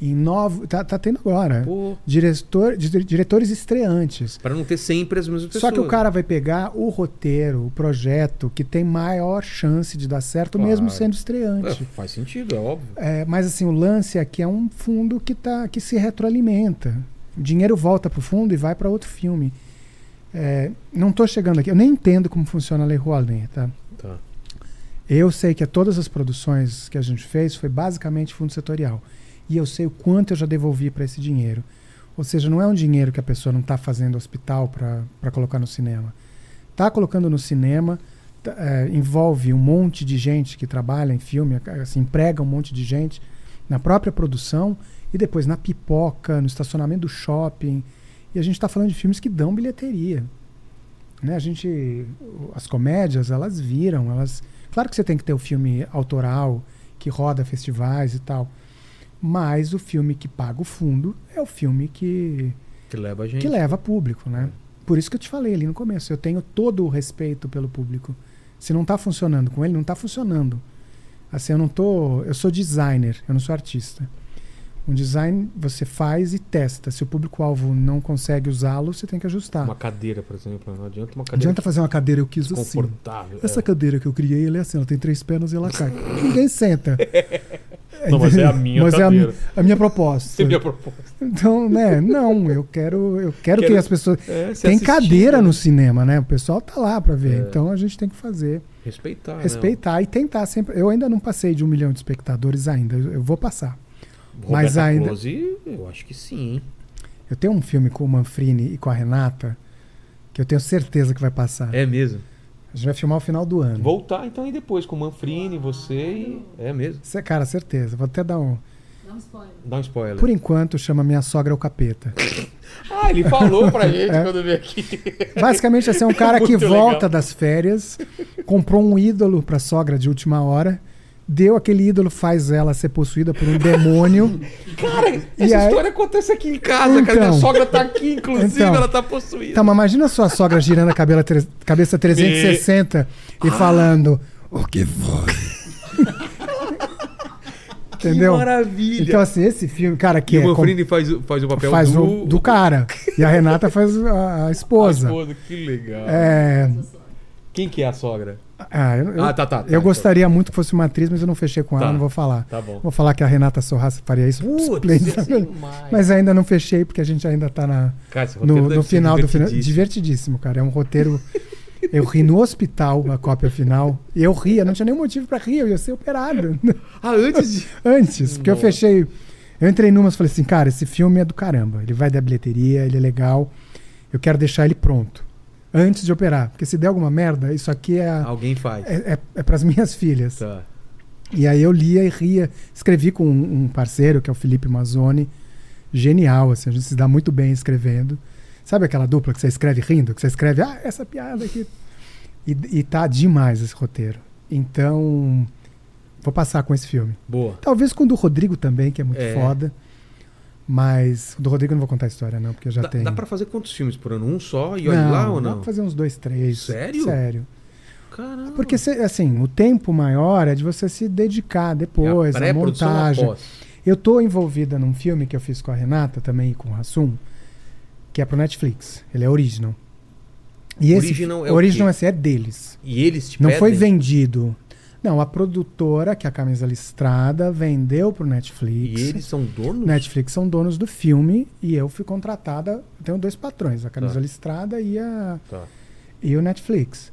em novos. Tá, tá tendo agora. Pô, Diretor, di- diretores estreantes. pra não ter sempre as mesmas pessoas. Só que o cara vai pegar o roteiro, o projeto que tem maior chance de dar certo, Claro. mesmo sendo É, estreante. faz sentido, é óbvio. É, mas assim, o lance aqui é um fundo que, tá, que se retroalimenta. O dinheiro volta pro fundo e vai para outro filme. É, não tô chegando aqui, eu nem entendo como funciona a Lei Rouanet, tá? Tá. Eu sei que a todas as produções que a gente fez foi basicamente fundo setorial. E eu sei o quanto eu já devolvi para esse dinheiro. Ou seja, não é um dinheiro que a pessoa não está fazendo hospital para colocar no cinema. Está colocando no cinema, tá, é, envolve um monte de gente que trabalha em filme, assim, emprega um monte de gente na própria produção e depois na pipoca, no estacionamento do shopping. E a gente está falando de filmes que dão bilheteria. Né? A gente, as comédias, elas viram, elas Claro que você tem que ter o filme autoral, que roda festivais e tal. Mas o filme que paga o fundo é o filme que, Que leva a gente. que leva público, né? por isso que eu te falei ali no começo, eu tenho todo o respeito pelo público. Se não tá funcionando com ele, não tá funcionando. Assim, eu não tô. Eu sou designer, eu não sou artista. Um design você faz e testa. Se o público-alvo não consegue usá-lo, você tem que ajustar. Uma cadeira, por exemplo. Não adianta uma cadeira adianta fazer uma cadeira, eu quis assim. confortável. Essa cadeira que eu criei, ela é assim, ela tem três pernas e ela cai. Ninguém senta. Não, mas é a minha Mas é a, cadeira. a minha proposta. é. minha proposta. Então, né? Não, eu quero, eu quero, Quero- que as pessoas. É, Tem assistido, cadeira né? no cinema, né? O pessoal tá lá pra ver. É. Então a gente tem que fazer. Respeitar. né? respeitar e tentar sempre. Eu ainda não passei de um milhão de espectadores ainda. Eu vou passar. Roberta Mas ainda- Close, eu acho que sim. hein? Eu tenho um filme com o Manfrini e com a Renata que eu tenho certeza que vai passar. É mesmo. A gente vai filmar o final do ano. Voltar então aí depois com o Manfrini, você e. É mesmo. Cê- Cara, certeza. Vou até dar um. Dá um spoiler. Dá um spoiler. Por enquanto, chama Minha Sogra é o Capeta. Ah, ele falou pra gente É. quando veio aqui. Basicamente, assim, é um cara que Muito volta legal. das férias, comprou um ídolo pra sogra de última hora, deu aquele ídolo, faz ela ser possuída por um demônio. Cara, E essa aí- história acontece aqui em casa, cara. Então. Minha sogra tá aqui, inclusive, Então. ela tá possuída. Então, mas imagina a sua sogra girando a cabela tre- cabeça 360 Ah. e falando: O que foi? Entendeu? Que maravilha. Então, assim, esse filme, cara, que e é o com- Manfrini faz, o- faz o papel faz do... o, do cara. E a Renata faz a, a A esposa. esposa, que legal. É, Quem que é a sogra? Ah, eu, Ah, tá, tá. tá, eu gostaria muito que fosse uma atriz, mas eu não fechei com ela, Tá. não vou falar. Tá bom. Vou falar que a Renata Sorraça faria isso. Putz, demais. Mas ainda não fechei, porque a gente ainda tá na, Cara, no, no final do final. divertidíssimo. Cara. É um roteiro. Eu ri no hospital, a cópia final. E eu ria, não tinha nenhum motivo pra rir, eu ia ser operado. Ah, antes de... Antes, porque eu fechei. Eu entrei numas e falei assim, cara, esse filme é do caramba. Ele vai dar bilheteria, ele é legal. Eu quero deixar ele pronto. Antes de operar. Porque se der alguma merda, isso aqui é, Alguém faz. é, é, é para as minhas filhas. Tá. E aí eu lia e ria. Escrevi com um, um parceiro, que é o Felipe Mazzoni. Genial, assim, a gente se dá muito bem escrevendo. Sabe aquela dupla que você escreve rindo? Que você escreve, ah, essa piada aqui. E, e tá demais esse roteiro. Então, vou passar com esse filme. Boa. Talvez com o do Rodrigo também, que é muito É. foda. Mas do Rodrigo eu não vou contar a história, não, porque eu já Dá, tenho. dá pra fazer quantos filmes por ano? Um só e olha lá ou Dá não? pra fazer uns dois, três. Sério? Sério. Caramba. Porque, assim, o tempo maior é de você se dedicar depois, É a, montagem. Eu tô envolvida num filme que eu fiz com a Renata também e com o Rassum, que é pro Netflix. Ele é original. E esse Original é o original quê? assim, é deles. E eles te Não pedem? foi vendido. Não, a produtora, que é a Camisa Listrada, vendeu pro E Netflix. eles são donos? Netflix são donos do filme e eu fui contratada. Tenho dois patrões, a Camisa Tá. Listrada e, a, Tá. e o Netflix.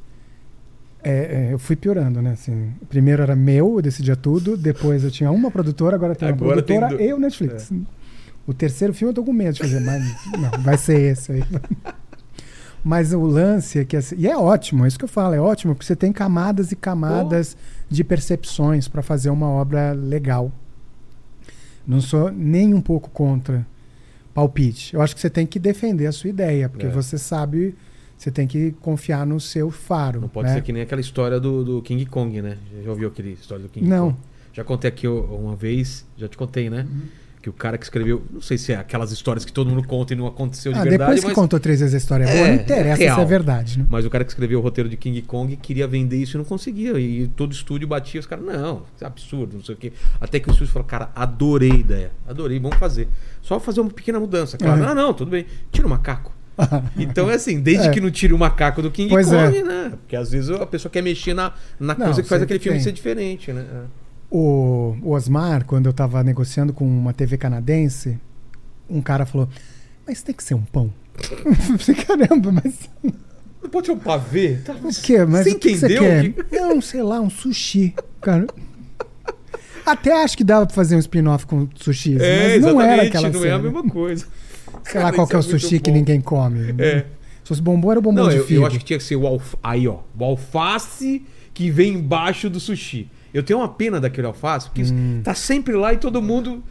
É, é, eu fui piorando, né? Assim, primeiro era meu, eu decidia tudo. Depois eu tinha uma produtora, agora tem uma Agora tem produtora do- É. e o Netflix. O terceiro filme eu tô com medo de fazer, mas não, vai ser esse aí. Mas o lance é que assim, e é ótimo, é isso que eu falo, é ótimo, porque você tem camadas e camadas de percepções para fazer uma obra legal. Não sou nem um pouco contra palpite. Eu acho que você tem que defender a sua ideia, porque É. você sabe, você tem que confiar no seu faro. Não pode né? ser que nem aquela história do, do King Kong, né? Já ouviu aquela história do King Não. Kong? Já contei aqui uma vez, já te contei, né? Uhum. Que o cara que escreveu, não sei se é aquelas histórias que todo mundo conta e não aconteceu de Ah, verdade, depois que mas, contou três vezes a história É, boa, não interessa se real. é verdade. Né? mas o cara que escreveu o roteiro de King Kong queria vender isso e não conseguia. E todo estúdio batia, os caras, não, isso é absurdo, não sei o quê. Até que o estúdio falou, cara, adorei a ideia, adorei, vamos fazer. Só fazer uma pequena mudança. Claro, não, não, tudo bem, tira o macaco. Então é assim, desde É. que não tire o macaco do King Pois Kong, é. né? Porque às vezes a pessoa quer mexer na, na Não, coisa que faz aquele filme tem. ser diferente, né? É. O, Osmar, quando eu tava negociando com uma TV canadense, um cara falou: Mas tem que ser um pão. Caramba, mas Não pode ser um pavê? Tá, o quê? Mas Você o que, que você entendeu quer? que- Não, sei lá, um sushi. Cara. Até acho que dava pra fazer um spin-off com sushi, É, mas não era aquela não é a cena. mesma coisa. Sei lá Cara, qual que é o é sushi que ninguém come. É. Se fosse bombom, era o bombom Não, de eu, figo. eu acho que tinha que ser o alf... aí, ó, o alface que vem embaixo do sushi. Eu tenho uma pena daquele alface, porque Hum. tá sempre lá e todo mundo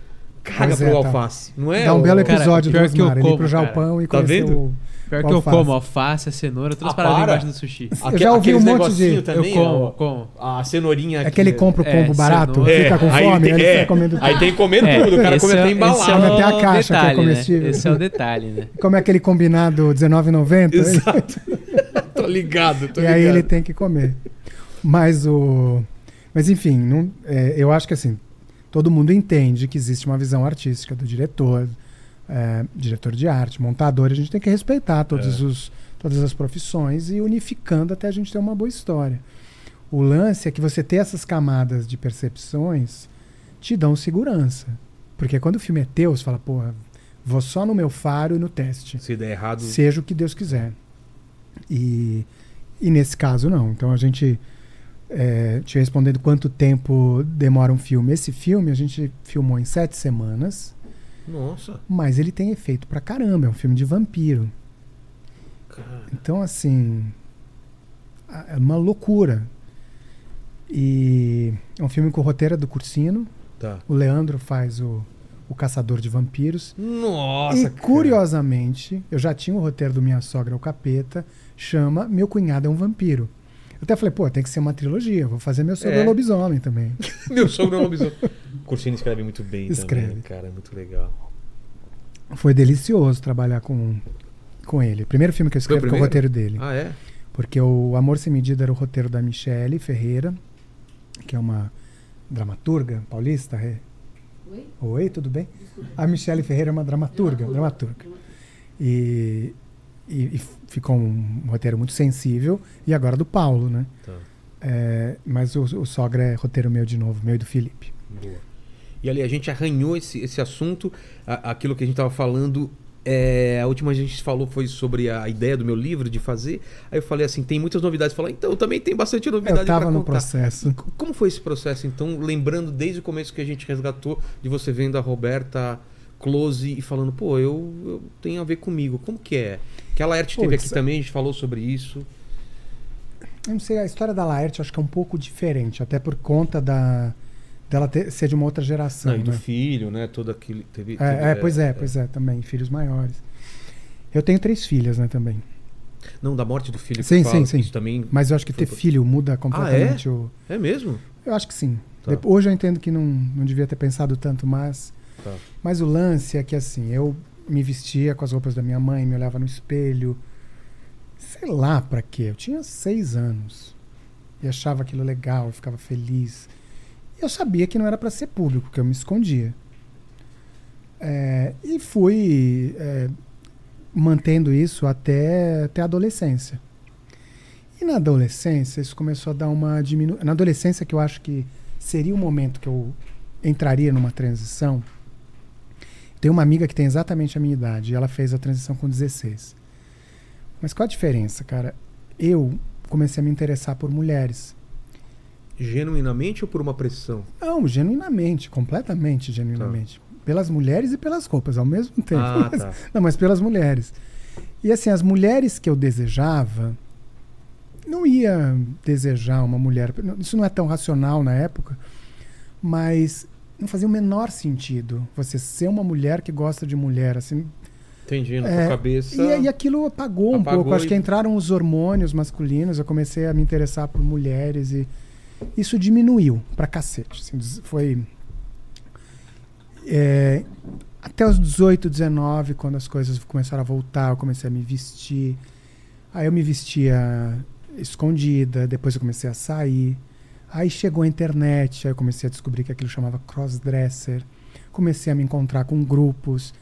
caga Pois pro é, tá. alface. Não é? Dá um belo Cara, episódio do que eu Osmar, ele ir como, pro Jalpão e Tá vendo? o... Pior que eu como alface, a cenoura, todas Ah, as paradas para. embaixo do sushi. Aque- já ouvi um monte de- Também, eu como, ó, como. A cenourinha É que ele compra o É, combo barato, cenoura. fica com aí fome, tem- ele é, fica comendo Aí tem comendo É, tudo, o cara esse come é- até esse embalado. é Come o até a caixa que é detalhe, né? comestível. Esse é o detalhe, né? Come aquele combinado R$19,90 Exato. tô ligado, tô e ligado. aí ele tem que comer. Mas o... Mas enfim, não- é, eu acho que assim, todo mundo entende que existe uma visão artística do diretor, é, diretor de arte, montador, a gente tem que respeitar todos É. os, todas as profissões e unificando até a gente ter uma boa história. O lance é que você ter essas camadas de percepções te dão segurança. Porque quando o filme é teu, você fala, porra, vou só no meu faro e no teste. Se der errado... Seja o que Deus quiser. E, e nesse caso, não. Então a gente. É, te respondendo quanto tempo demora um filme. Esse filme a gente filmou em sete semanas, Nossa. mas ele tem efeito pra caramba. É um filme de vampiro. Cara. Então, assim. É uma loucura. E é um filme com o roteiro é do Cursino. Tá. O Leandro faz o, o Caçador de Vampiros. Nossa, e cara. curiosamente, eu já tinha o roteiro do Minha Sogra o Capeta, chama Meu Cunhado é um Vampiro. Eu até falei, pô, tem que ser uma trilogia, vou fazer meu sobre É. lobisomem também. Meu sogro é um lobisomem. Cursino escreve muito bem Escreve. também, cara. É muito legal. Foi delicioso trabalhar com, com ele. O primeiro filme que eu Foi o escrevi com o primeiro? roteiro dele. Ah, é? Porque o Amor Sem Medida era o roteiro da Michele Ferreira, que é uma dramaturga paulista. é? Oi? Oi, tudo bem? A Michele Ferreira é uma dramaturga, dramaturga. E, e- e ficou um roteiro muito sensível. E agora do Paulo, né? Tá. É, mas o, o Sogra é roteiro meu de novo, meu e do Felipe. Boa. E ali, a gente arranhou esse, esse assunto, a- aquilo que a gente tava falando. é, a última a gente falou foi sobre a ideia do meu livro de fazer. Aí eu falei assim: tem muitas novidades. Falei, então, também tem bastante novidade Eu tava pra no processo. Como foi esse processo, então? Lembrando desde o começo que a gente resgatou, de você vendo a Roberta close e falando, pô, eu, eu tenho a ver comigo. Como que é? Que a Laerte teve aqui também, a gente falou sobre isso. Eu não sei, a história da Laerte acho que é um pouco diferente, até por conta da dela ter- ser de uma outra geração. Não, e do né? filho, né? Todo aquele. Teve, teve- É, é, pois é, pois é, também, filhos maiores. Eu tenho três filhas, né, também. Não, da morte do filho. Sim, eu falo, sim, sim. Isso também. Mas eu acho que ter por- filho muda completamente o. É mesmo? Eu acho que sim. Tá. Hoje eu entendo que não, não devia ter pensado tanto, mas. Tá. Mas o lance é que assim, eu me vestia com as roupas da minha mãe, me olhava no espelho. Sei lá pra quê. Eu tinha seis anos. E achava aquilo legal, ficava feliz. E eu sabia que não era pra ser público, que eu me escondia. É, e fui é, mantendo isso até, até a adolescência. E na adolescência, isso começou a dar uma diminuição. Na adolescência, que eu acho que seria o momento que eu entraria numa transição. Tem uma amiga que tem exatamente a minha idade e ela fez a transição com 16. Mas qual a diferença, cara? Eu comecei a me interessar por mulheres. Genuinamente ou por uma pressão? Não, genuinamente, completamente genuinamente. Pelas mulheres e pelas roupas ao mesmo tempo. Ah, Mas- tá. Não, mas pelas mulheres. E assim, as mulheres que eu desejava, não ia desejar uma mulher. Isso não é tão racional na época, mas não fazia o menor sentido você ser uma mulher que gosta de mulher. Assim, Entendi, na É, tua cabeça. e, e aquilo apagou, um Apagou pouco. Acho e- que entraram os hormônios masculinos, eu comecei a me interessar por mulheres e isso diminuiu pra cacete. assim, foi. é, até os 18, 19, quando as coisas começaram a voltar, eu comecei a me vestir. Aí eu me vestia escondida, depois eu comecei a sair. Aí chegou a internet, aí eu comecei a descobrir que aquilo chamava crossdresser. Comecei a me encontrar com grupos.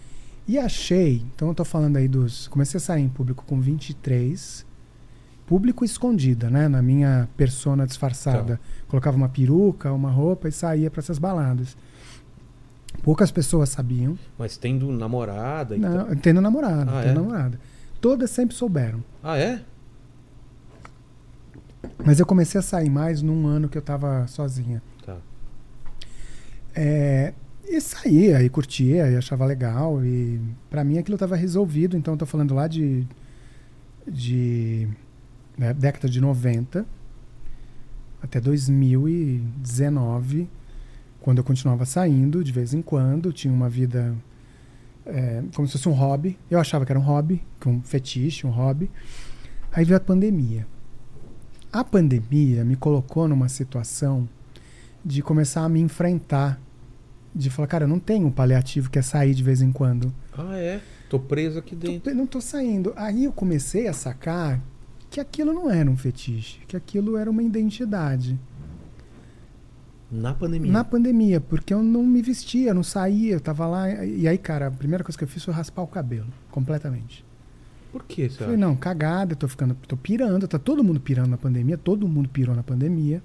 E achei, então eu tô falando aí dos. Comecei a sair em público com 23. Público escondida, né? Na minha persona disfarçada. Colocava uma peruca, uma roupa e saía para essas baladas. Poucas pessoas sabiam. Mas tendo namorada e Não, tendo namorada, Ah, tendo é? namorada. Todas sempre souberam. Ah, é? Mas eu comecei a sair mais num ano que eu tava sozinha. Tá. É, e saía e curtia e achava legal. E pra mim aquilo tava resolvido. Então eu tô falando lá de. de né, década de 90 até 2019. quando eu continuava saindo de vez em quando, tinha uma vida é, como se fosse um hobby. Eu achava que era um hobby, que um fetiche, um hobby. Aí veio a pandemia. A pandemia me colocou numa situação de começar a me enfrentar. De falar, cara, eu não tenho um paliativo que é sair de vez em quando. Ah, é? Tô preso aqui dentro. Tô- não tô saindo. Aí eu comecei a sacar que aquilo não era um fetiche, que aquilo era uma identidade. Na pandemia. Na pandemia, porque eu não me vestia, não saía, eu tava lá. E aí, cara, a primeira coisa que eu fiz foi raspar o cabelo, completamente. Por que, você Falei, não, cagada, eu tô ficando, tô pirando, tá todo mundo pirando na pandemia, todo mundo pirou na pandemia.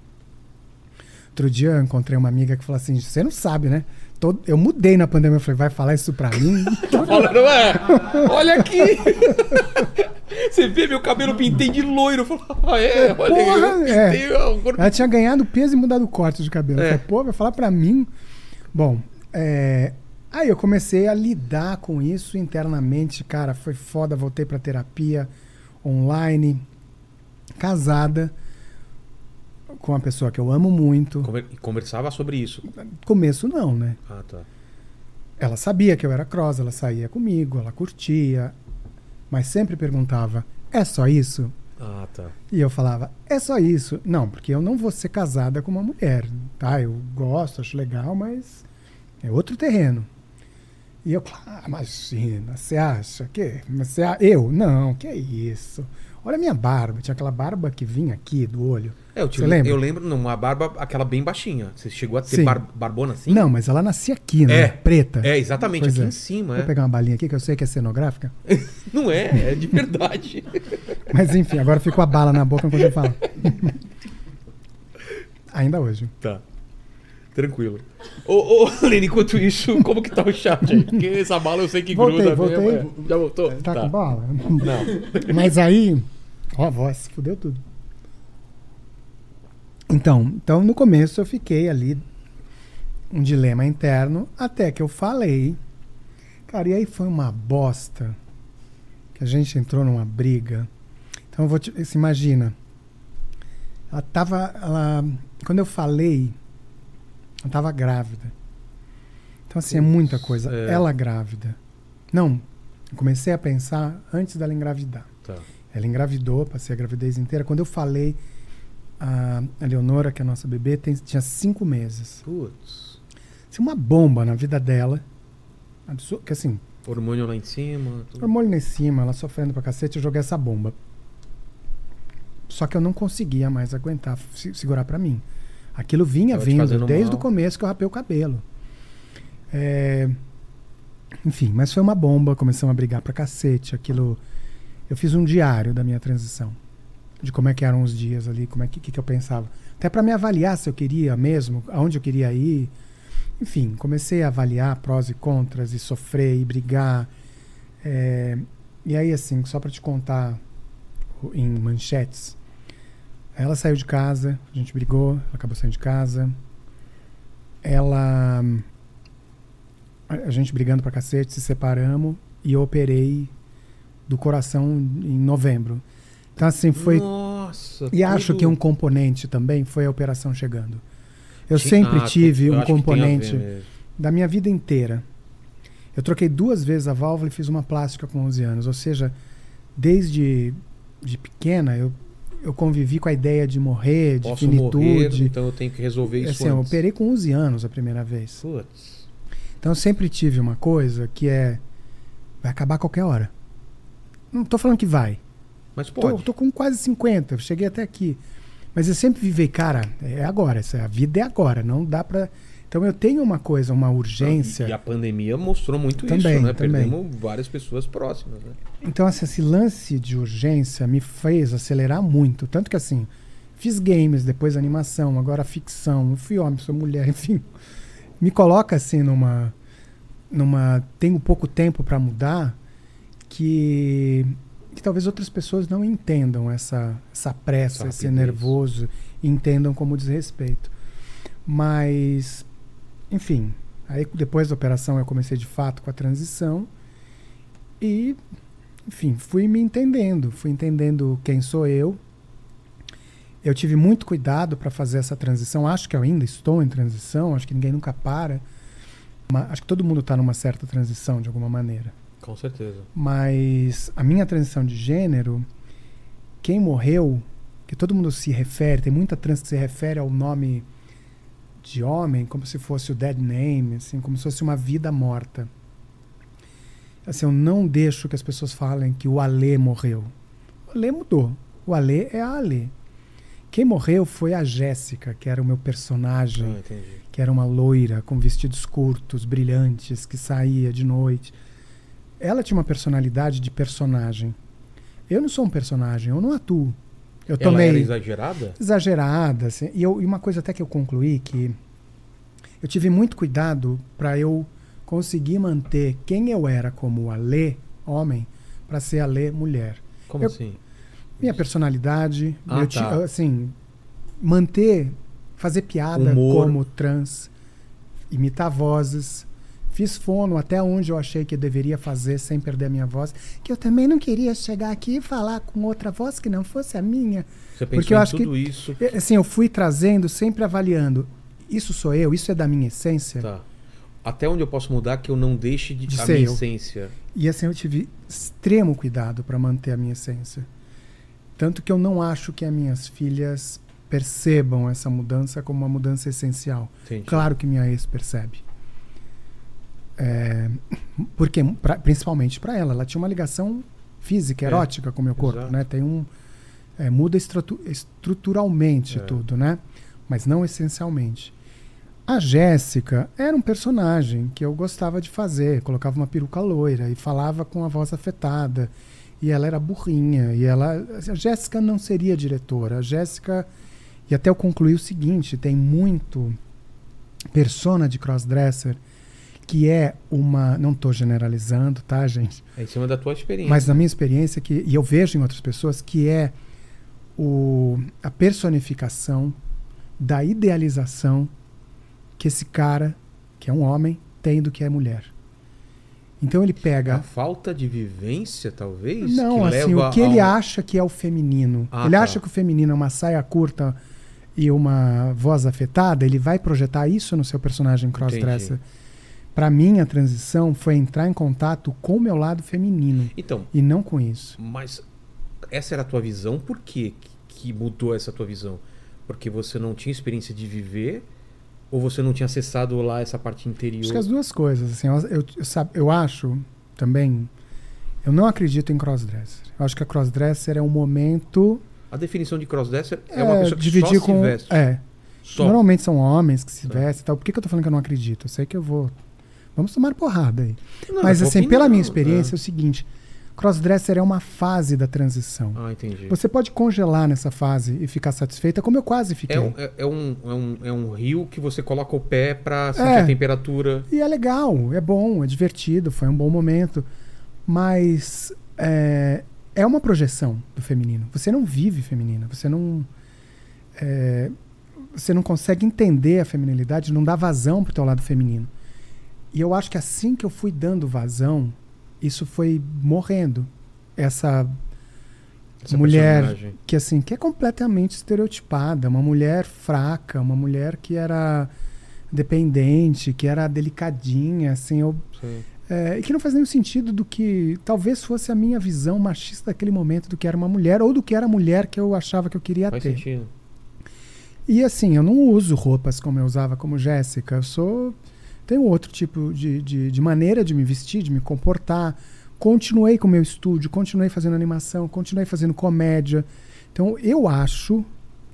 Outro dia eu encontrei uma amiga que falou assim: você não sabe, né? Todo- eu mudei na pandemia, eu falei, vai falar isso pra mim? Tá falando, é? Olha aqui! Você vê meu cabelo pintei de loiro. Eu falo, ah, é? Olha, Porra, eu é. pintei corpo. Ela tinha ganhado peso e mudado o corte de cabelo. Eu É. falei, pô, vai falar pra mim. Bom, é, aí eu comecei a lidar com isso internamente, cara, foi foda, voltei pra terapia online, casada com uma pessoa que eu amo muito. Conver- e Conversava sobre isso. Começo não, né? Ah, tá. Ela sabia que eu era cross, ela saía comigo, ela curtia, mas sempre perguntava: "É só isso?" Ah, tá. E eu falava, é só isso. Não, porque eu não vou ser casada com uma mulher, tá? Eu gosto, acho legal, mas é outro terreno. E eu, ah, imagina, você acha que? Você a- eu? Não, que isso. Olha a minha barba, tinha aquela barba que vinha aqui do olho. É, eu, tive, lembra? eu lembro numa barba, aquela bem baixinha. Você chegou a ter bar- barbona assim? Não, mas ela nascia aqui, né? É. Preta. É, exatamente, Pois aqui é. em cima. Vou É. pegar uma balinha aqui, que eu sei que é cenográfica. Não é, é de verdade. Mas enfim, agora ficou a bala na boca enquanto eu falo. Ainda hoje. tá. Tranquilo. Ô, ô, Lene, enquanto isso, como que tá o chat aí? Porque essa bala eu sei que Voltei, gruda voltei. mesmo. é. Já voltou? Tá, com bala? Não. Mas aí. Ó, a voz, fudeu tudo. Então, então, no começo eu fiquei ali. Um dilema interno, até que eu falei. Cara, e aí foi uma bosta. Que a gente entrou numa briga. Então eu vou te. Você imagina. Ela tava. Ela, quando eu falei, ela tava grávida. Então, assim, é muita coisa. é. Ela grávida. Não, eu comecei a pensar antes dela engravidar. Tá. Ela engravidou, passei a gravidez inteira. Quando eu falei, a, Leonora, que é a nossa bebê, tem- tinha cinco meses. Putz. Assim, uma bomba na vida dela. Absurdo, que assim, Hormônio lá em cima. tudo. hormônio lá em cima, ela sofrendo pra cacete, eu joguei essa bomba. Só que eu não conseguia mais aguentar, se- segurar pra mim. Aquilo vinha Tava vindo desde mal. o começo que eu rapei o cabelo. É, Enfim, mas foi uma bomba, começamos a brigar pra cacete. Aquilo. Eu fiz um diário da minha transição. De como é que eram os dias ali, como é que, que, que eu pensava. Até pra me avaliar se eu queria mesmo, aonde eu queria ir. Enfim, comecei a avaliar prós e contras, e sofrer, e brigar. É, e aí, assim, só pra te contar em manchetes. Ela saiu de casa, a gente brigou, ela acabou saindo de casa. Ela. A gente brigando pra cacete, se separamos e eu operei do coração em novembro. Então, assim, foi. Nossa. E acho tudo- que um componente também foi a operação chegando. Eu sempre Ah, tive um acho componente da minha vida inteira. Eu troquei duas vezes a válvula e fiz uma plástica com 11 anos. Ou seja, desde de pequena eu, eu convivi com a ideia de morrer, de Posso morrer, finitude. então eu tenho que resolver isso assim, eu antes. operei com 11 anos a primeira vez. Putz. Então eu sempre tive uma coisa que é vai acabar a qualquer hora. Não tô falando que vai. Mas Tô, pode. tô com quase 50, eu cheguei até aqui. Mas eu sempre vivi, cara, é agora, essa, a vida é agora, não dá pra. Então eu tenho uma coisa, uma urgência. E a pandemia mostrou muito Também, isso, né? também. Perdemos várias pessoas próximas, né? Então, assim, esse lance de urgência me fez acelerar muito. Tanto que, assim, fiz games, depois animação, agora ficção. Eu fui homem, sou mulher, enfim. Me coloca, assim, numa. numa tenho pouco tempo para mudar que. que talvez outras pessoas não entendam essa, essa pressa, Essa esse nervoso, e entendam como desrespeito. Mas, enfim, aí depois da operação eu comecei de fato com a transição. E, enfim, fui me entendendo, fui entendendo quem sou eu. eu tive muito cuidado para fazer essa transição. Acho que eu ainda estou em transição, acho que ninguém nunca para. Mas acho que todo mundo está numa certa transição de alguma maneira. Com certeza. Mas a minha transição de gênero, quem morreu, que todo mundo se refere, tem muita trans que se refere ao nome de homem como se fosse o dead name, assim, como se fosse uma vida morta. Assim, eu não deixo que as pessoas falem que o Alê morreu. O Alê mudou. O Alê é a Alê. Quem morreu foi a Jéssica, que era o meu personagem Ah, que era uma loira com vestidos curtos, brilhantes, que saía de noite. Ela tinha uma personalidade de personagem. Eu não sou um personagem, eu não atuo. Eu Ela tomei era exagerada? exagerada, assim, e, eu- e uma coisa até que eu concluí que eu tive muito cuidado para eu conseguir manter quem eu era como Alê, homem, para ser Alê, mulher. Como Eu- assim? Minha personalidade, Ah, meu tá. assim, manter, fazer piada Humor. como trans, imitar vozes. Fiz fono até onde eu achei que eu deveria fazer sem perder a minha voz. Que eu também não queria chegar aqui e falar com outra voz que não fosse a minha. Você pensou Porque eu em acho que- tudo isso. E, Assim, eu fui trazendo, sempre avaliando. Isso sou eu, isso é da minha essência. Tá. Até onde eu posso mudar que eu não deixe de, De a ser minha eu. essência. E assim, eu tive extremo cuidado para manter a minha essência. Tanto que eu não acho que as minhas filhas percebam essa mudança como uma mudança essencial. Entendi. Claro que minha ex percebe. É, porque, pra- principalmente para ela, ela tinha uma ligação física, É, erótica com o meu corpo, exato. né? Tem um é, muda estrutu- estruturalmente É. tudo, né? Mas não essencialmente. A Jéssica era um personagem que eu gostava de fazer, colocava uma peruca loira e falava com a voz afetada. E ela era burrinha, e ela a Jéssica não seria diretora. A Jéssica e até eu concluí o seguinte, tem muito persona de crossdresser que é uma, não estou generalizando, tá, gente? É em cima da tua experiência. Mas na minha experiência que e eu vejo em outras pessoas que é o, a personificação da idealização que esse cara, que é um homem, tem do que é mulher. Então ele A pega falta de vivência, talvez? não, que assim, o que ele a um- acha que é o feminino. Ah, ele tá. acha que o feminino é uma saia curta e uma voz afetada, ele vai projetar isso no seu personagem crossdresser. Para mim, a transição foi entrar em contato com o meu lado feminino Então, e não com isso. mas essa era a tua visão, por que- que mudou essa tua visão? Porque você não tinha experiência de viver ou você não tinha acessado lá essa parte interior? Acho que as duas coisas. Assim, eu, eu, eu eu acho também. Eu não acredito em crossdresser. Eu acho que a crossdresser é um momento. A definição de crossdresser é, uma pessoa que dividir só com. se veste. É. Só. Normalmente são homens que se Tá. vestem e tal. Por que, que eu tô falando que eu não acredito? Eu sei que eu vou. Vamos tomar porrada aí. Não, Mas é assim, pela minha é. experiência, é o seguinte: crossdresser é uma fase da transição. Ah, entendi. Você pode congelar nessa fase e ficar satisfeita, como eu quase fiquei. É um, é, é um, é, um, é um rio que você coloca o pé pra sentir É. a temperatura. E é legal, é bom, é divertido, foi um bom momento. Mas é, é uma projeção do feminino. Você não vive feminina, você não. é, você não consegue entender a feminilidade, não dá vazão pro teu lado feminino. E eu acho que assim que eu fui dando vazão, isso foi morrendo. Essa Essa mulher personagem. que assim que é completamente estereotipada, uma mulher fraca, uma mulher que era dependente, que era delicadinha, assim, eu, é, e que não faz nenhum sentido do que talvez fosse a minha visão machista daquele momento do que era uma mulher ou do que era a mulher que eu achava que eu queria Faz ter. sentido. E assim, eu não uso roupas como eu usava como Jéssica. Eu sou. Tenho outro tipo de, de, de maneira de me vestir, de me comportar. Continuei com o meu estúdio, continuei fazendo animação, continuei fazendo comédia. Então eu acho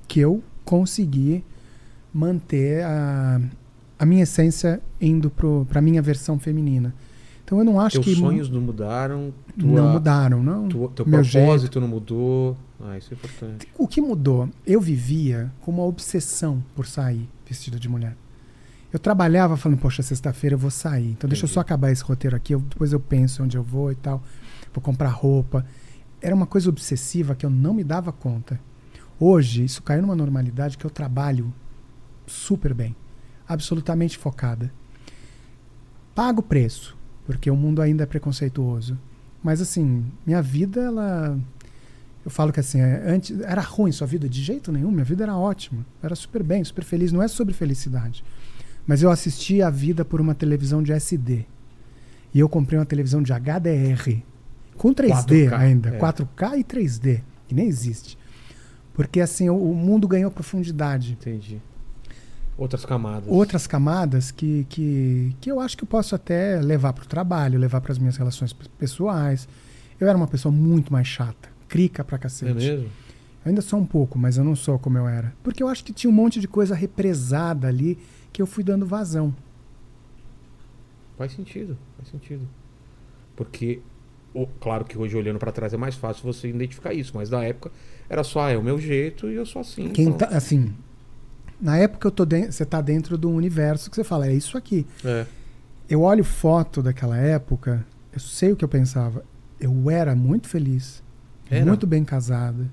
que eu consegui manter a, a minha essência indo para a minha versão feminina. Então eu não acho Teus que. sonhos não mudaram, tua, não mudaram, não. tua- teu Meu propósito não mudou. Ah, isso é importante. O que mudou? Eu vivia com uma obsessão por sair vestido de mulher. Eu trabalhava falando, poxa, sexta-feira eu vou sair. Então deixa eu Entendi. só acabar esse roteiro aqui, eu- depois eu penso onde eu vou e tal. Vou comprar roupa. Era uma coisa obsessiva que eu não me dava conta. Hoje, isso caiu numa normalidade que eu trabalho super bem. Absolutamente focada. Pago o preço, porque o mundo ainda é preconceituoso. Mas assim, minha vida, ela Eu falo que assim, é, antes era ruim sua vida de jeito nenhum, minha vida era ótima, era super bem, super feliz, não é sobre felicidade. Mas eu assisti a vida por uma televisão de SD. E eu comprei uma televisão de HDR com 3D 4K, ainda, é. 4K e 3D, que nem existe. Porque assim, o, o mundo ganhou profundidade. Entendi. Outras camadas. Outras camadas que, que, que eu acho que eu posso até levar para o trabalho, levar para as minhas relações pe- pessoais. Eu era uma pessoa muito mais chata, crica pra cacete. É mesmo? Eu ainda sou um pouco, mas eu não sou como eu era. Porque eu acho que tinha um monte de coisa represada ali que eu fui dando vazão. Faz sentido, faz sentido. Porque, o- claro que hoje olhando pra trás é mais fácil você identificar isso, mas na época era só, ah, é o meu jeito e eu sou assim. Quem tá, assim, na época eu tô den- você tá dentro de um universo que você fala, é isso aqui. É, Eu olho foto daquela época, eu sei o que eu pensava. Eu era muito feliz, Era? muito bem casada,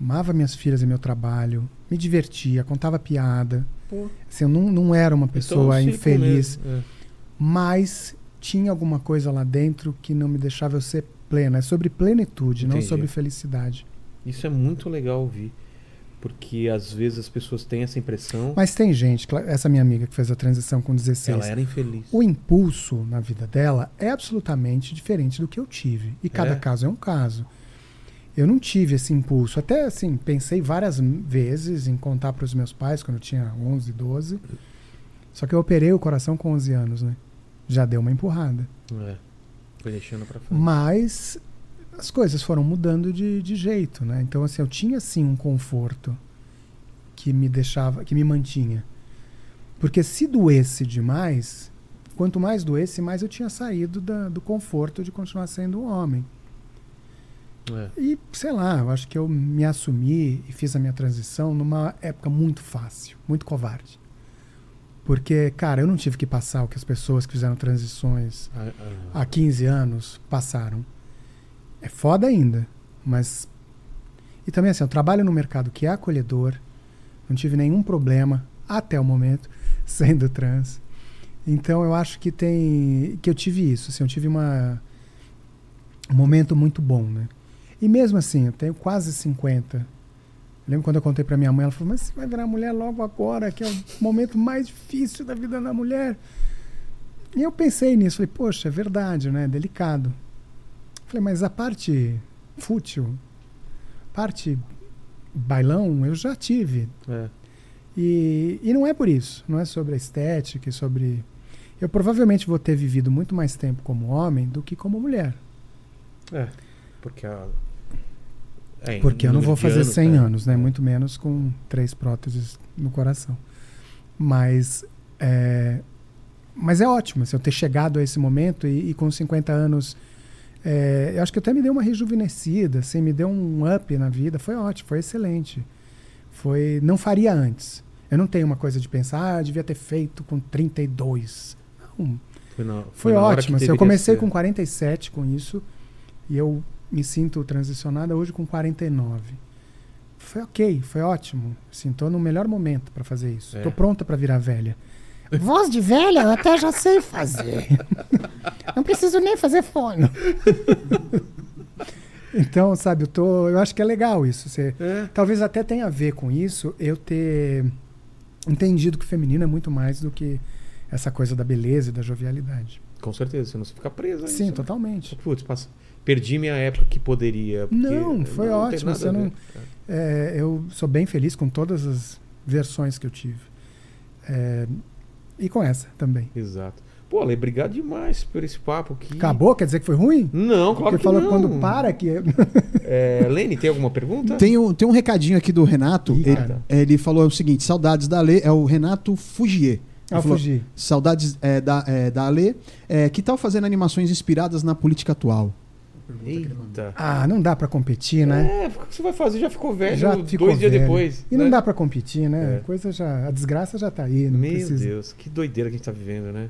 amava minhas filhas e meu trabalho, me divertia, contava piada. Pô. Assim, eu não, não era uma pessoa Então, infeliz, é. mas tinha alguma coisa lá dentro que não me deixava eu ser plena. É sobre plenitude, não Entendi. sobre felicidade. Isso é muito legal ouvir. Porque às vezes as pessoas têm essa impressão. Mas tem gente, essa minha amiga que fez a transição com 16, ela era infeliz. o impulso na vida dela é absolutamente diferente do que eu tive. E cada É? caso é um caso. Eu não tive esse impulso. Até assim, pensei várias vezes em contar para os meus pais quando eu tinha 11, 12. Só que eu operei o coração com 11 anos, né? Já deu uma empurrada. É. Foi deixando pra frente. Mas as coisas foram mudando de, de jeito, né? Então, assim, eu tinha sim um conforto que me deixava, que me mantinha. Porque se doesse demais, quanto mais doesse, mais eu tinha saído da- do conforto de continuar sendo um homem. É. E, sei lá, eu acho que eu me assumi e fiz a minha transição numa época muito fácil, muito covarde. Porque, cara, eu não tive que passar o que as pessoas que fizeram transições Ah, ah. há 15 anos passaram. É foda ainda, mas. E também assim, eu trabalho no mercado que é acolhedor, não tive nenhum problema até o momento sendo trans. Então eu acho que tem. que eu tive isso, assim, eu tive uma. um momento muito bom, né? E mesmo assim, eu tenho quase 50. Eu lembro quando eu contei pra minha mãe, ela falou, mas você vai virar mulher logo agora, que é o momento mais difícil da vida da mulher. E eu pensei nisso, falei, poxa, é verdade, né? É delicado. Falei, mas a parte fútil, parte bailão, eu já tive. É. E, e não é por isso, não é sobre a estética e sobre. Eu provavelmente vou ter vivido muito mais tempo como homem do que como mulher. É. Porque a. é, Porque eu não vou fazer 100 é. anos, né? Muito menos com três próteses no coração. Mas é, mas é ótimo assim, eu ter chegado a esse momento e, e com 50 anos. é, eu acho que até me deu uma rejuvenescida, assim, me deu um up na vida. Foi ótimo, foi excelente. Foi, não faria antes. Eu não tenho uma coisa de pensar, ah, devia ter feito com 32. Não, Foi, na, foi na hora que ótimo. assim, eu comecei ser. com 47 com isso e eu me sinto transicionada hoje com 49. Foi ok, foi ótimo. Assim, tô no melhor momento para fazer isso. É. Tô pronta para virar velha. Voz de velha eu até já sei fazer. Não preciso nem fazer fono. então, sabe, eu tô, eu acho que é legal isso. Você, É. talvez até tenha a ver com isso eu ter entendido que o feminino é muito mais do que essa coisa da beleza e da jovialidade. Com certeza, senão você fica preso. a Sim, isso, né? totalmente. Putz, passa- perdi minha época que poderia. Não, foi tem ótimo, você não- É, eu sou bem feliz com todas as versões que eu tive. É, e com essa também. Exato. Pô, Ale, obrigado demais por esse papo aqui. Acabou? Quer dizer que foi ruim? Não, claro Porque que falou não. que quando para que. É, Lene, tem alguma pergunta? Tem um, tem um recadinho aqui do Renato. Ih, ele, ele falou o seguinte: saudades da Lê, é o Renato Fugier. Ah, falou, fugir. Saudades é, da, é, da Alê. É, que tal fazendo animações inspiradas na política atual? Eita. Ah, não dá pra competir, né? É, o que você vai fazer? Já ficou velho Já dois ficou dias velho. depois. E não né? dá pra competir, né? É. A Coisa já, a desgraça já tá aí, não Meu precisa. Deus, que doideira que a gente tá vivendo, né?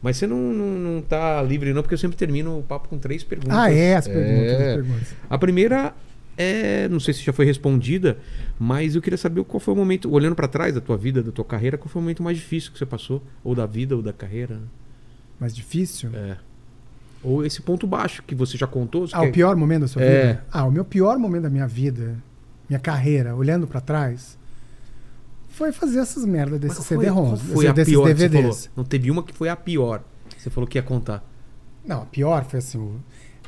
Mas você não, não, não tá livre, não, porque eu sempre termino o papo com três perguntas. Ah, é, as perguntas, É. as perguntas. A primeira é, não sei se já foi respondida, mas eu queria saber qual foi o momento, olhando pra trás da tua vida, da tua carreira, qual foi o momento mais difícil que você passou, ou da vida ou da carreira. Mais difícil? É. Ou esse ponto baixo que você já contou? você Ah, o quer- pior momento da sua É. vida? Ah, o meu pior momento da minha vida, minha carreira, olhando pra trás, foi fazer essas merdas desses qual foi- a pior que você DVDs. falou? Não teve uma que foi a pior. Você falou que ia contar. Não, a pior foi assim. o-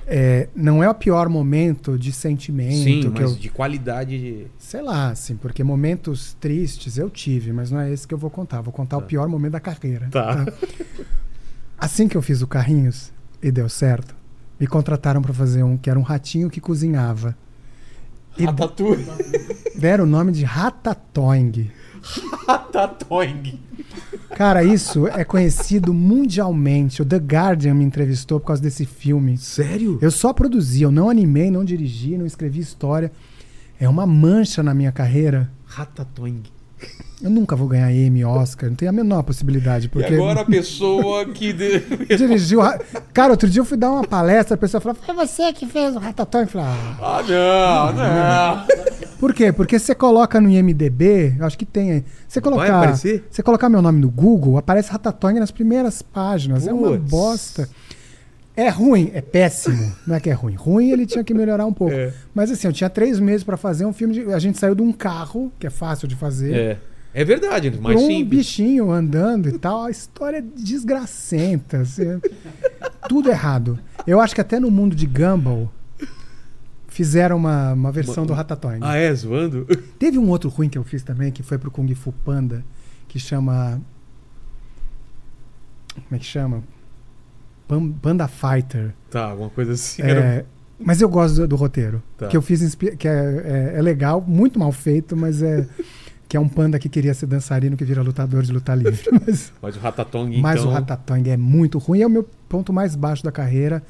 é, não é o pior momento de sentimento Sim, mas eu. de qualidade de... Sei lá, assim, porque momentos tristes eu tive, mas não é esse que eu vou contar. Vou contar o Tá. pior momento da carreira. Tá. Assim que eu fiz o Carrinhos e deu certo, me contrataram pra fazer um que era um ratinho que cozinhava. E Ratatouille. deram o nome de Ratatoing. Ratatouille. Cara, isso é conhecido mundialmente. O The Guardian me entrevistou por causa desse filme. Sério? Eu só produzi, eu não animei, não dirigi, não escrevi história. É uma mancha na minha carreira. Ratatouille. Eu nunca vou ganhar Emmy, Oscar, não tem a menor possibilidade. Porque E agora a pessoa que... dirigiu. Ra- Cara, outro dia eu fui dar uma palestra, a pessoa falou: Foi você que fez o Ratatouille? Eu falei, ah, Ah, não, não. Por quê? Porque você coloca no IMDB, eu acho que tem aí. Você Vai colocar, aparecer? você colocar meu nome no Google, aparece Ratatouille nas primeiras páginas. É uma Puts. bosta. É ruim, é péssimo. Não é que é ruim. Ruim ele tinha que melhorar um pouco. É. Mas assim, eu tinha três meses pra fazer um filme. De, a gente saiu de um carro, que é fácil de fazer. É. É verdade, mais um simples. bichinho andando e tal. A história é desgracenta. assim, tudo errado. Eu acho que até no mundo de Gumball fizeram uma, uma versão do Ratatouille. Ah, é? Zoando? Teve um outro ruim que eu fiz também, que foi pro Kung Fu Panda, que chama. Como é que chama? Pan- Panda Fighter. Tá, alguma coisa assim. era- É, mas eu gosto do, do roteiro. Tá. Que eu fiz que é, é- é legal, muito mal feito, mas é. Que é um panda que queria ser dançarino que vira lutador de luta livre. Mas, Mas o mas então... o Ratatouille é muito ruim, é o meu ponto mais baixo da carreira.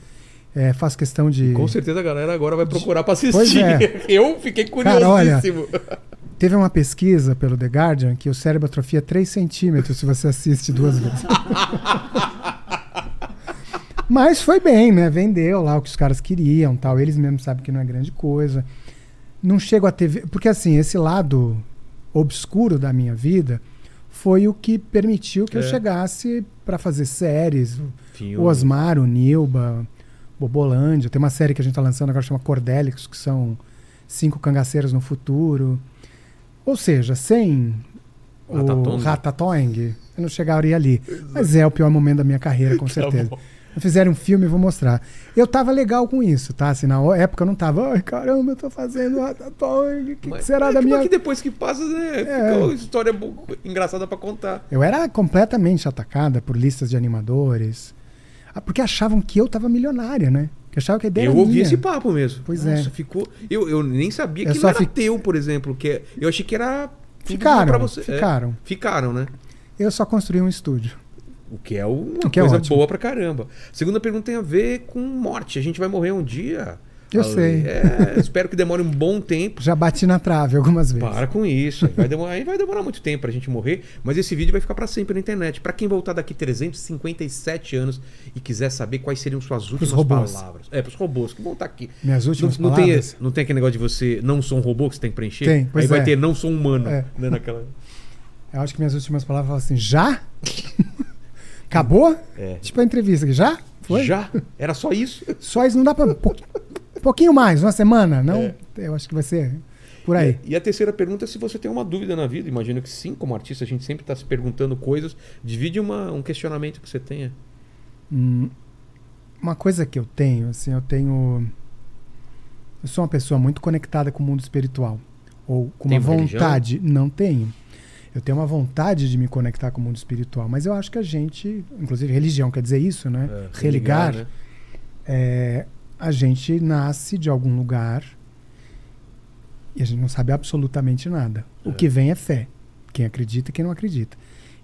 É, faço questão de. Com certeza a galera agora vai procurar pra assistir. É. Eu fiquei Cara, olha, curiosíssimo. Teve uma pesquisa pelo The Guardian que o cérebro atrofia 3 centímetros se você assiste duas vezes. Mas foi bem, né? Vendeu lá o que os caras queriam tal. Eles mesmos sabem que não é grande coisa. Não chego a ter. Porque assim, esse lado obscuro da minha vida foi o que permitiu que eu É. chegasse para fazer séries. Filme. O Osmar, o Nilba, Bobolândia. Tem uma série que a gente tá lançando agora que chama Cordélix, que são cinco cangaceiros no futuro. Ou seja, sem o Ratatouille. Ratatouille, eu não chegaria ali. Mas é o pior momento da minha carreira, com certeza. Tá. Fizeram um filme, vou mostrar. Eu tava legal com isso, tá? Assim, na época eu não tava, ai caramba, eu tô fazendo Ratatouille, o que, que será é da que- minha... mas que depois que passa, né? É. Fica uma história engraçada pra contar. Eu era completamente atacada por listas de animadores, Ah, porque achavam que eu tava milionária, né? Que achavam que a ideia eu ouvi minha. esse papo mesmo. Pois Nossa, é. ficou. Eu, eu nem sabia Eu que só não era fi- teu, por exemplo. Que é- eu achei que era. Ficaram, pra você. É, ficaram. ficaram, né? Eu só construí um estúdio. O que é uma que é coisa ótimo. boa pra caramba. Segunda pergunta tem a ver com morte. A gente vai morrer um dia. Eu sei. É, espero que demore um bom tempo. Já bati na trave algumas vezes. Para com isso. Aí vai, demorar, aí vai demorar muito tempo pra gente morrer, mas esse vídeo vai ficar pra sempre na internet. Pra quem voltar daqui 357 anos e quiser saber quais seriam suas últimas palavras. É, pros robôs que vão estar aqui. Minhas Não, últimas não tem, palavras. não tem aquele negócio de você não sou um robô que você tem que preencher? Tem, pois Aí vai é. ter não sou um humano. É. Né, naquela... Eu acho que minhas últimas palavras falam assim: já? Acabou? É. Tipo a entrevista aqui, já? Foi? Já? Era só isso? Só isso não dá pra. Um pouqui- pouquinho mais, uma semana? Não? É. Eu acho que vai ser por aí. E a terceira pergunta é se você tem uma dúvida na vida. Imagino que sim, como artista, a gente sempre está se perguntando coisas. Divide uma, um questionamento que você tenha. Hum, uma coisa que eu tenho, assim, eu tenho. Eu sou uma pessoa muito conectada com o mundo espiritual. Ou com Tem uma uma religião? vontade. Não tenho. Eu tenho uma vontade de me conectar com o mundo espiritual, mas eu acho que a gente, inclusive religião quer dizer isso, né? É, Religar. né? É, a gente nasce de algum lugar e a gente não sabe absolutamente nada. O É. que vem é fé. Quem acredita e quem não acredita.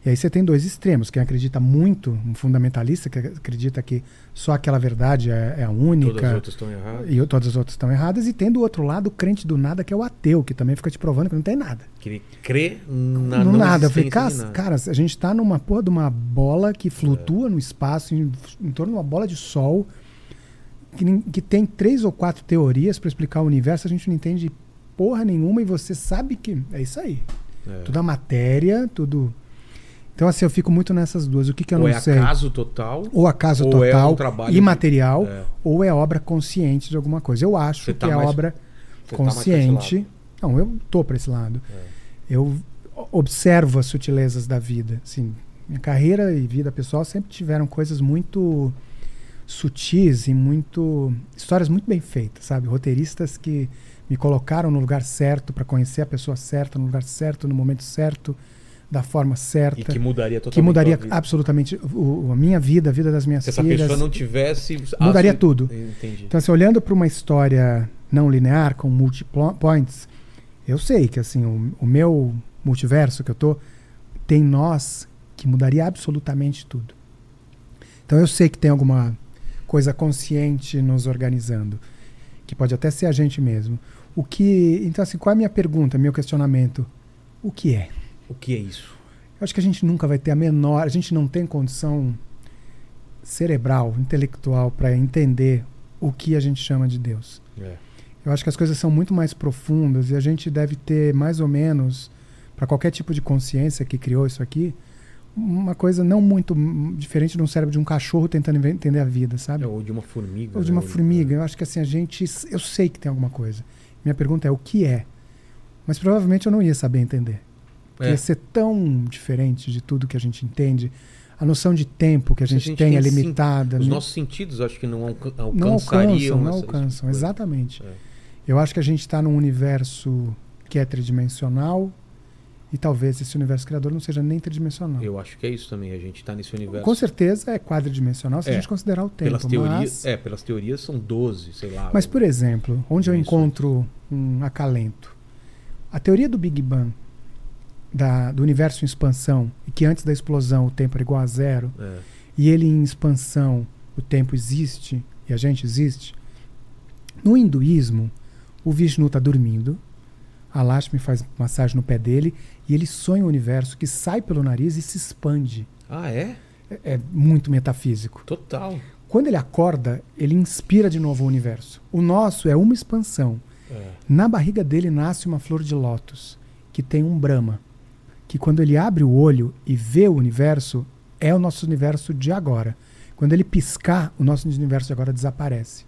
E aí você tem dois extremos. Quem acredita muito, um fundamentalista que acredita que só aquela verdade é, é a Todas as única outras estão erradas. e todas as outras estão erradas. E tem do outro lado o crente do nada, que é o ateu, que também fica te provando que não tem nada. Que ele crê na no nada. Eu falei, existência cara, nada. cara, a gente tá numa porra de uma bola que flutua no espaço, em, em torno de uma bola de sol, que, que tem três ou quatro teorias para explicar o universo, a gente não entende porra nenhuma e você sabe que é isso aí. É. Tudo a matéria, tudo. Então, assim, eu fico muito nessas duas. O que, que eu ou não é sei? acaso total? Ou acaso ou é total, um trabalho imaterial, É. ou é obra consciente de alguma coisa. Eu acho Você que tá é mais- obra Você tá consciente. lado. não, eu tô para esse lado. É. Eu observo as sutilezas da vida. Assim, minha carreira e vida pessoal sempre tiveram coisas muito sutis e muito histórias muito bem feitas, sabe? Roteiristas que me colocaram no lugar certo para conhecer a pessoa certa, no lugar certo, no momento certo, da forma certa. E que mudaria totalmente que mudaria absolutamente o- a minha vida, a vida das minhas Se essa filhas. pessoa não tivesse... Mudaria tudo. Entendi. Então, assim, olhando para uma história não linear, com multipoints, eu sei que assim, o, o meu multiverso que eu tô tem nós que mudaria absolutamente tudo. Então eu sei que tem alguma coisa consciente nos organizando, que pode até ser a gente mesmo. O que, então assim, qual é a minha pergunta, meu questionamento? O que é? O que é isso? Eu acho que a gente nunca vai ter a menor, a gente não tem condição cerebral, intelectual para entender o que a gente chama de Deus. É. Eu acho que as coisas são muito mais profundas e a gente deve ter mais ou menos para qualquer tipo de consciência que criou isso aqui, uma coisa não muito diferente de um cérebro de um cachorro tentando entender a vida, sabe? É, Ou de uma formiga. Ou de né? uma formiga. Eu acho que assim a gente, eu sei que tem alguma coisa. Minha pergunta é o que é? Mas provavelmente eu não ia saber entender. É. Ia ser tão diferente de tudo que a gente entende. A noção de tempo que a Se a gente, gente tem é tem sim- limitada. Os né? nossos sentidos acho que não alca- não alcançam, não alcançam. Exatamente. É. Eu acho que a gente está num universo que é tridimensional e talvez esse universo criador não seja nem tridimensional. Eu acho que é isso também. A gente tá nesse universo. Com certeza é quadridimensional se É. a gente considerar o tempo. Pelas teorias, mas, é, pelas teorias são 12, sei lá. mas, por exemplo, onde eu encontro um acalento? A teoria do Big Bang, da- do universo em expansão, e que antes da explosão o tempo era igual a zero, É. e ele em expansão, o tempo existe e a gente existe. No hinduísmo, o Vishnu está dormindo, a Lakshmi faz massagem no pé dele e ele sonha um universo que sai pelo nariz e se expande. Ah, é? É, é muito metafísico. Total. Quando ele acorda, ele inspira de novo o universo. O nosso é uma expansão. É. Na barriga dele nasce uma flor de lótus, que tem um Brahma, que quando ele abre o olho e vê o universo, é o nosso universo de agora. Quando ele piscar, o nosso universo de agora desaparece.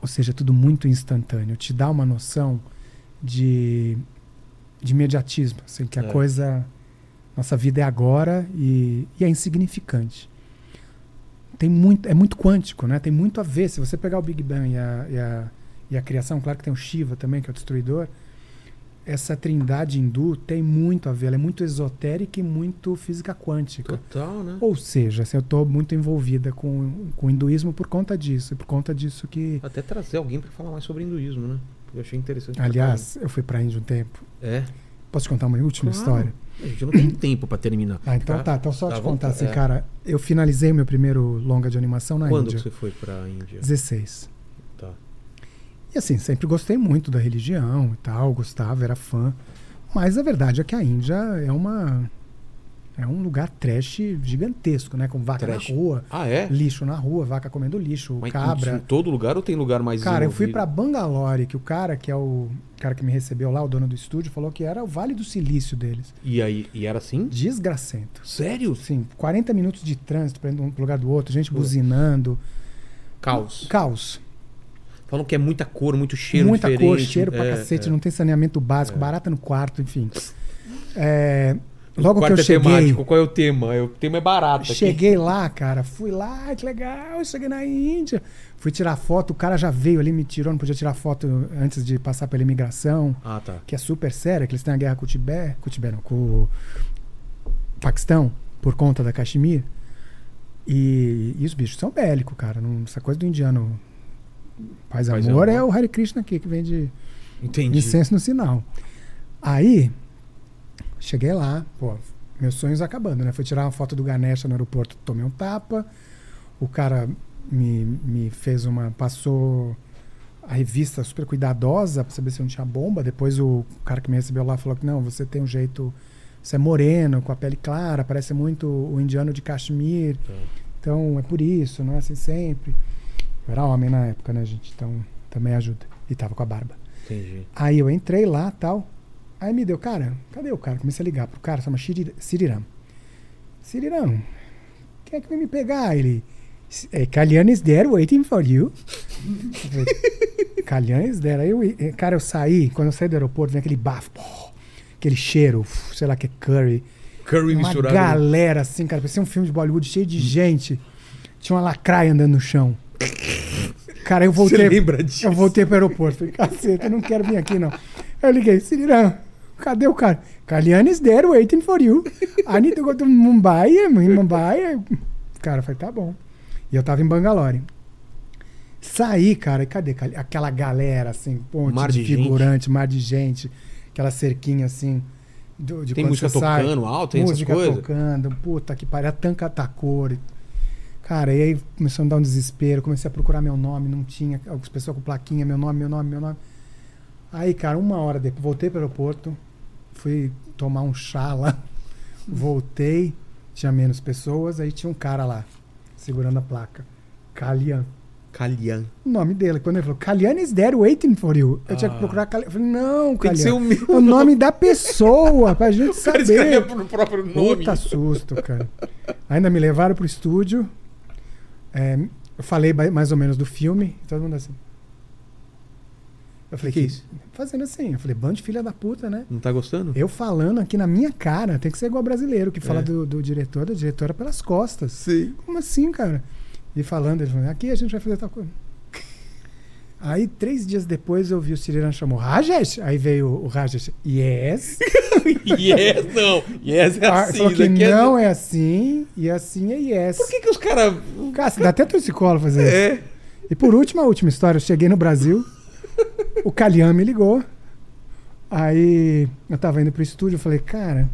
Ou seja, é tudo muito instantâneo. Te dá uma noção de, de imediatismo, assim, que a É. coisa. Nossa vida é agora e, e é insignificante. Tem muito, é muito quântico, né? Tem muito a ver. Se você pegar o Big Bang e a, e a, e a criação, claro que tem o Shiva também, que é o destruidor. Essa trindade hindu tem muito a ver. Ela é muito esotérica e muito física quântica. Total, né? Ou seja, assim, eu estou muito envolvida com, com o hinduísmo por conta disso. E por conta disso que. Até trazer alguém pra falar mais sobre hinduísmo, né? Eu achei interessante. Aliás, eu fui para a Índia um tempo. É. Posso te contar uma última Claro. história? A gente não tem tempo pra terminar. Ah, então tá. Então só Tá te contar assim, É. cara. Eu finalizei o meu primeiro longa de animação na Quando Índia. que você foi pra Índia? 16. E assim, sempre gostei muito da religião e tal, gostava, era fã. Mas a verdade é que a Índia é uma. É um lugar trash gigantesco, né? Com vaca Trash. na rua, Ah, é? lixo na rua, vaca comendo lixo, Mas cabra. Em todo lugar ou tem lugar mais Cara, eu fui pra Bangalore, que o cara que é o cara que me recebeu lá, o dono do estúdio, falou que era o Vale do Silício deles. E aí, e era assim? Desgracento. Sério? Sim, 40 minutos de trânsito pra ir de um lugar do outro, gente buzinando. Caos. Caos. Falam que é muita cor, muito cheiro Muita diferente. cor, cheiro pra É, cacete, é. não tem saneamento básico, É. barata no quarto, enfim. É, logo que eu é cheguei, temático. Qual é o tema? O tema é barato. aqui. cheguei lá, cara, fui lá, que legal, cheguei na Índia. Fui tirar foto, o cara já veio ali, me tirou, não podia tirar foto antes de passar pela imigração, Ah, tá. que é super séria, que eles têm a guerra com o Tibete, com o Tibete não, com o Paquistão, por conta da Caxemir. E, e os bichos são bélicos, cara. Não, essa coisa do indiano paz, Paz amor, amor. é o Hare Krishna aqui, que vende Entendi. incenso no sinal. Aí, cheguei lá, pô, meus sonhos acabando, né? Fui tirar uma foto do Ganesha no aeroporto, tomei um tapa. O cara me, me fez uma. passou a revista super cuidadosa pra saber se não tinha bomba. Depois o cara que me recebeu lá falou que não, você tem um jeito. Você é moreno, com a pele clara, parece muito o indiano de Kashmir. Tá. Então é por isso, não é assim sempre. Eu era homem na época, né, gente? Então também ajuda. E tava com a barba. Entendi. Aí eu entrei lá tal. Aí me deu, cara, cadê o cara? Comecei a ligar pro cara, chama Siriram. Cirirão, quem é que vai me pegar? Ele, é, Kalyan is there waiting for you. Kalyan is there. Aí eu, eh, cara, eu saí, quando eu saí do aeroporto, vem aquele bafo, aquele cheiro, sei lá que é curry. Curry Uma misturado. galera assim, cara, parecia um filme de Bollywood cheio de gente. Tinha uma lacraia andando no chão. Cara, eu voltei. Você lembra disso? Eu voltei pro aeroporto. Falei, caceta, eu não quero vir aqui, não. Eu liguei, Cirirão, cadê o cara? Kalyan is there waiting for you. I need to go to Mumbai, em Mumbai. Cara, eu falei, tá bom. E eu tava em Bangalore. Saí, cara, e cadê aquela galera, assim, ponte Mar de de gente. figurante, mar de gente, aquela cerquinha, assim, do, de Tem música sai. tocando alto, tem essas música coisas? tocando, puta que pariu, a tanca tá cor. Cara, e aí começou a me dar um desespero, comecei a procurar meu nome, não tinha, as pessoas com plaquinha, meu nome, meu nome, meu nome. Aí, cara, uma hora depois, voltei pro aeroporto, fui tomar um chá lá, voltei, tinha menos pessoas, aí tinha um cara lá, segurando a placa. Kalian. Kalyan. O nome dele, quando ele falou, Kalian is there waiting for you. Eu tinha que Ah. procurar Kalian. Eu falei, não, Tem que ser o meu o nome da pessoa, pra gente O cara escreveu saber. pro próprio nome. Puta susto, cara. Ainda me levaram pro estúdio. É, eu falei mais ou menos do filme. e Todo mundo assim. Eu falei, Que que isso? Fazendo assim. Eu falei, bando de filha da puta, né? Não tá gostando? Eu falando aqui na minha cara. Tem que ser igual brasileiro, que fala É. do, do diretor, da diretora pelas costas. Sei. Como assim, cara? E falando, ele falou, aqui a gente vai fazer tal coisa. Aí, três dias depois, eu vi o Siriran chamou Rajesh. Aí veio o Rajesh, yes. yes, não. Yes é Ah, assim. falou que isso aqui é- não é assim, e assim é yes. Por que, que os caras. Cara, dá até torcicolo fazer isso. É. E por último, a última história, eu cheguei no Brasil, o Calham me ligou. Aí eu tava indo pro estúdio, eu falei, cara,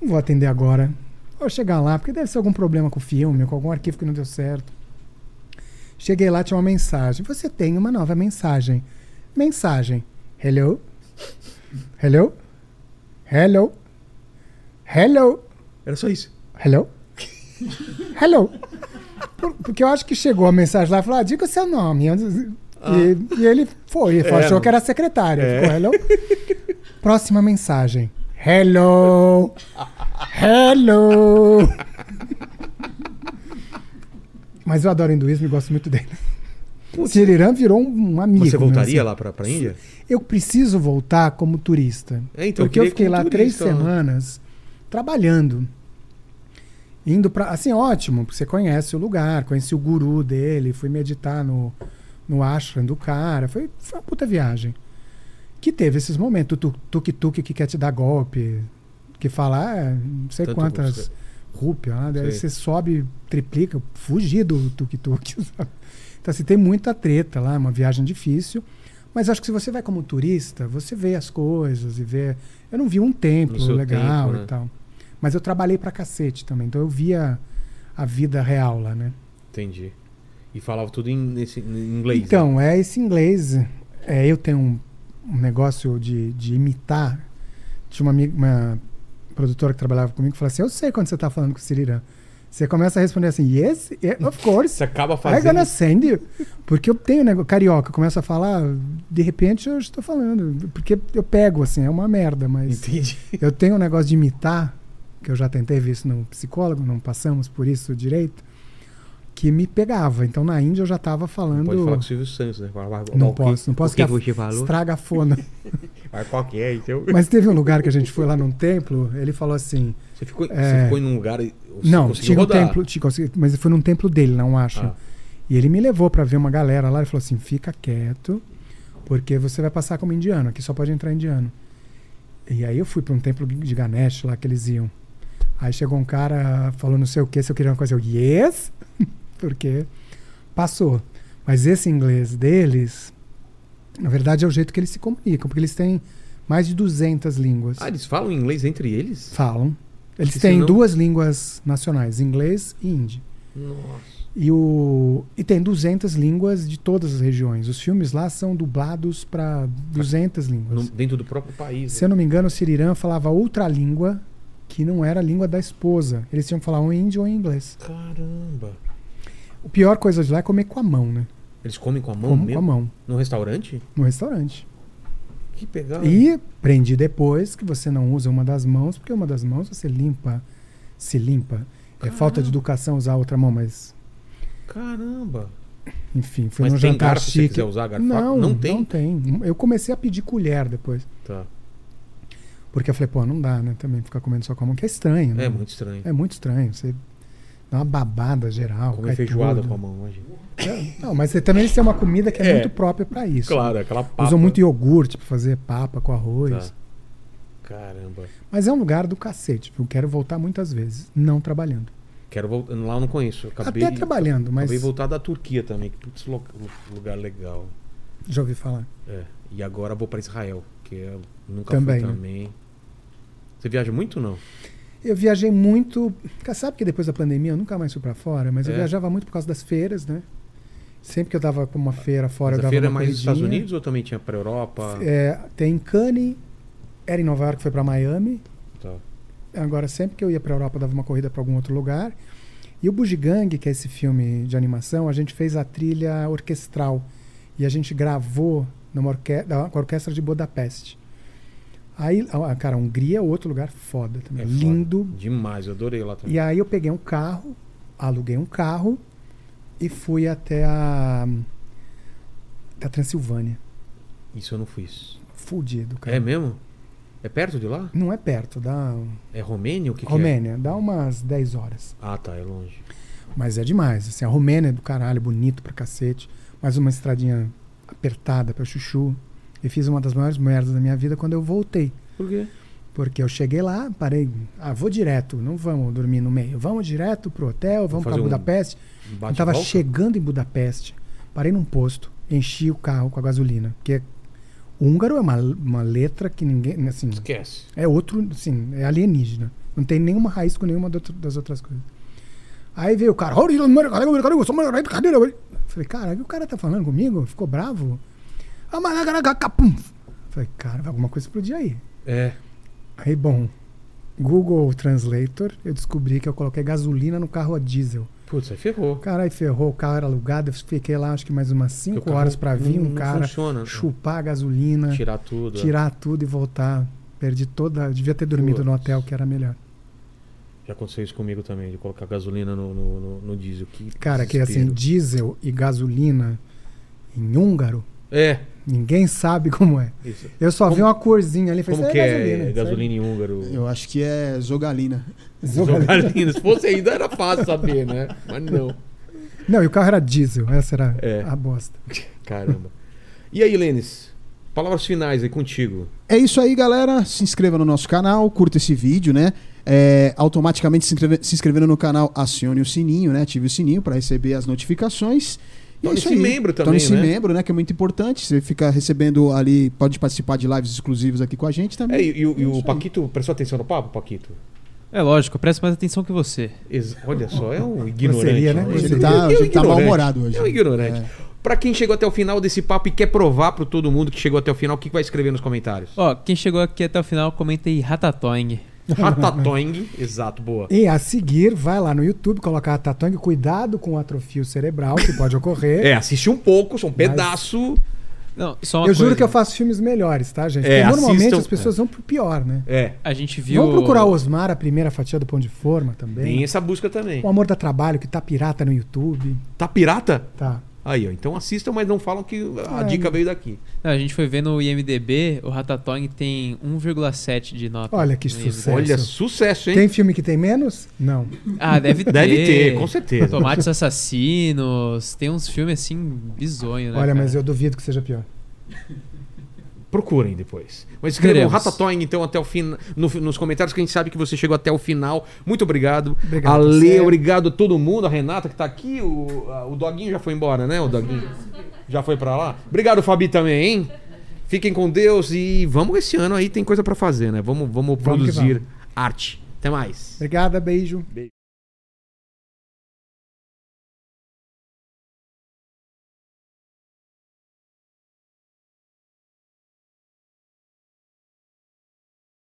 não vou atender agora. Vou chegar lá, porque deve ser algum problema com o filme, com algum arquivo que não deu certo. Cheguei lá, tinha uma mensagem. Você tem uma nova mensagem. Mensagem. Hello? Hello? Hello? Hello? Era só isso. Hello? Hello? Por- porque eu acho que chegou a mensagem lá e falou: ah, diga o seu nome. E, e ele foi, ele É, achou que era a secretária. É. Ficou, hello? Próxima mensagem. Hello! Hello! Mas eu adoro hinduísmo e gosto muito dele. Siriram virou um, amigo. Você meu, voltaria assim. lá pra, pra Índia? Eu preciso voltar como turista. É, então, porque eu queria fiquei lá três turista, ó. semanas trabalhando. Indo pra. Assim, ótimo, porque você conhece o lugar, conheci o guru dele, fui meditar no, no ashram do cara. Foi, foi uma puta viagem. Que teve esses momentos, tu- tuk-tuk que quer te dar golpe, que fala, ah, não sei Tanto quantas você- rúpias, né? Daí Sei. você sobe, triplica, fugir do tuk-tuk. Então, assim, tem muita treta lá, é uma viagem difícil. Mas acho que se você vai como turista, você vê as coisas e vê. Eu não vi um templo legal tempo, né? e tal. Mas eu trabalhei pra cacete também, então eu via a vida real lá, né? Entendi. E falava tudo em, nesse, em inglês. né? Então, é esse inglês. É, eu tenho um, um negócio de, de imitar. Tinha uma, amiga- uma produtora que trabalhava comigo falou assim: Eu sei quando você tá falando com o Siriran. Você começa a responder assim: Yes, yeah, of course. Você acaba I'm fazendo. gonna send you. Porque eu tenho negócio. Carioca, começa a falar, de repente eu estou falando. Porque eu pego, assim, é uma merda, mas. Entendi. Eu tenho um negócio de imitar, que eu já tentei ver isso no psicólogo, não passamos por isso direito, que me pegava. Então na Índia eu já estava falando. Pode falar com o Silvio Santos, né? Fala, Não posso, não posso que, que falou? Estraga a fona. Mas qual que é? Então... Mas teve um lugar que a gente foi lá num templo, ele falou assim. Você ficou, É. você ficou em um lugar e não, tinha um rodar. templo, tinha, mas foi num templo dele, não acho. Ah, E ele me levou pra ver uma galera lá e falou assim: fica quieto, porque você vai passar como indiano, aqui só pode entrar indiano. E aí eu fui pra um templo de Ganesh lá que eles iam. Aí chegou um cara, falou não sei o que, se eu queria uma coisa, eu, yes, porque passou. Mas esse inglês deles, na verdade, é o jeito que eles se comunicam, porque eles têm mais de 200 línguas. Ah, eles falam inglês entre eles? Falam. Eles Porque têm senão- duas línguas nacionais, inglês e hindi. Nossa. E, o, e tem 200 línguas de todas as regiões. Os filmes lá são dublados para 200 No- línguas. dentro do próprio país. Se eu não me engano, o Siriran falava outra língua que não era a língua da esposa. Eles tinham que falar ou em hindi ou em inglês. né? Caramba. A pior coisa de lá é comer com a mão, né? Eles comem com a mão mesmo? com a mão, No restaurante? no restaurante. Que pegar. E aprendi depois que você não usa uma das mãos, porque uma das mãos você limpa se limpa. É falta de educação usar a outra mão, mas Caramba. enfim, fui Mas num tem jantar garfo se você chique. quiser usar garfo? Não, Não não tem? tem? Eu comecei a pedir colher depois. Tá. Porque eu falei, pô, não dá, né? Também ficar comendo só com a mão, que é estranho, né? É muito estranho. É muito estranho. Você dá uma babada geral. Comer feijoada tudo. com a mão hoje. É, Não, mas também tem uma comida que é, É. muito própria pra isso. Claro, aquela papa. Usam muito iogurte pra fazer papa com arroz. Tá. Caramba. Mas é um lugar do cacete. Eu quero voltar muitas vezes, não trabalhando. Quero voltar. Lá eu não conheço. Acabei, Até trabalhando, mas Acabei voltar da Turquia também. Que putz, lugar legal. já ouvi falar. É. E agora vou pra Israel, que eu nunca Também, fui né? também. Você viaja muito ou não? Eu viajei muito. Sabe que depois da pandemia eu nunca mais fui pra fora, mas eu É. viajava muito por causa das feiras, né? Sempre que eu com uma feira fora, Mas eu a dava feira é uma mais nos Estados. Unidos ou também tinha pra Europa? É, tem Cannes, era em Nova York, foi pra Miami. Tá. Agora, sempre que eu ia pra Europa, eu dava uma corrida pra algum outro lugar. E o Bugigang, que é esse filme de animação, a gente fez a trilha orquestral. E a gente gravou numa orque com a orquestra de Budapeste. Aí, cara, a Hungria é outro lugar foda também. É foda. lindo. Demais, eu adorei lá também. E aí eu peguei um carro, aluguei um carro e fui até a. da Transilvânia. Isso eu não fui. Fudido, cara. É mesmo? É perto de lá? Não é perto, dá. É Romênia? O que, que é? Romênia, dá umas 10 horas. Ah, tá, é longe. Mas é demais. Assim, a Romênia é do caralho, bonito pra cacete. Mais uma estradinha apertada pra chuchu. E fiz uma das maiores merdas da minha vida quando eu voltei. Por quê? Porque eu cheguei lá, parei. Ah, vou direto, não vamos dormir no meio. Vamos direto pro hotel, vamos um Budapeste. Bate eu tava chegando em Budapeste, parei num posto, enchi o carro com a gasolina. Porque húngaro é uma, uma letra que ninguém. Assim, Esquece. é outro, assim, é alienígena. Não tem nenhuma raiz com nenhuma das outras coisas. Aí veio o cara. Falei, cara, o que o cara tá falando comigo? Ficou bravo? Falei, cara, alguma coisa explodir aí. É. Aí, bom, Google Translator, eu descobri que eu coloquei gasolina no carro a diesel. Putz, aí ferrou. Caralho, ferrou, o carro era alugado, eu fiquei lá acho que mais umas Porque o 5 carro horas pra vir não- um cara funciona. chupar a gasolina, tirar, Tirar tudo. é. tudo e voltar. Perdi toda. Devia ter dormido no Putz. hotel, que era melhor. Já aconteceu isso comigo também, de colocar gasolina no, no, no- no diesel. Que Cara, que assim, desespero. diesel e gasolina em húngaro, É, ninguém sabe como é. isso. Eu só vi Como- uma corzinha ali. falei, Como "Isso que aí é gasolina, gasolina, em húngaro? Eu acho que é Zogalina. é gasolina." Zogalina. Se fosse ainda era fácil saber, né? Mas não. Não, e o carro era diesel, essa era É. a bosta. Caramba. E aí, Lênis? Palavras finais aí contigo. É isso aí, galera. Se inscreva no nosso canal, curta esse vídeo, né? É, automaticamente se, inscreve- se inscrevendo no canal, acione o sininho, né? Ative o sininho para receber as notificações. É Torne-se aí. membro também, Torne-se né? membro, né? Que é muito importante. Você fica recebendo ali, pode participar de lives exclusivas aqui com a gente também. É, e, e o- e É o. Paquito, prestou atenção no papo, Paquito? É lógico, eu presto mais atenção que você. Ex- Olha só, é um ignorante. Grosseria, né? Ele tá, É um tá ignorante. mal-humorado hoje. É um ignorante. Pra quem chegou até o final desse papo e quer provar pra todo mundo que chegou até o final, o que que vai escrever nos comentários? Ó, quem chegou aqui até o final, comenta aí Ratatoing. Ratatoing. Exato, boa. E a seguir, vai lá no YouTube, colocar a Tatong, cuidado com o atrofio cerebral que pode ocorrer. É, assiste um pouco, só um pedaço. Não, só uma eu juro coisa. que eu faço filmes melhores, tá, gente? É, Porque normalmente assistam- as pessoas vão pro pior, né? É, A gente viu. Vamos procurar o Osmar, a primeira fatia do Pão de Forma também. tem essa busca também. O Amor da Trabalho, que tá pirata no YouTube. Tá pirata? Tá. Aí, ó. Então assistam, mas não falam que a É, dica veio daqui. Não, a gente foi ver no IMDB, o Ratatoing tem 1,7 de nota. Olha que no IMDb. sucesso. Olha, sucesso, hein? Tem filme que tem menos? Não. Ah, deve ter. Deve ter, com certeza. Tomates Assassinos. Tem uns filmes assim, bizonho, né? Olha, cara? mas eu duvido que seja pior. Procurem depois. Mas escrevam. Ratatoing, então, até o fim, no- nos comentários, que a gente sabe que você chegou até o final. Muito obrigado. Obrigado a a Lê, você. obrigado a todo mundo. A Renata, que tá aqui. O, a- o Doguinho já foi embora, né? O Doguinho já foi pra lá. Obrigado, Fabi, também, hein? Fiquem com Deus e vamos esse ano aí, tem coisa pra fazer, né? Vamos, vamos Vamos produzir vamos. arte. Até mais. Obrigada, beijo.